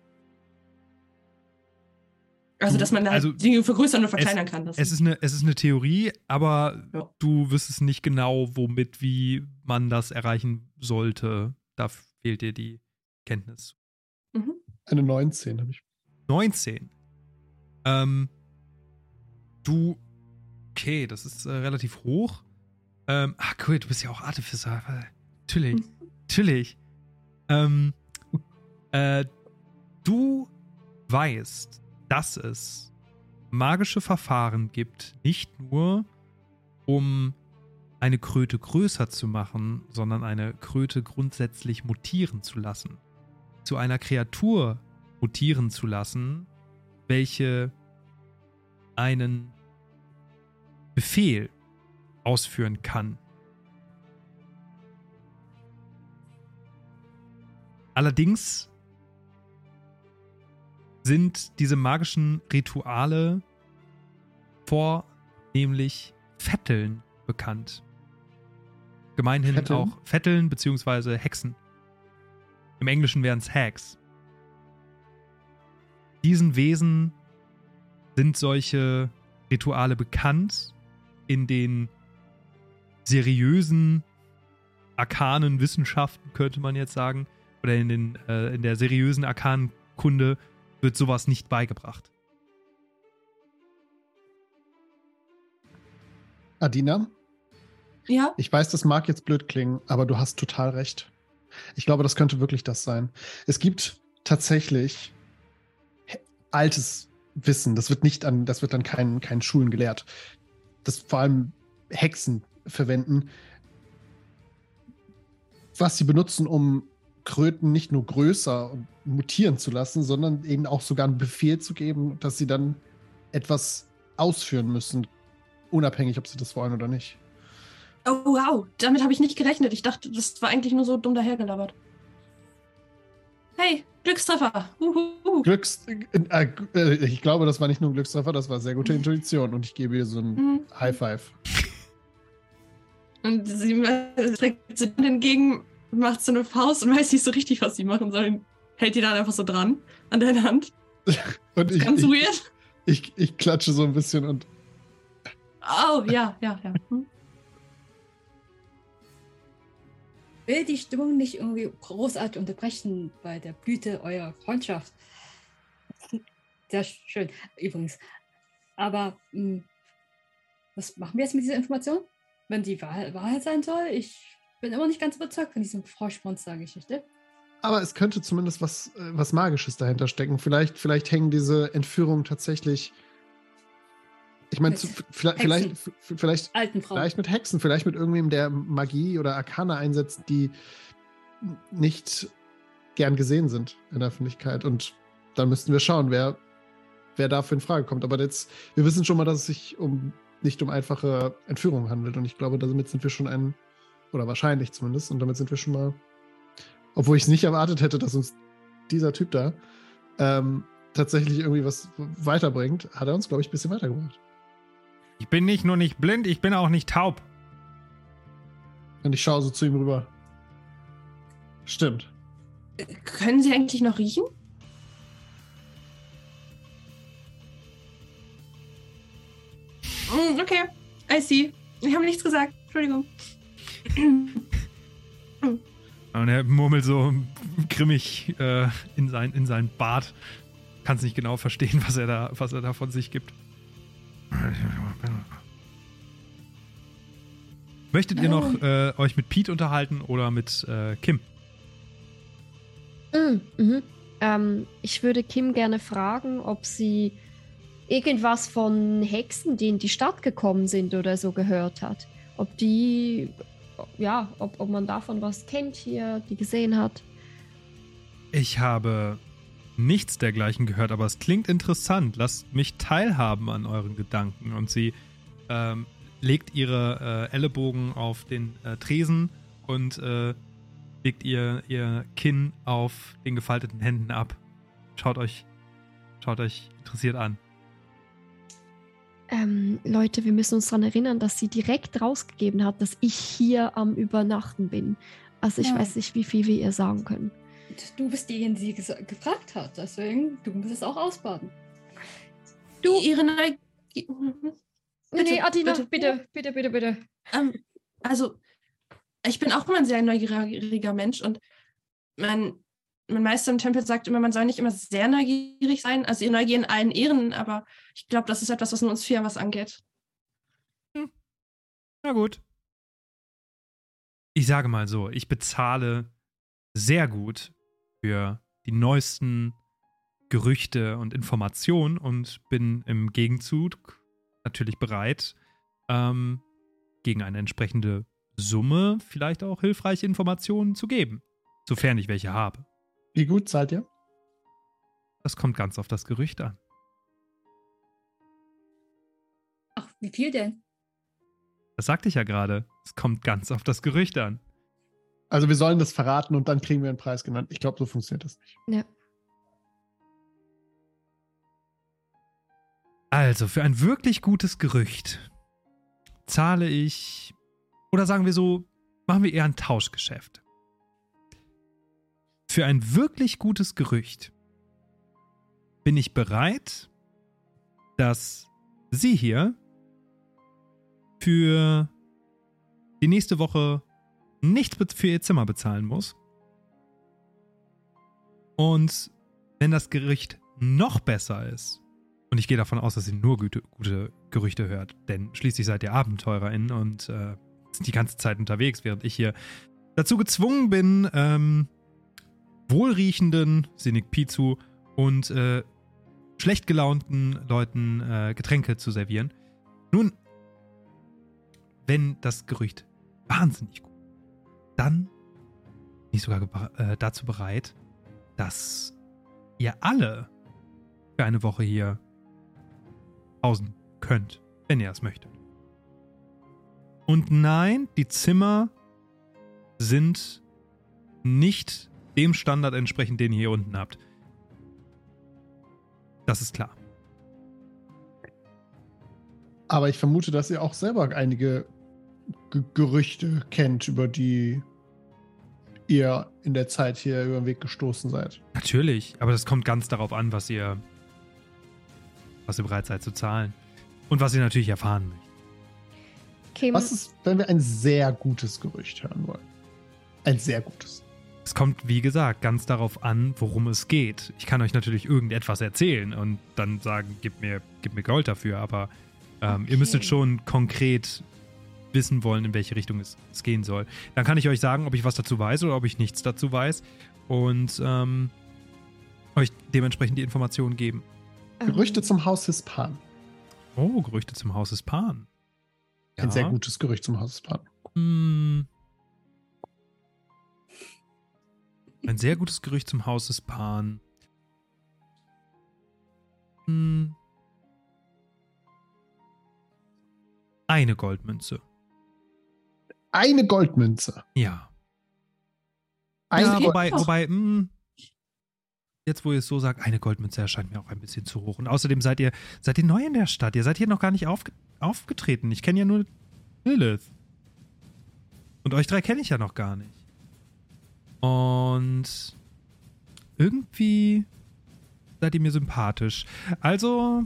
Also, Du- dass man halt also, Dinge vergrößern und verkleinern kann. Das Es ist eine, es ist eine Theorie, aber Ja. du wüsstest nicht genau, womit, wie man das erreichen sollte. Da fehlt dir die Kenntnis. mhm. Eine 19 habe ich. 19. Ähm, du. Okay, das ist äh, relativ hoch. Ähm, ach cool, du bist ja auch Artificer. Natürlich. Natürlich. Ähm, äh, du weißt, dass es magische Verfahren gibt, nicht nur um eine Kröte größer zu machen, sondern eine Kröte grundsätzlich mutieren zu lassen. Zu einer Kreatur mutieren zu lassen, welche einen Befehl ausführen kann. Allerdings sind diese magischen Rituale vornehmlich Vetteln bekannt. Gemeinhin Vetteln? auch Vetteln bzw. Hexen. Im Englischen wären es Hags. Diesen Wesen sind solche Rituale bekannt in den seriösen, arkanen Wissenschaften, könnte man jetzt sagen, oder in, den, äh, in der seriösen Arkankunde wird sowas nicht beigebracht. Adina, Ja, ich weiß, das mag jetzt blöd klingen, aber du hast total recht. Ich glaube, das könnte wirklich das sein. Es gibt tatsächlich altes Wissen, das wird nicht an, das wird an keinen, keinen Schulen gelehrt. Das vor allem Hexen verwenden, was sie benutzen, um Kröten nicht nur größer und mutieren zu lassen, sondern ihnen auch sogar einen Befehl zu geben, dass sie dann etwas ausführen müssen, unabhängig, ob sie das wollen oder nicht. Oh, wow. Damit habe ich nicht gerechnet. Ich dachte, das war eigentlich nur so dumm dahergelabert. Hey, Glückstreffer. Uhuhu. Glücks. Äh, äh, ich glaube, das war nicht nur ein Glückstreffer, das war sehr gute Intuition und ich gebe ihr so ein Mhm. High Five. Und sie trägt sie dann entgegen, macht so eine Faust und weiß nicht so richtig, was sie machen soll. Hält die dann einfach so dran an deine Hand. Und ich, Ganz ich, weird. ich, ich klatsche so ein bisschen und Oh, ja, ja, ja. Hm. will die Stimmung nicht irgendwie großartig unterbrechen bei der Blüte eurer Freundschaft. Sehr schön, übrigens. Aber mh, was machen wir jetzt mit dieser Information? Wenn die Wahl, Wahrheit sein soll? Ich bin immer nicht ganz überzeugt von diesem Froschmonster-Geschichte. Aber es könnte zumindest was, äh, was Magisches dahinter stecken. Vielleicht, vielleicht hängen diese Entführungen tatsächlich. Ich meine, vielleicht, vielleicht, vielleicht, vielleicht mit Hexen, vielleicht mit irgendwem, der Magie oder Arkane einsetzt, die nicht gern gesehen sind in der Öffentlichkeit. Und dann müssten wir schauen, wer, wer dafür in Frage kommt. Aber jetzt, wir wissen schon mal, dass es sich um nicht um einfache Entführung handelt. Und ich glaube, damit sind wir schon ein, oder wahrscheinlich zumindest, und damit sind wir schon mal, obwohl ich es nicht erwartet hätte, dass uns dieser Typ da ähm, tatsächlich irgendwie was weiterbringt, hat er uns, glaube ich, ein bisschen weitergebracht. Ich bin nicht nur nicht blind, ich bin auch nicht taub. Und ich schaue so zu ihm rüber. Stimmt. Können sie eigentlich noch riechen? Mm, Okay, I see. Ich habe nichts gesagt. Entschuldigung. Und er murmelt so grimmig äh, in, sein, in seinen Bart. Kann es nicht genau verstehen, was er, da, was er da von sich gibt. Möchtet ihr noch äh, euch mit Pete unterhalten oder mit äh, Kim? Mm, mhm. Ähm, ich würde Kim gerne fragen, ob sie irgendwas von Hexen, die in die Stadt gekommen sind oder so gehört hat. Ob die, ja, ob, ob man davon was kennt hier, die gesehen hat. Ich habe nichts dergleichen gehört, aber es klingt interessant. Lasst mich teilhaben an euren Gedanken. Und sie ähm, legt ihre äh, Ellenbogen auf den äh, Tresen und äh, legt ihr, ihr Kinn auf den gefalteten Händen ab. Schaut euch, schaut euch interessiert an. Ähm, Leute, wir müssen uns daran erinnern, dass sie direkt rausgegeben hat, dass ich hier am Übernachten bin. Also ich Ja. weiß nicht, wie viel wir ihr sagen können. Du bist diejenige, die sie ges- gefragt hat. Deswegen, du musst es auch ausbaden. Du, ihre Neugier. Bitte, nee, Adina, bitte. bitte, bitte, bitte, bitte. Ähm, also, ich bin auch immer ein sehr neugieriger Mensch und mein, mein Meister im Tempel sagt immer, man soll nicht immer sehr neugierig sein. Also, ihr Neugier in allen Ehren, aber ich glaube, das ist etwas, was nur uns vier was angeht. Na gut. Ich sage mal so, ich bezahle sehr gut für die neuesten Gerüchte und Informationen und bin im Gegenzug natürlich bereit, ähm, gegen eine entsprechende Summe vielleicht auch hilfreiche Informationen zu geben, sofern ich welche habe. Wie gut zahlt ihr? Das kommt ganz auf das Gerücht an. Ach, wie viel denn? Das sagte ich ja gerade. Es kommt ganz auf das Gerücht an. Also wir sollen das verraten und dann kriegen wir einen Preis genannt. Ich glaube, so funktioniert das nicht. Ja. Also, für ein wirklich gutes Gerücht zahle ich, oder sagen wir so, machen wir eher ein Tauschgeschäft. Für ein wirklich gutes Gerücht bin ich bereit, dass sie hier für die nächste Woche nichts für ihr Zimmer bezahlen muss. Und wenn das Gerücht noch besser ist, und ich gehe davon aus, dass sie nur gute, gute Gerüchte hört, denn schließlich seid ihr AbenteurerInnen und äh, sind die ganze Zeit unterwegs, während ich hier dazu gezwungen bin, ähm, wohlriechenden Sinik Pizu und äh, schlecht gelaunten Leuten äh, Getränke zu servieren. Nun, wenn das Gerücht wahnsinnig gut dann bin ich sogar äh, dazu bereit, dass ihr alle für eine Woche hier pausen könnt, wenn ihr es möchtet. Und nein, die Zimmer sind nicht dem Standard entsprechend, den ihr hier unten habt. Das ist klar. Aber ich vermute, dass ihr auch selber einige G Gerüchte kennt, über die ihr in der Zeit hier über den Weg gestoßen seid. Natürlich, aber das kommt ganz darauf an, was ihr, was ihr bereit seid zu zahlen. Und was ihr natürlich erfahren möchtet. Kim, Was ist, wenn wir ein sehr gutes Gerücht hören wollen? Ein sehr gutes. Es kommt, wie gesagt, ganz darauf an, worum es geht. Ich kann euch natürlich irgendetwas erzählen und dann sagen, gib mir, gib mir Gold dafür, aber ähm, ihr müsstet Okay. schon konkret wissen wollen, in welche Richtung es, es gehen soll. Dann kann ich euch sagen, ob ich was dazu weiß oder ob ich nichts dazu weiß und ähm, euch dementsprechend die Informationen geben. ähm, Gerüchte zum Haus Hispan. Oh, Gerüchte zum Haus des Pan. Ein sehr gutes Gerücht zum Haus Hispan. Hm. Ein sehr gutes Gerücht zum Haus des Pan. Hm. Eine Goldmünze. Eine Goldmünze. Ja. Eine ja, wobei, wobei, hm, jetzt wo ihr es so sagt, eine Goldmünze erscheint mir auch ein bisschen zu hoch. Und außerdem seid ihr, seid ihr neu in der Stadt. Ihr seid hier noch gar nicht aufge aufgetreten. Ich kenne ja nur Lilith. Und euch drei kenne ich ja noch gar nicht. Und irgendwie seid ihr mir sympathisch. Also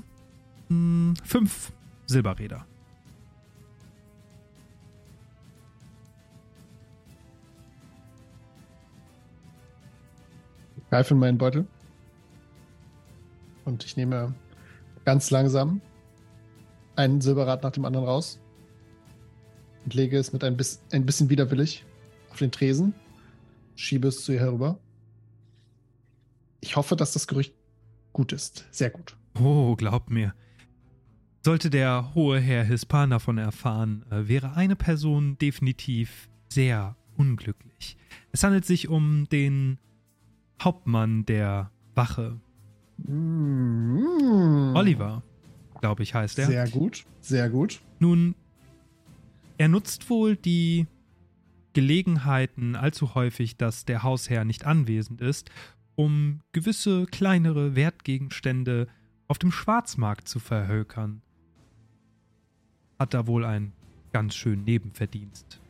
hm, fünf Silberräder. Ich greife in meinen Beutel. Und ich nehme ganz langsam ein Silberrad nach dem anderen raus. Und lege es mit ein, bis, ein bisschen widerwillig auf den Tresen. Schiebe es zu ihr herüber. Ich hoffe, dass das Gerücht gut ist. Sehr gut. Oh, glaubt mir. Sollte der hohe Herr Hispan davon erfahren, äh, wäre eine Person definitiv sehr unglücklich. Es handelt sich um den Hauptmann der Wache, Mm. Oliver, glaube ich, heißt er. Sehr gut. Sehr gut. Nun, er nutzt wohl die Gelegenheiten allzu häufig, dass der Hausherr nicht anwesend ist, um gewisse kleinere Wertgegenstände auf dem Schwarzmarkt zu verhökern. Hat da wohl einen ganz schönen Nebenverdienst.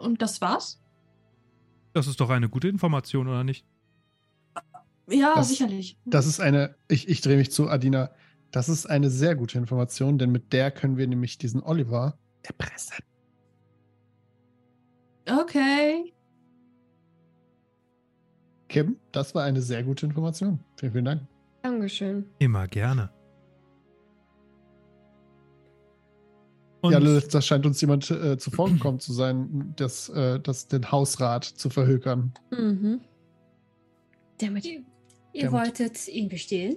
Und das war's? Das ist doch eine gute Information, oder nicht? Ja, Das- sicherlich. Das ist eine, ich, ich drehe mich zu Adina. Das ist eine sehr gute Information, denn mit der können wir nämlich diesen Oliver erpressen. Okay. Kim, das war eine sehr gute Information. Vielen, vielen Dank. Dankeschön. Immer gerne. Und ja, Lilith, da scheint uns jemand äh, zuvor gekommen zu sein, das, äh, das, den Hausrat zu verhökern. Mhm. Damit. Ihr, ihr Damit. wolltet ihn bestehlen?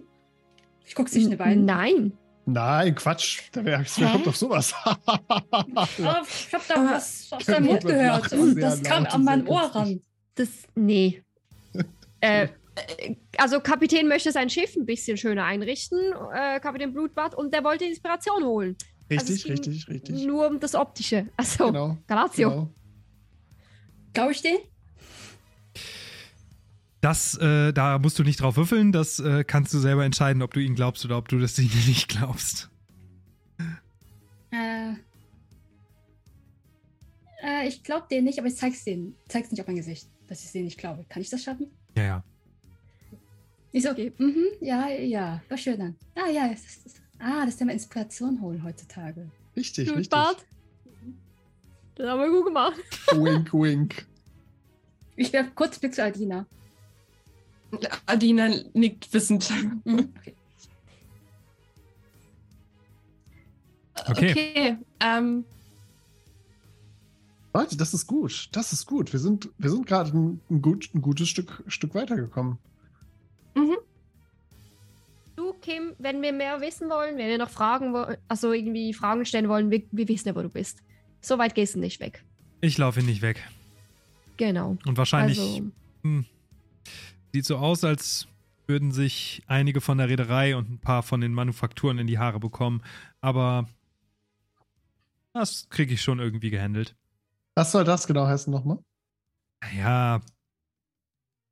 Ich gucke zwischen den beiden. Nein. Nein, Quatsch. Da kommt doch sowas? Oh, ich habe da was aus deinem Mund gehört und das kam an mein Ohr ran. Das. Nee. äh, also Kapitän möchte sein Schiff ein bisschen schöner einrichten, äh, Kapitän Blutbad, und der wollte Inspiration holen. Also es richtig, ging richtig, richtig. Nur um das Optische. Also, Genau. Galatio. genau. Glaube ich den? das, äh, da musst du nicht drauf würfeln. Das äh, kannst du selber entscheiden, ob du ihn glaubst oder ob du das ihnen nicht glaubst. Äh, äh, ich glaube den nicht, aber ich zeig's denen. Zeig's nicht auf mein Gesicht, dass ich den nicht glaube. Kann ich das schaffen? Ja, ja. Ich so, mhm, ja, ja, war schön dann. Ah, ja, das ist, ah, das ist ja mal Inspiration holen heutzutage. Richtig, richtig. Blutbad. Das haben wir gut gemacht. Wink, wink. Ich werfe kurz Blick zu Aldina. Adina nickt wissend. Mhm, okay. Okay. Okay. Ähm, Leute, das ist gut. Das ist gut. Wir sind, wir sind gerade ein, ein, gut, ein gutes Stück, Stück weitergekommen. Du, Kim, wenn wir mehr wissen wollen, wenn wir noch Fragen, also irgendwie Fragen stellen wollen, wir, wir wissen ja, wo du bist. So weit gehst du nicht weg. Ich laufe nicht weg. Genau. Und wahrscheinlich Also, hm, sieht so aus, als würden sich einige von der Reederei und ein paar von den Manufakturen in die Haare bekommen. Aber das kriege ich schon irgendwie gehandelt. Was soll das genau heißen nochmal? Naja,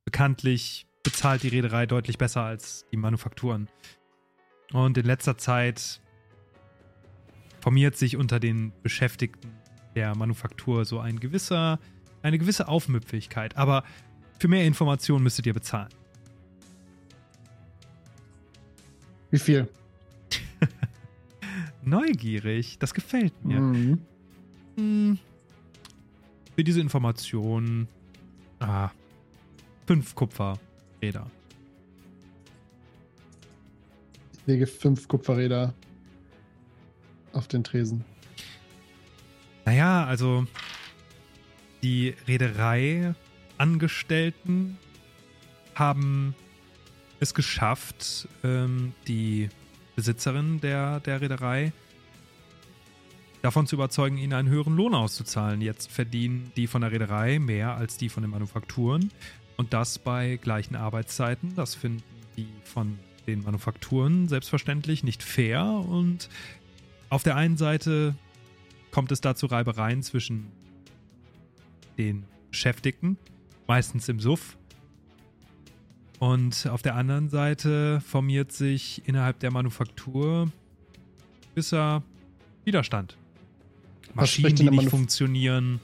bekanntlich bezahlt die Reederei deutlich besser als die Manufakturen. Und in letzter Zeit formiert sich unter den Beschäftigten der Manufaktur so ein gewisser, eine gewisse Aufmüpfigkeit. Aber für mehr Informationen müsstet ihr bezahlen. Wie viel? Neugierig, das gefällt mir. Mhm. Hm, für diese Information ah, fünf Kupferräder. Lege fünf Kupferräder auf den Tresen. Naja, also die Reederei-Angestellten haben es geschafft, ähm, die Besitzerin der, der Reederei davon zu überzeugen, ihnen einen höheren Lohn auszuzahlen. Jetzt verdienen die von der Reederei mehr als die von den Manufakturen und das bei gleichen Arbeitszeiten. Das finden die von den Manufakturen selbstverständlich nicht fair und auf der einen Seite kommt es da zu Reibereien zwischen den Beschäftigten, meistens im Suff. Und auf der anderen Seite formiert sich innerhalb der Manufaktur gewisser Widerstand. Maschinen, die nicht funktionieren,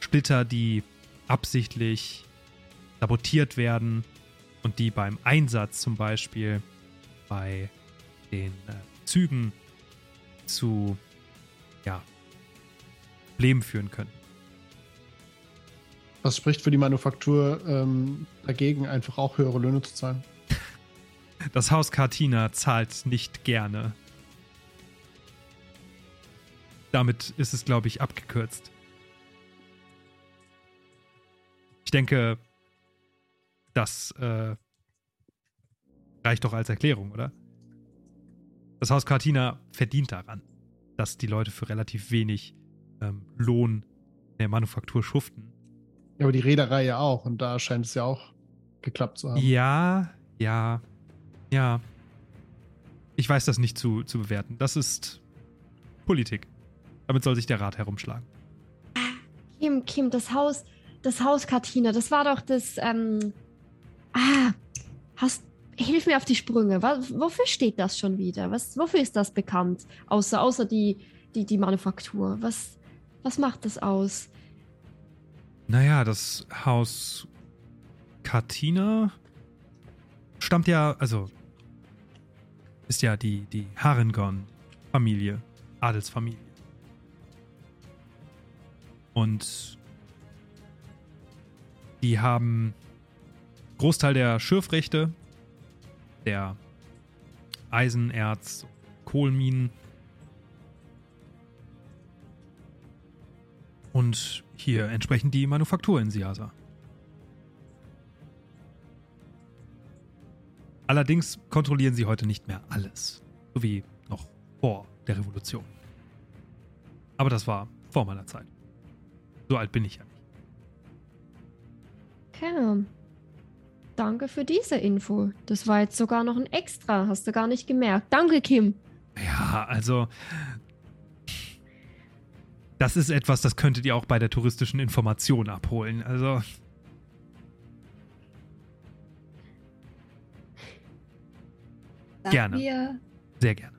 Splitter, die absichtlich sabotiert werden und die beim Einsatz zum Beispiel bei den äh, Zügen zu ja, Problemen führen können. Was spricht für die Manufaktur ähm, dagegen, einfach auch höhere Löhne zu zahlen? Das Haus Cartina zahlt nicht gerne. Damit ist es, glaube ich, abgekürzt. Ich denke, das äh, reicht doch als Erklärung, oder? Das Haus Cartina verdient daran, dass die Leute für relativ wenig ähm, Lohn in der Manufaktur schuften. Ja, aber die Reederei ja auch. Und da scheint es ja auch geklappt zu haben. Ja, ja, ja. Ich weiß das nicht zu, zu bewerten. Das ist Politik. Damit soll sich der Rat herumschlagen. Kim, Kim, das Haus, das Haus Katina, das war doch das, ähm, ah, hast, hilf mir auf die Sprünge. Was, wofür steht das schon wieder? Was, wofür ist das bekannt? Außer, außer die, die, die Manufaktur. Was, was macht das aus? Naja, das Haus Katina stammt ja, also ist ja die, die Harengon-Familie, Adelsfamilie. Und die haben Großteil der Schürfrechte, der Eisenerz, Kohlenminen Und hier entsprechend die Manufaktur in Siasa. Allerdings kontrollieren sie heute nicht mehr alles. So wie noch vor der Revolution. Aber das war vor meiner Zeit. So alt bin ich ja nicht. Okay. Danke für diese Info. Das war jetzt sogar noch ein Extra. Hast du gar nicht gemerkt. Danke, Kim. Ja, also. Das ist etwas, das könntet ihr auch bei der touristischen Information abholen. Also. Sagen Gerne. wir Sehr gerne.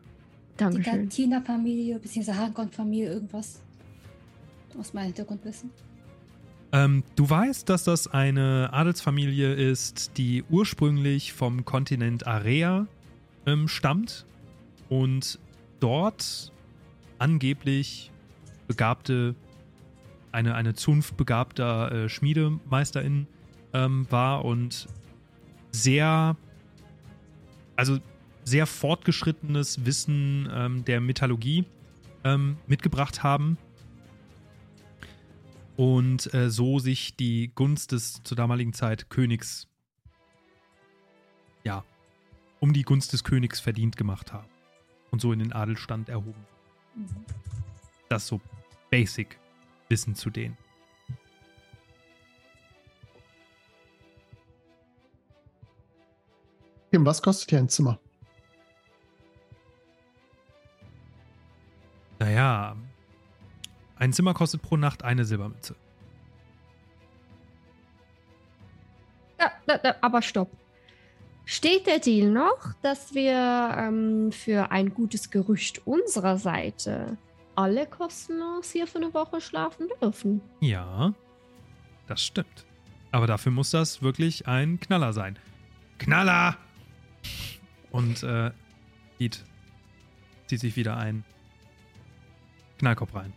die Dankeschön. Cantina-Familie bzw. Hangon-Familie irgendwas aus meinem Hintergrundwissen? Ähm, du weißt, dass das eine Adelsfamilie ist, die ursprünglich vom Kontinent Area ähm, stammt und dort angeblich begabte, eine, eine Zunft begabter äh, Schmiedemeisterin ähm, war und sehr, also sehr fortgeschrittenes Wissen ähm, der Metallurgie ähm, mitgebracht haben und äh, so sich die Gunst des zur damaligen Zeit Königs, ja, um die Gunst des Königs verdient gemacht haben und so in den Adelstand erhoben. Das ist so Basic Wissen zu denen. Kim, was kostet hier ein Zimmer? Naja, ein Zimmer kostet pro Nacht eine Silbermünze. Ja, da, da, aber stopp. Steht der Deal noch, dass wir ähm, für ein gutes Gerücht unserer Seite alle kostenlos hier für eine Woche schlafen dürfen? Ja, das stimmt. Aber dafür muss das wirklich ein Knaller sein. Knaller! Und äh, Heat zieht sich wieder ein Knallkopf rein.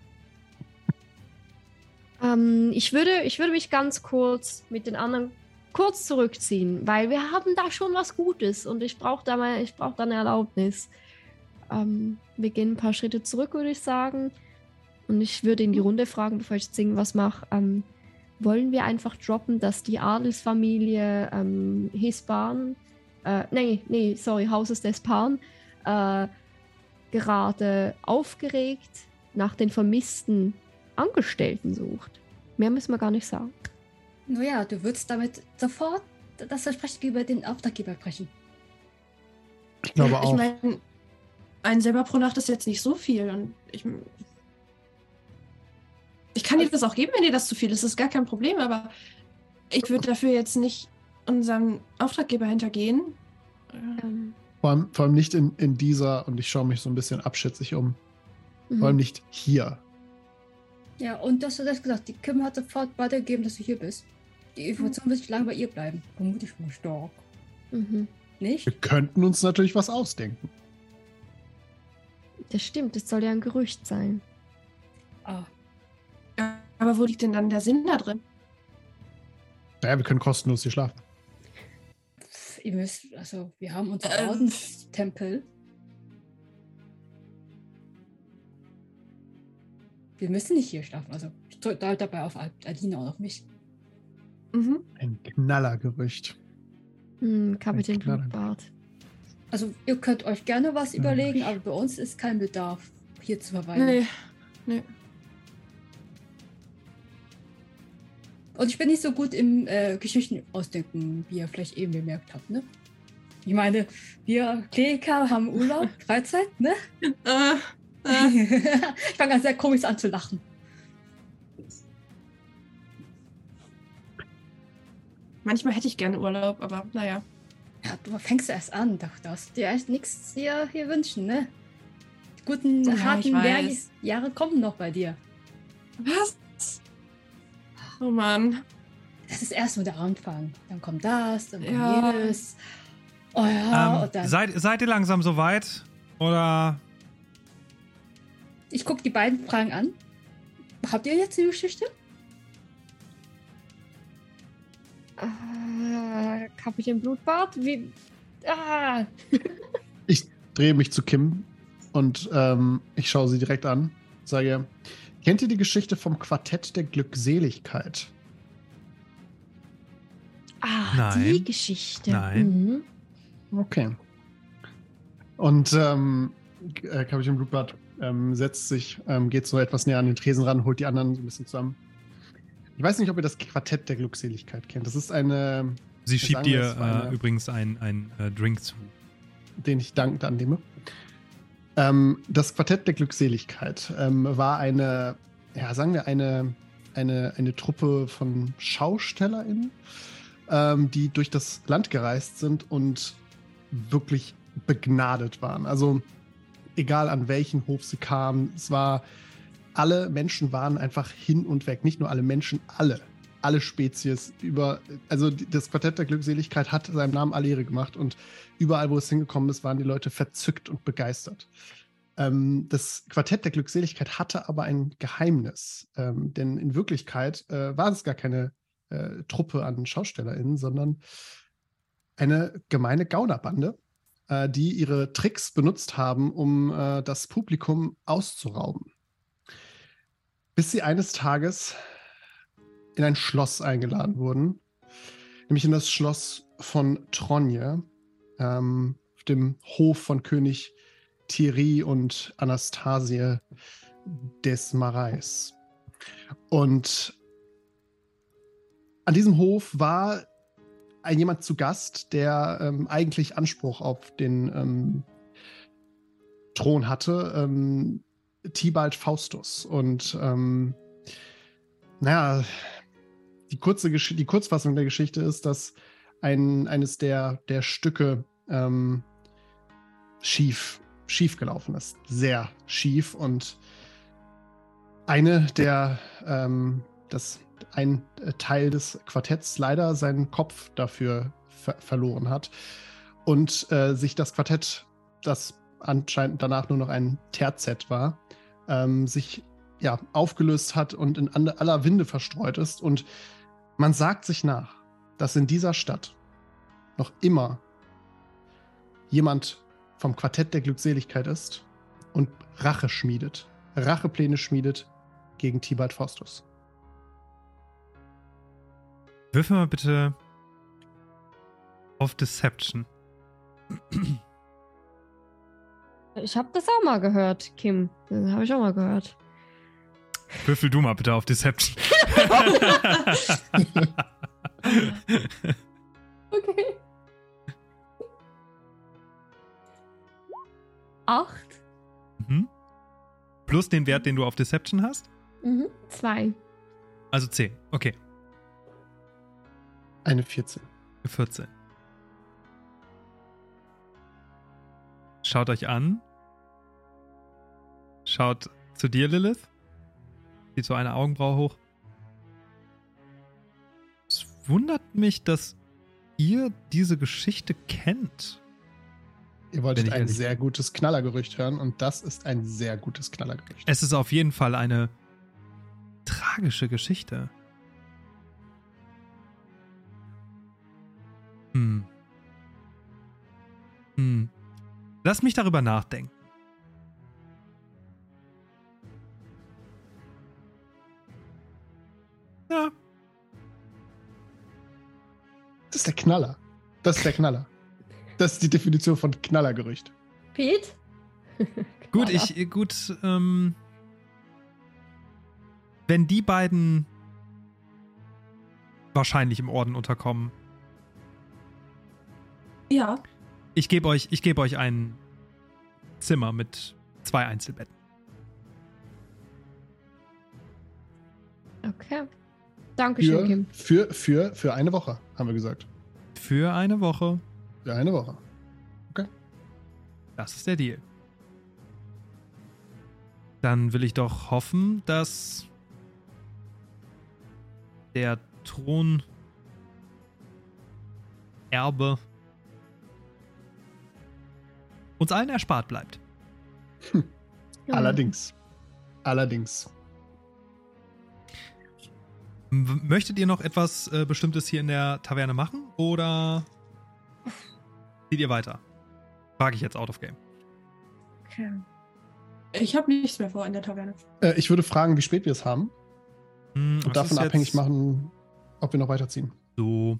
Ähm, ich, würde, ich würde mich ganz kurz mit den anderen kurz zurückziehen, weil wir haben da schon was Gutes und ich brauche da mal, ich brauche da eine Erlaubnis. Ähm, wir gehen ein paar Schritte zurück, würde ich sagen. Und ich würde in die Runde fragen, bevor ich jetzt irgendwas mache. Ähm, wollen wir einfach droppen, dass die Adelsfamilie ähm, Hispan, äh, nee, nee, sorry, Hauses des Pan, äh, gerade aufgeregt nach den vermissten Angestellten sucht. Mehr müssen wir gar nicht sagen. Naja, du würdest damit sofort das Versprechen über den Auftraggeber brechen. Ich glaube ich auch. meine, ein Silber pro Nacht ist jetzt nicht so viel. Und ich, ich kann dir das auch geben, wenn dir das zu viel ist. Das ist gar kein Problem. Aber ich würde dafür jetzt nicht unserem Auftraggeber hintergehen. Ähm, vor, allem, vor allem nicht in, in dieser, und ich schaue mich so ein bisschen abschätzig um, mhm. vor allem nicht hier. Ja, und dass du das gesagt, die Kim hat sofort weitergegeben, dass du hier bist. Die Information wird lange bei ihr bleiben. Vermutlich mal stark. Mhm. Nicht? Wir könnten uns natürlich was ausdenken. Das stimmt, das soll ja ein Gerücht sein. Ah, aber wo liegt denn dann der Sinn da drin? Naja, wir können kostenlos hier schlafen. pf, ihr müsst, also wir haben unseren Ähm. Ordenstempel. Wir müssen nicht hier schlafen. Also ich drücke dabei auf Adina und auf mich. Mhm. Ein Knallergerücht. Hm, Kapitän. Blutbart. Also ihr könnt euch gerne was Ja. überlegen, aber bei uns ist kein Bedarf, hier zu verweilen. Nee. Nee. Und ich bin nicht so gut im äh, Geschichten ausdenken, wie ihr vielleicht eben bemerkt habt, ne? Ich meine, wir Kleriker haben Urlaub, Freizeit, ne? Äh, ich fange an sehr komisch an zu lachen. manchmal hätte ich gerne Urlaub, aber naja. Ja, du fängst erst an, doch das. Dir erst nichts hier, hier wünschen, ne? Die guten, Ja, harten Jahre kommen noch bei dir. Was? Oh Mann. Das ist erst nur der Anfang. Dann kommt das, dann kommt Ja. jenes. Oh ja, ähm, und dann. seid, seid ihr langsam soweit? Oder Ich gucke die beiden Fragen an. Habt ihr jetzt eine Geschichte? Äh, Kapitän Blutbart? Wie. Ah! Ich drehe mich zu Kim und ähm, ich schaue sie direkt an. Sage, Kennt ihr die Geschichte vom Quartett der Glückseligkeit? Ah, Nein. die Geschichte. Nein. Mhm. Okay. Und ähm, äh, Kapitän Blutbart ähm, setzt sich, ähm, geht so etwas näher an den Tresen ran, holt die anderen so ein bisschen zusammen. Ich weiß nicht, ob ihr das Quartett der Glückseligkeit kennt. Das ist eine, Sie schiebt dir äh, übrigens einen ein, äh, Drink zu. den ich dankend annehme. Ähm, das Quartett der Glückseligkeit ähm, war eine, ja, sagen wir, eine, eine, eine Truppe von SchaustellerInnen, ähm, die durch das Land gereist sind und wirklich begnadet waren. Also egal an welchen Hof sie kamen, es war, alle Menschen waren einfach hin und weg. Nicht nur alle Menschen, alle. Alle Spezies über, also das Quartett der Glückseligkeit hat seinem Namen alle Ehre gemacht und überall, wo es hingekommen ist, waren die Leute verzückt und begeistert. Ähm, das Quartett der Glückseligkeit hatte aber ein Geheimnis, ähm, denn in Wirklichkeit äh, war es gar keine äh, Truppe an SchaustellerInnen, sondern eine gemeine Gaunerbande, äh, die ihre Tricks benutzt haben, um äh, das Publikum auszurauben. Bis sie eines Tages in ein Schloss eingeladen wurden, nämlich in das Schloss von Tronje, ähm, auf dem Hof von König Thierry und Anastasie des Marais. Und an diesem Hof war jemand zu Gast, der ähm, eigentlich Anspruch auf den ähm, Thron hatte, ähm, Tibalt Faustus. Und ähm, naja, die, kurze die Kurzfassung der Geschichte ist, dass ein, eines der, der Stücke ähm, schief, schief gelaufen ist. Sehr schief. Und eine der, ähm, das, ein äh, Teil des Quartetts leider seinen Kopf dafür ver verloren hat. Und äh, sich das Quartett, das anscheinend danach nur noch ein Terzett war, ähm, sich ja, aufgelöst hat und in aller Winde verstreut ist. Und man sagt sich nach, dass in dieser Stadt noch immer jemand vom Quartett der Glückseligkeit ist und Rache schmiedet. Rachepläne schmiedet gegen Tibalt Faustus. Würfel mal bitte auf Deception. Ich habe das auch mal gehört, Kim. Das habe ich auch mal gehört. Würfel du mal bitte auf Deception. Okay. Acht. mhm. Plus den Wert, den du auf Deception hast. Mhm. Zwei. Also 10. Okay. Eine 14. 14. Schaut euch an. Schaut zu dir, Lilith. Zieht so eine Augenbraue hoch. Es wundert mich, dass ihr diese Geschichte kennt. Ihr wolltet ein sehr gutes Knallergerücht hören und das ist ein sehr gutes Knallergerücht. Es ist auf jeden Fall eine tragische Geschichte. Lass mich darüber nachdenken. Ja, Das ist der Knaller. Das ist der Knaller. Das ist die Definition von Knallergerücht. Pete? Gut, Knaller. ich, gut, ähm, wenn die beiden wahrscheinlich im Orden unterkommen, Ja, ich gebe euch, ich gebe euch ein Zimmer mit zwei Einzelbetten. Okay. Dankeschön, Für, Kim. für, für, für eine Woche, haben wir gesagt. Für eine Woche. Für eine Woche. Das ist der Deal. Dann will ich doch hoffen, dass der Thron Erbe uns allen erspart bleibt. Ja. Allerdings. Allerdings. Möchtet ihr noch etwas äh, Bestimmtes hier in der Taverne machen oder zieht ihr weiter? Frage ich jetzt out of game. Okay. Ich habe nichts mehr vor in der Taverne. Äh, ich würde fragen, wie spät wir es haben Hm, und davon abhängig machen, ob wir noch weiterziehen. So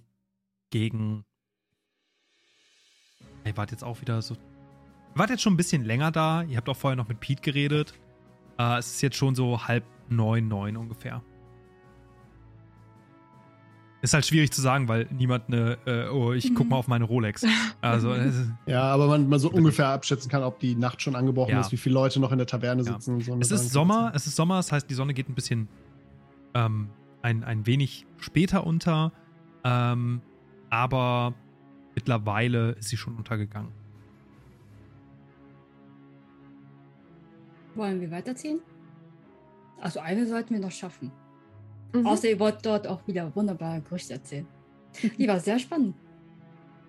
gegen. Ihr wart jetzt auch wieder so. Ihr wart jetzt schon ein bisschen länger da. Ihr habt auch vorher noch mit Pete geredet. Äh, es ist jetzt schon so halb neun, neun ungefähr. Ist halt schwierig zu sagen, weil niemand eine, äh, oh, ich guck Mhm. mal auf meine Rolex. Also, Ja, aber man, man so ungefähr abschätzen kann, ob die Nacht schon angebrochen Ja. ist, wie viele Leute noch in der Taverne Ja. sitzen. und So es ist. Sommer, es ist Sommer, das heißt, die Sonne geht ein bisschen ähm, ein, ein wenig später unter. Ähm, aber mittlerweile ist sie schon untergegangen. Wollen wir weiterziehen? Also eine sollten wir noch schaffen. Mhm. Außer ihr wollt dort auch wieder wunderbare Gerüchte erzählen. Die war sehr spannend.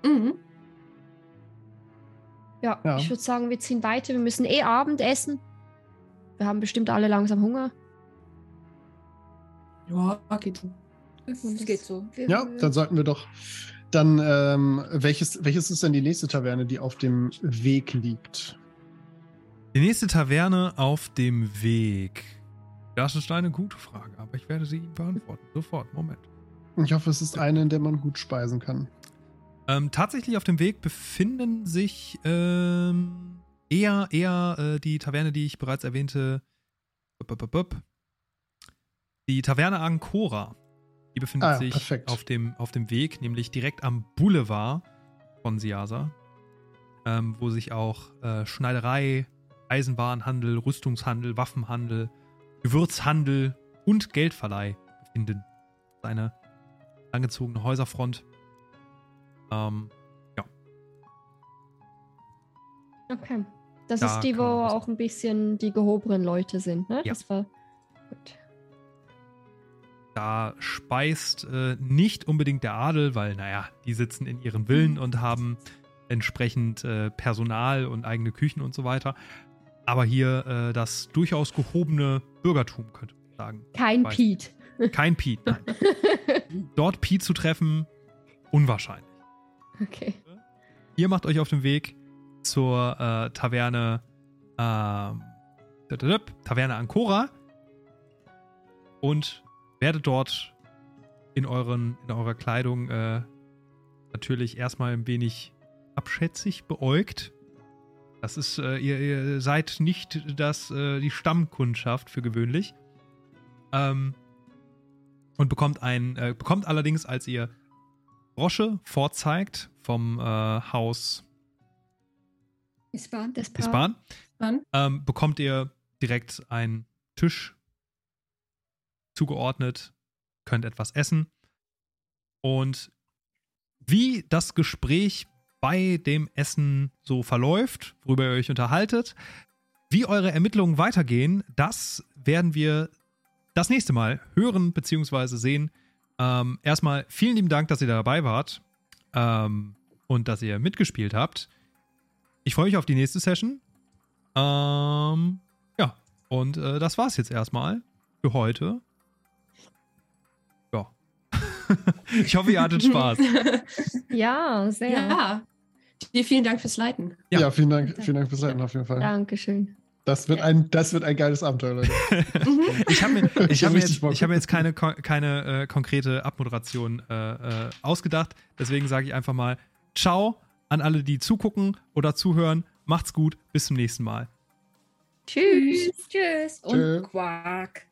Mhm. Ja, Ja. ich würde sagen, wir ziehen weiter. Wir müssen eh Abend essen. Wir haben bestimmt alle langsam Hunger. Ja, geht so. Das- geht so. Wir, Ja, dann sollten wir doch. Dann, ähm, welches, welches ist denn die nächste Taverne, die auf dem Weg liegt? Die nächste Taverne auf dem Weg. Das ist eine gute Frage, aber ich werde sie Ihnen beantworten. Sofort, Moment. Ich hoffe, es ist eine, in der man gut speisen kann. Ähm, tatsächlich auf dem Weg befinden sich ähm, eher, eher äh, die Taverne, die ich bereits erwähnte. Die Taverne Ancora. Die befindet Ah, sich perfekt. auf dem, auf dem Weg, nämlich direkt am Boulevard von Siasa, ähm, wo sich auch äh, Schneiderei, Eisenwarenhandel, Rüstungshandel, Waffenhandel, Gewürzhandel und Geldverleih befinden. Eine langgezogene Häuserfront. Ähm, Okay. Das Da ist die, wo auch ein bisschen die gehobenen Leute sind, ne? Ja. Das war gut. da speist äh, nicht unbedingt der Adel, weil, naja, die sitzen in ihren Villen und haben entsprechend äh, Personal und eigene Küchen und so weiter. Aber hier äh, das durchaus gehobene Bürgertum, könnte man sagen. Kein. Pete. Kein Pete, nein. Dort Pete zu treffen, unwahrscheinlich. Okay. Ihr macht euch auf den Weg zur äh, Taverne ähm, Taverne Ancora und werdet dort in, euren, in eurer Kleidung äh, natürlich erstmal ein wenig abschätzig beäugt. Das ist, äh, ihr, ihr seid nicht das, äh, die Stammkundschaft für gewöhnlich. Ähm, und bekommt ein, äh, bekommt allerdings, als ihr Brosche vorzeigt vom äh, Haus Paar. Isban, Dann? ähm, bekommt ihr direkt einen Tisch zugeordnet, könnt etwas essen. Und wie das Gespräch bei dem Essen so verläuft, worüber ihr euch unterhaltet, wie eure Ermittlungen weitergehen, das werden wir das nächste Mal hören bzw. sehen. Ähm, erstmal vielen lieben Dank, dass ihr dabei wart ähm, und dass ihr mitgespielt habt. Ich freue mich auf die nächste Session. Ähm, ja, und äh, das war's jetzt erstmal für heute. Ich hoffe, ihr hattet Spaß. Ja, sehr. ja. Dir vielen Dank fürs Leiten. Ja. Ja, vielen Dank, vielen Dank fürs Leiten auf jeden Fall. Dankeschön. Das wird ein, das wird ein geiles Abenteuer, Leute. Ich habe mir, ich hab mir, jetzt, ich hab mir jetzt keine, keine äh, konkrete Abmoderation äh, äh, ausgedacht. Deswegen sage ich einfach mal Ciao an alle, die zugucken oder zuhören. Macht's gut. Bis zum nächsten Mal. Tschüss. Tschüss. Und Tschö. Quark.